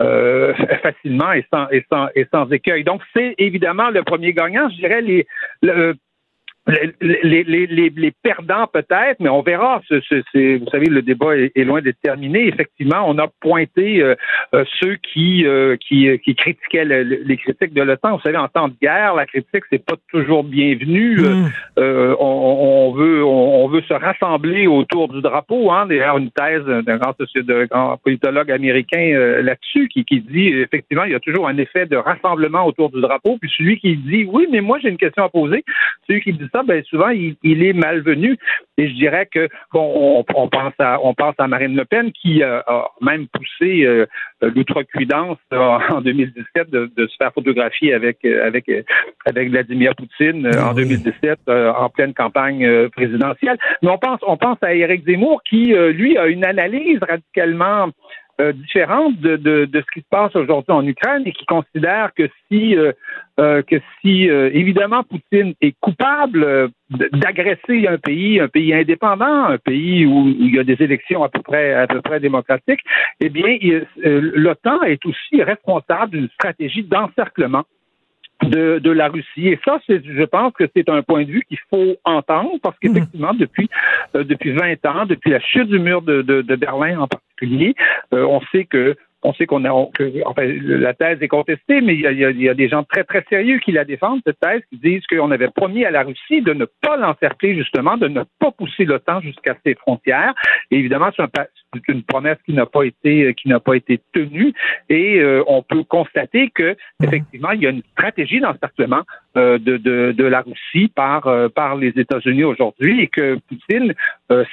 euh facilement et sans, et sans, et sans écueil. Donc, c'est évidemment le premier gagnant. Je dirais les, le, les, les, les, les, perdants peut-être, mais on verra. vous savez, le débat est, loin d'être terminé. Effectivement, on a pointé euh, euh, ceux qui, euh, qui, qui critiquaient les critiques de l'OTAN. Vous savez, en temps de guerre, la critique c'est pas toujours bienvenu. Mm. On, on, veut on, veut se rassembler autour du drapeau. Hein, d'ailleurs, une thèse d'un grand, grand, politologue américain là-dessus qui, qui dit effectivement il y a toujours un effet de rassemblement autour du drapeau. Puis celui qui dit oui, mais moi j'ai une question à poser, celui qui dit ben souvent il, est malvenu. Et je dirais que bon, on, pense à on pense à Marine Le Pen qui euh, a même poussé euh, l'outrecuidance en 2017 de, se faire photographier avec avec avec Vladimir Poutine en 2017 en pleine campagne présidentielle. Mais on pense on pense à Éric Zemmour qui lui a une analyse radicalement euh, différente de, de, de, ce qui se passe aujourd'hui en Ukraine et qui considère que si, euh, euh que si euh, évidemment Poutine est coupable d'agresser un pays, un pays indépendant, un pays où il y a des élections à peu près à peu près démocratiques, eh bien l'OTAN est aussi responsable d'une stratégie d'encerclement de, de, la Russie. Et ça, c'est, je pense que c'est un point de vue qu'il faut entendre parce qu'effectivement, mhm. depuis, euh, depuis 20 ans, depuis la chute du mur de, de, de Berlin en particulier, euh, on sait que on sait qu'on a, que, enfin, la thèse est contestée, mais il y, a, il y, a, des gens très, très sérieux qui la défendent, cette thèse, qui disent qu'on avait promis à la Russie de ne pas l'encercler, justement, de ne pas pousser l'OTAN jusqu'à ses frontières. Et évidemment, c'est une promesse qui n'a pas été, qui n'a pas été tenue. Et euh, on peut constater que, effectivement, il y a une stratégie d'encerclement euh, de, de, de, la Russie par, euh, par les États-Unis aujourd'hui et que Poutine,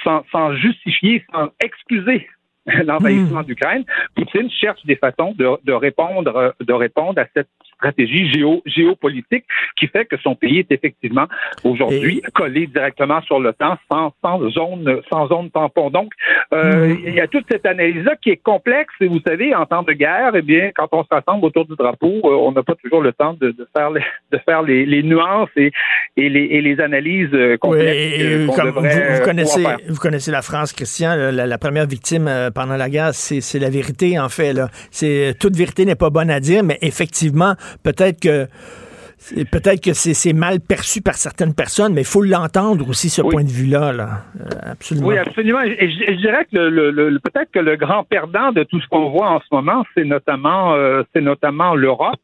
sans, sans justifier, sans excuser l'envahissement hmm. d'Ukraine, Poutine cherche des façons de, de, répondre, de répondre à cette stratégie géo, géopolitique qui fait que son pays est effectivement aujourd'hui collé directement sur le temps sans, sans zone sans zone tampon. Donc, euh, hmm. il y a toute cette analyse-là qui est complexe. Et vous savez, en temps de guerre, eh bien, quand on se rassemble autour du drapeau, euh, on n'a pas toujours le temps de, de faire les, de faire les, les nuances et, et, les, et les analyses euh, complexes. Oui, vous, vous, connaissez, vous connaissez la France, Christian, la, la première victime pendant la guerre, c'est la vérité, en fait. Là. Toute vérité n'est pas bonne à dire, mais effectivement, peut-être que Peut-être que c'est mal perçu par certaines personnes, mais il faut l'entendre aussi, ce point de vue-là. Là. Euh, absolument. Oui, absolument. Et je, dirais que le, peut-être que le grand perdant de tout ce qu'on voit en ce moment, c'est notamment euh, c'est notamment l'Europe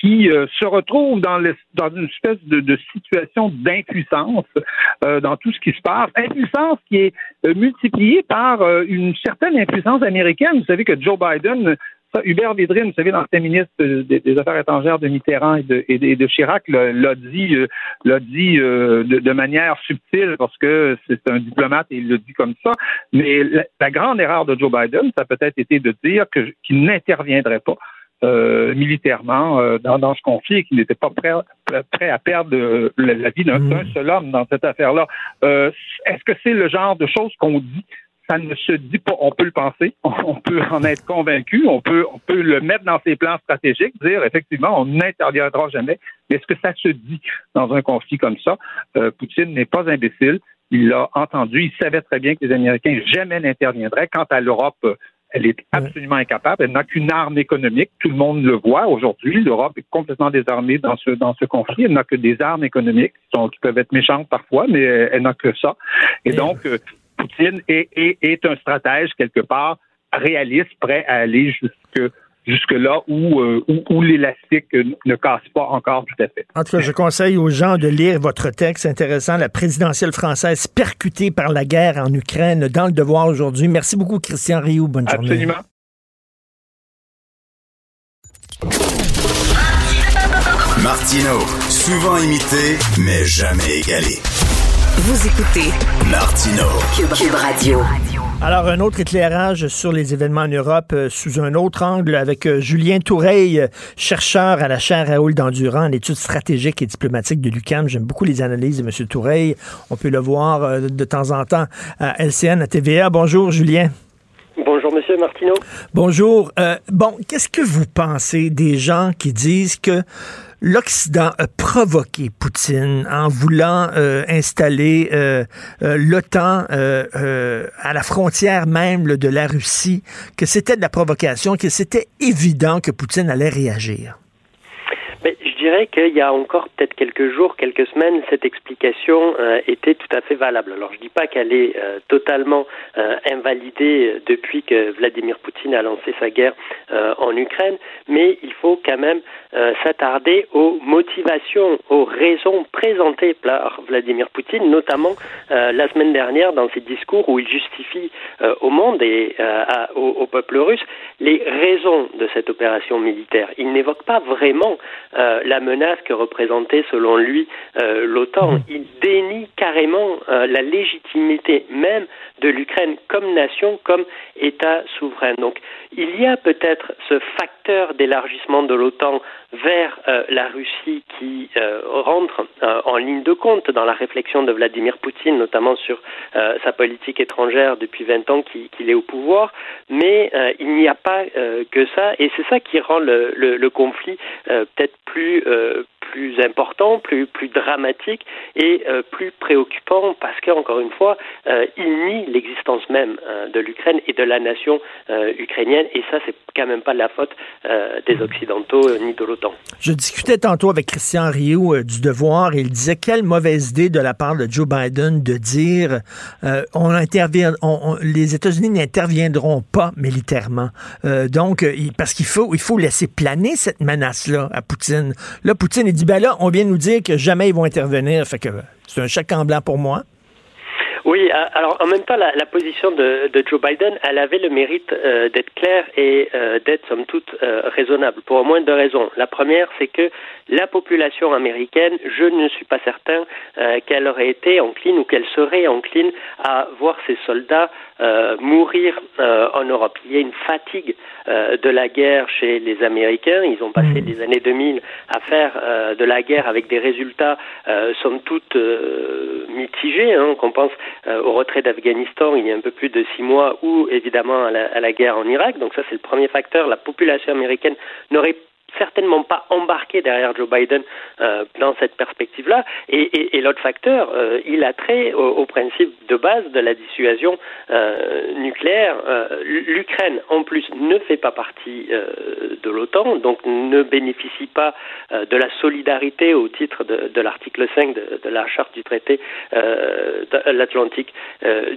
qui euh, se retrouve dans, dans une espèce de, de situation d'impuissance dans tout ce qui se passe. Impuissance qui est multipliée par une certaine impuissance américaine. Vous savez que Joe Biden Hubert Védrine, vous savez, l'ancien ministre des, Affaires étrangères de Mitterrand et de, Chirac, l'a dit, euh, l'a dit euh, de, manière subtile parce que c'est un diplomate et il le dit comme ça. Mais la, grande erreur de Joe Biden, ça a peut-être été de dire qu'il n'interviendrait pas euh, militairement dans, ce conflit et qu'il n'était pas prêt, prêt à perdre la, vie d'un mmh. seul homme dans cette affaire-là. Est-ce que c'est le genre de choses qu'on dit ça ne se dit pas. On peut le penser, on peut en être convaincu, on peut, on peut le mettre dans ses plans stratégiques, dire effectivement, on n'interviendra jamais. Mais est-ce que ça se dit dans un conflit comme ça? Euh, Poutine n'est pas imbécile. Il l'a entendu. Il savait très bien que les Américains jamais n'interviendraient. Quant à l'Europe, elle est absolument incapable. Elle n'a qu'une arme économique. Tout le monde le voit aujourd'hui. L'Europe est complètement désarmée dans ce, dans ce conflit. Elle n'a que des armes économiques qui, sont, qui peuvent être méchantes parfois, mais elle n'a que ça. Et donc, euh, Poutine est, un stratège quelque part réaliste, prêt à aller jusque jusque-là où, euh, où, l'élastique ne casse pas encore tout à fait. En tout cas, je conseille aux gens de lire votre texte intéressant, La présidentielle française percutée par la guerre en Ukraine, dans le devoir aujourd'hui. Merci beaucoup, Christian Rioux. Bonne journée. Absolument. Martino, souvent imité, mais jamais égalé. Vous écoutez Martino Cube, Radio. Alors, un autre éclairage sur les événements en Europe euh, sous un autre angle avec euh, Julien Toureille, chercheur à la chaire Raoul d'Endurant en études stratégiques et diplomatiques de l'UQAM. J'aime beaucoup les analyses de M. Toureille. On peut le voir euh, de temps en temps à LCN, à TVA. Bonjour, Julien. Bonjour, Monsieur Martineau. Bonjour. bon, qu'est-ce que vous pensez des gens qui disent que l'Occident a provoqué Poutine en voulant euh, installer euh, euh, l'OTAN à la frontière même de la Russie, que c'était de la provocation, que c'était évident que Poutine allait réagir. Je dirais qu'il y a encore peut-être quelques jours, quelques semaines, cette explication était tout à fait valable. Alors je ne dis pas qu'elle est totalement invalidée depuis que Vladimir Poutine a lancé sa guerre en Ukraine, mais il faut quand même euh, s'attarder aux motivations, aux raisons présentées par Vladimir Poutine, notamment euh, la semaine dernière dans ses discours où il justifie euh, au monde et au, peuple russe les raisons de cette opération militaire. Il n'évoque pas vraiment la menace que représentait selon lui l'OTAN. Mmh. Il dénie carrément la légitimité même de l'Ukraine comme nation, comme État souverain. Donc il y a peut-être ce facteur d'élargissement de l'OTAN vers euh, la Russie qui euh, rentre euh, en ligne de compte dans la réflexion de Vladimir Poutine, notamment sur sa politique étrangère depuis 20 ans qu'il est au pouvoir. Mais il n'y a pas que ça, et c'est ça qui rend le, conflit peut-être plus plus important, plus, plus dramatique et euh, plus préoccupant parce qu'encore une fois, euh, il nie l'existence même euh, de l'Ukraine et de la nation ukrainienne et ça, c'est quand même pas la faute des Occidentaux ni de l'OTAN. Je discutais tantôt avec Christian Rio du Devoir et il disait quelle mauvaise idée de la part de Joe Biden de dire on intervient, les États-Unis n'interviendront pas militairement. donc, parce qu'il faut, il faut laisser planer cette menace-là à Poutine. Là, Poutine est ben là, on vient nous dire que jamais ils vont intervenir. C'est un chèque en blanc pour moi. Oui, alors en même temps, la, position de, Joe Biden, elle avait le mérite euh, d'être claire et euh, d'être somme toute euh, raisonnable, pour au moins deux raisons. La première, c'est que la population américaine, je ne suis pas certain qu'elle aurait été encline ou qu'elle serait encline à voir ses soldats mourir en Europe. Il y a une fatigue de la guerre chez les Américains. Ils ont passé les années 2000 à faire de la guerre avec des résultats somme toute mitigés. Hein, qu'on pense euh, au retrait d'Afghanistan il y a un peu plus de six mois ou évidemment à la, guerre en Irak. Donc ça c'est le premier facteur. La population américaine n'aurait certainement pas embarqué derrière Joe Biden euh, dans cette perspective-là. Et, l'autre facteur, euh, il a trait au, principe de base de la dissuasion euh, nucléaire. L'Ukraine, en plus, ne fait pas partie de l'OTAN, donc ne bénéficie pas de la solidarité au titre de, l'article 5 de, la charte du traité de l'Atlantique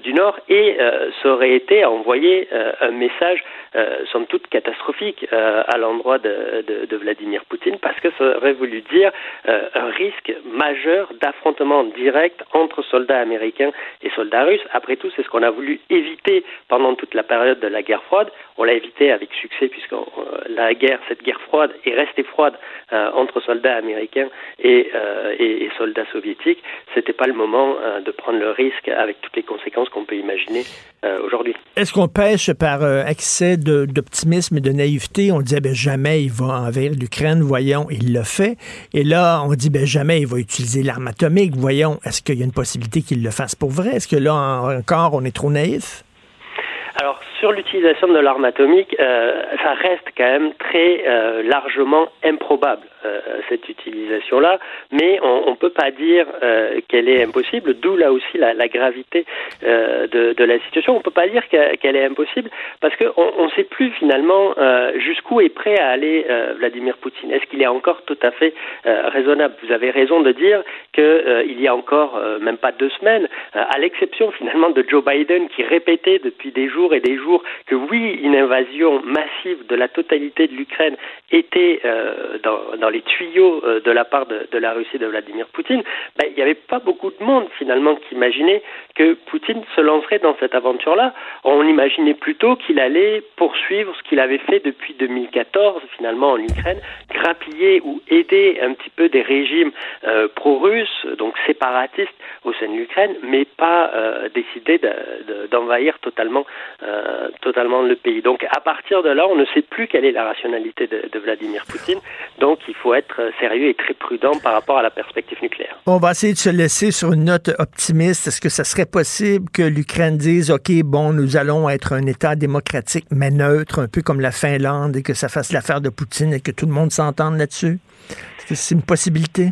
du Nord, et ça aurait été à envoyer un message, somme toute catastrophique, à l'endroit de de Vladimir Poutine parce que ça aurait voulu dire euh, un risque majeur d'affrontement direct entre soldats américains et soldats russes. Après tout, c'est ce qu'on a voulu éviter pendant toute la période de la guerre froide. On l'a évité avec succès puisque euh, la guerre, cette guerre froide est restée froide euh, entre soldats américains et, et, soldats soviétiques. C'était pas le moment de prendre le risque avec toutes les conséquences qu'on peut imaginer aujourd'hui. Est-ce qu'on pêche par excès d'optimisme et de naïveté? On disait ben jamais il va envers l'Ukraine, voyons, il le fait. Et là, on dit ben jamais il va utiliser l'arme atomique, voyons. Est-ce qu'il y a une possibilité qu'il le fasse pour vrai? Est-ce que là encore on est trop naïf? Alors sur l'utilisation de l'arme atomique, euh, ça reste quand même très euh, largement improbable euh, cette utilisation-là, mais on ne peut pas dire qu'elle est impossible. D'où là aussi la, gravité de, de, la situation. On ne peut pas dire qu'elle est impossible parce qu'on ne sait plus finalement jusqu'où est prêt à aller Vladimir Poutine. Est-ce qu'il est encore tout à fait raisonnable? Vous avez raison de dire qu'il y a encore même pas deux semaines, à l'exception finalement de Joe Biden qui répétait depuis des jours et des jours que oui, une invasion massive de la totalité de l'Ukraine était dans, dans les tuyaux euh, de la part de, la Russie de Vladimir Poutine, ben, il n'y avait pas beaucoup de monde finalement qui imaginait que Poutine se lancerait dans cette aventure-là. On imaginait plutôt qu'il allait poursuivre ce qu'il avait fait depuis 2014 finalement en Ukraine, grappiller ou aider un petit peu des régimes euh, pro-russes, donc séparatistes au sein de l'Ukraine, mais pas euh, décider d'envahir de, de, totalement, euh, totalement le pays. Donc à partir de là, on ne sait plus quelle est la rationalité de, de Vladimir Poutine. Donc il faut être sérieux et très prudent par rapport à la perspective nucléaire. On va essayer de se laisser sur une note optimiste. Est-ce que ça serait possible que l'Ukraine dise, OK, bon, nous allons être un État démocratique, mais neutre, un peu comme la Finlande, et que ça fasse l'affaire de Poutine et que tout le monde s'entende là-dessus? C'est une possibilité?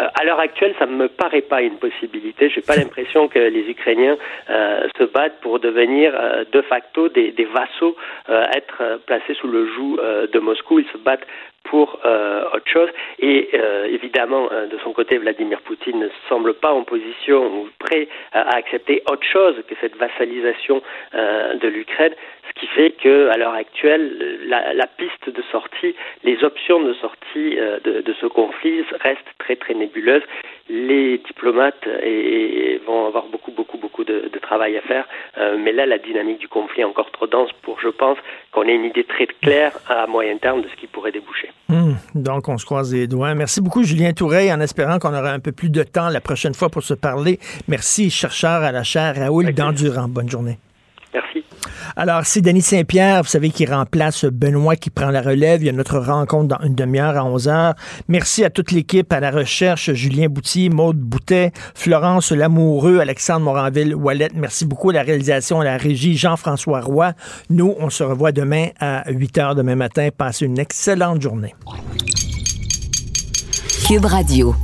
Euh, à l'heure actuelle, ça ne me paraît pas une possibilité. Je n'ai pas l'impression que les Ukrainiens euh, se battent pour devenir euh, de facto des, vassaux, être placés sous le joug de Moscou. Ils se battent pour autre chose. Et évidemment, de son côté, Vladimir Poutine ne semble pas en position ou prêt à accepter autre chose que cette vassalisation de l'Ukraine, ce qui fait que, à l'heure actuelle, la, la, piste de sortie, les options de sortie de, de, ce conflit restent très très nébuleuses. Les diplomates et, et vont avoir beaucoup beaucoup beaucoup de, de travail à faire, mais là, la dynamique du conflit est encore trop dense pour, je pense, qu'on ait une idée très claire à moyen terme de ce qui pourrait déboucher. Mmh, donc, on se croise les doigts. Merci beaucoup, Julien Touret, en espérant qu'on aura un peu plus de temps la prochaine fois pour se parler. Merci, chercheur à la chaire Raoul Dandurand. Bonne journée. Merci. Alors, c'est Denis Saint-Pierre, vous savez, qui remplace Benoît, qui prend la relève. Il y a notre rencontre dans une demi-heure à 11 heures. Merci à toute l'équipe, à la recherche, Julien Boutier, Maude Boutet, Florence Lamoureux, Alexandre Moranville-Wallet. Merci beaucoup à la réalisation, à la régie, Jean-François Roy. Nous, on se revoit demain à 8 heures demain matin. Passez une excellente journée. Cube Radio.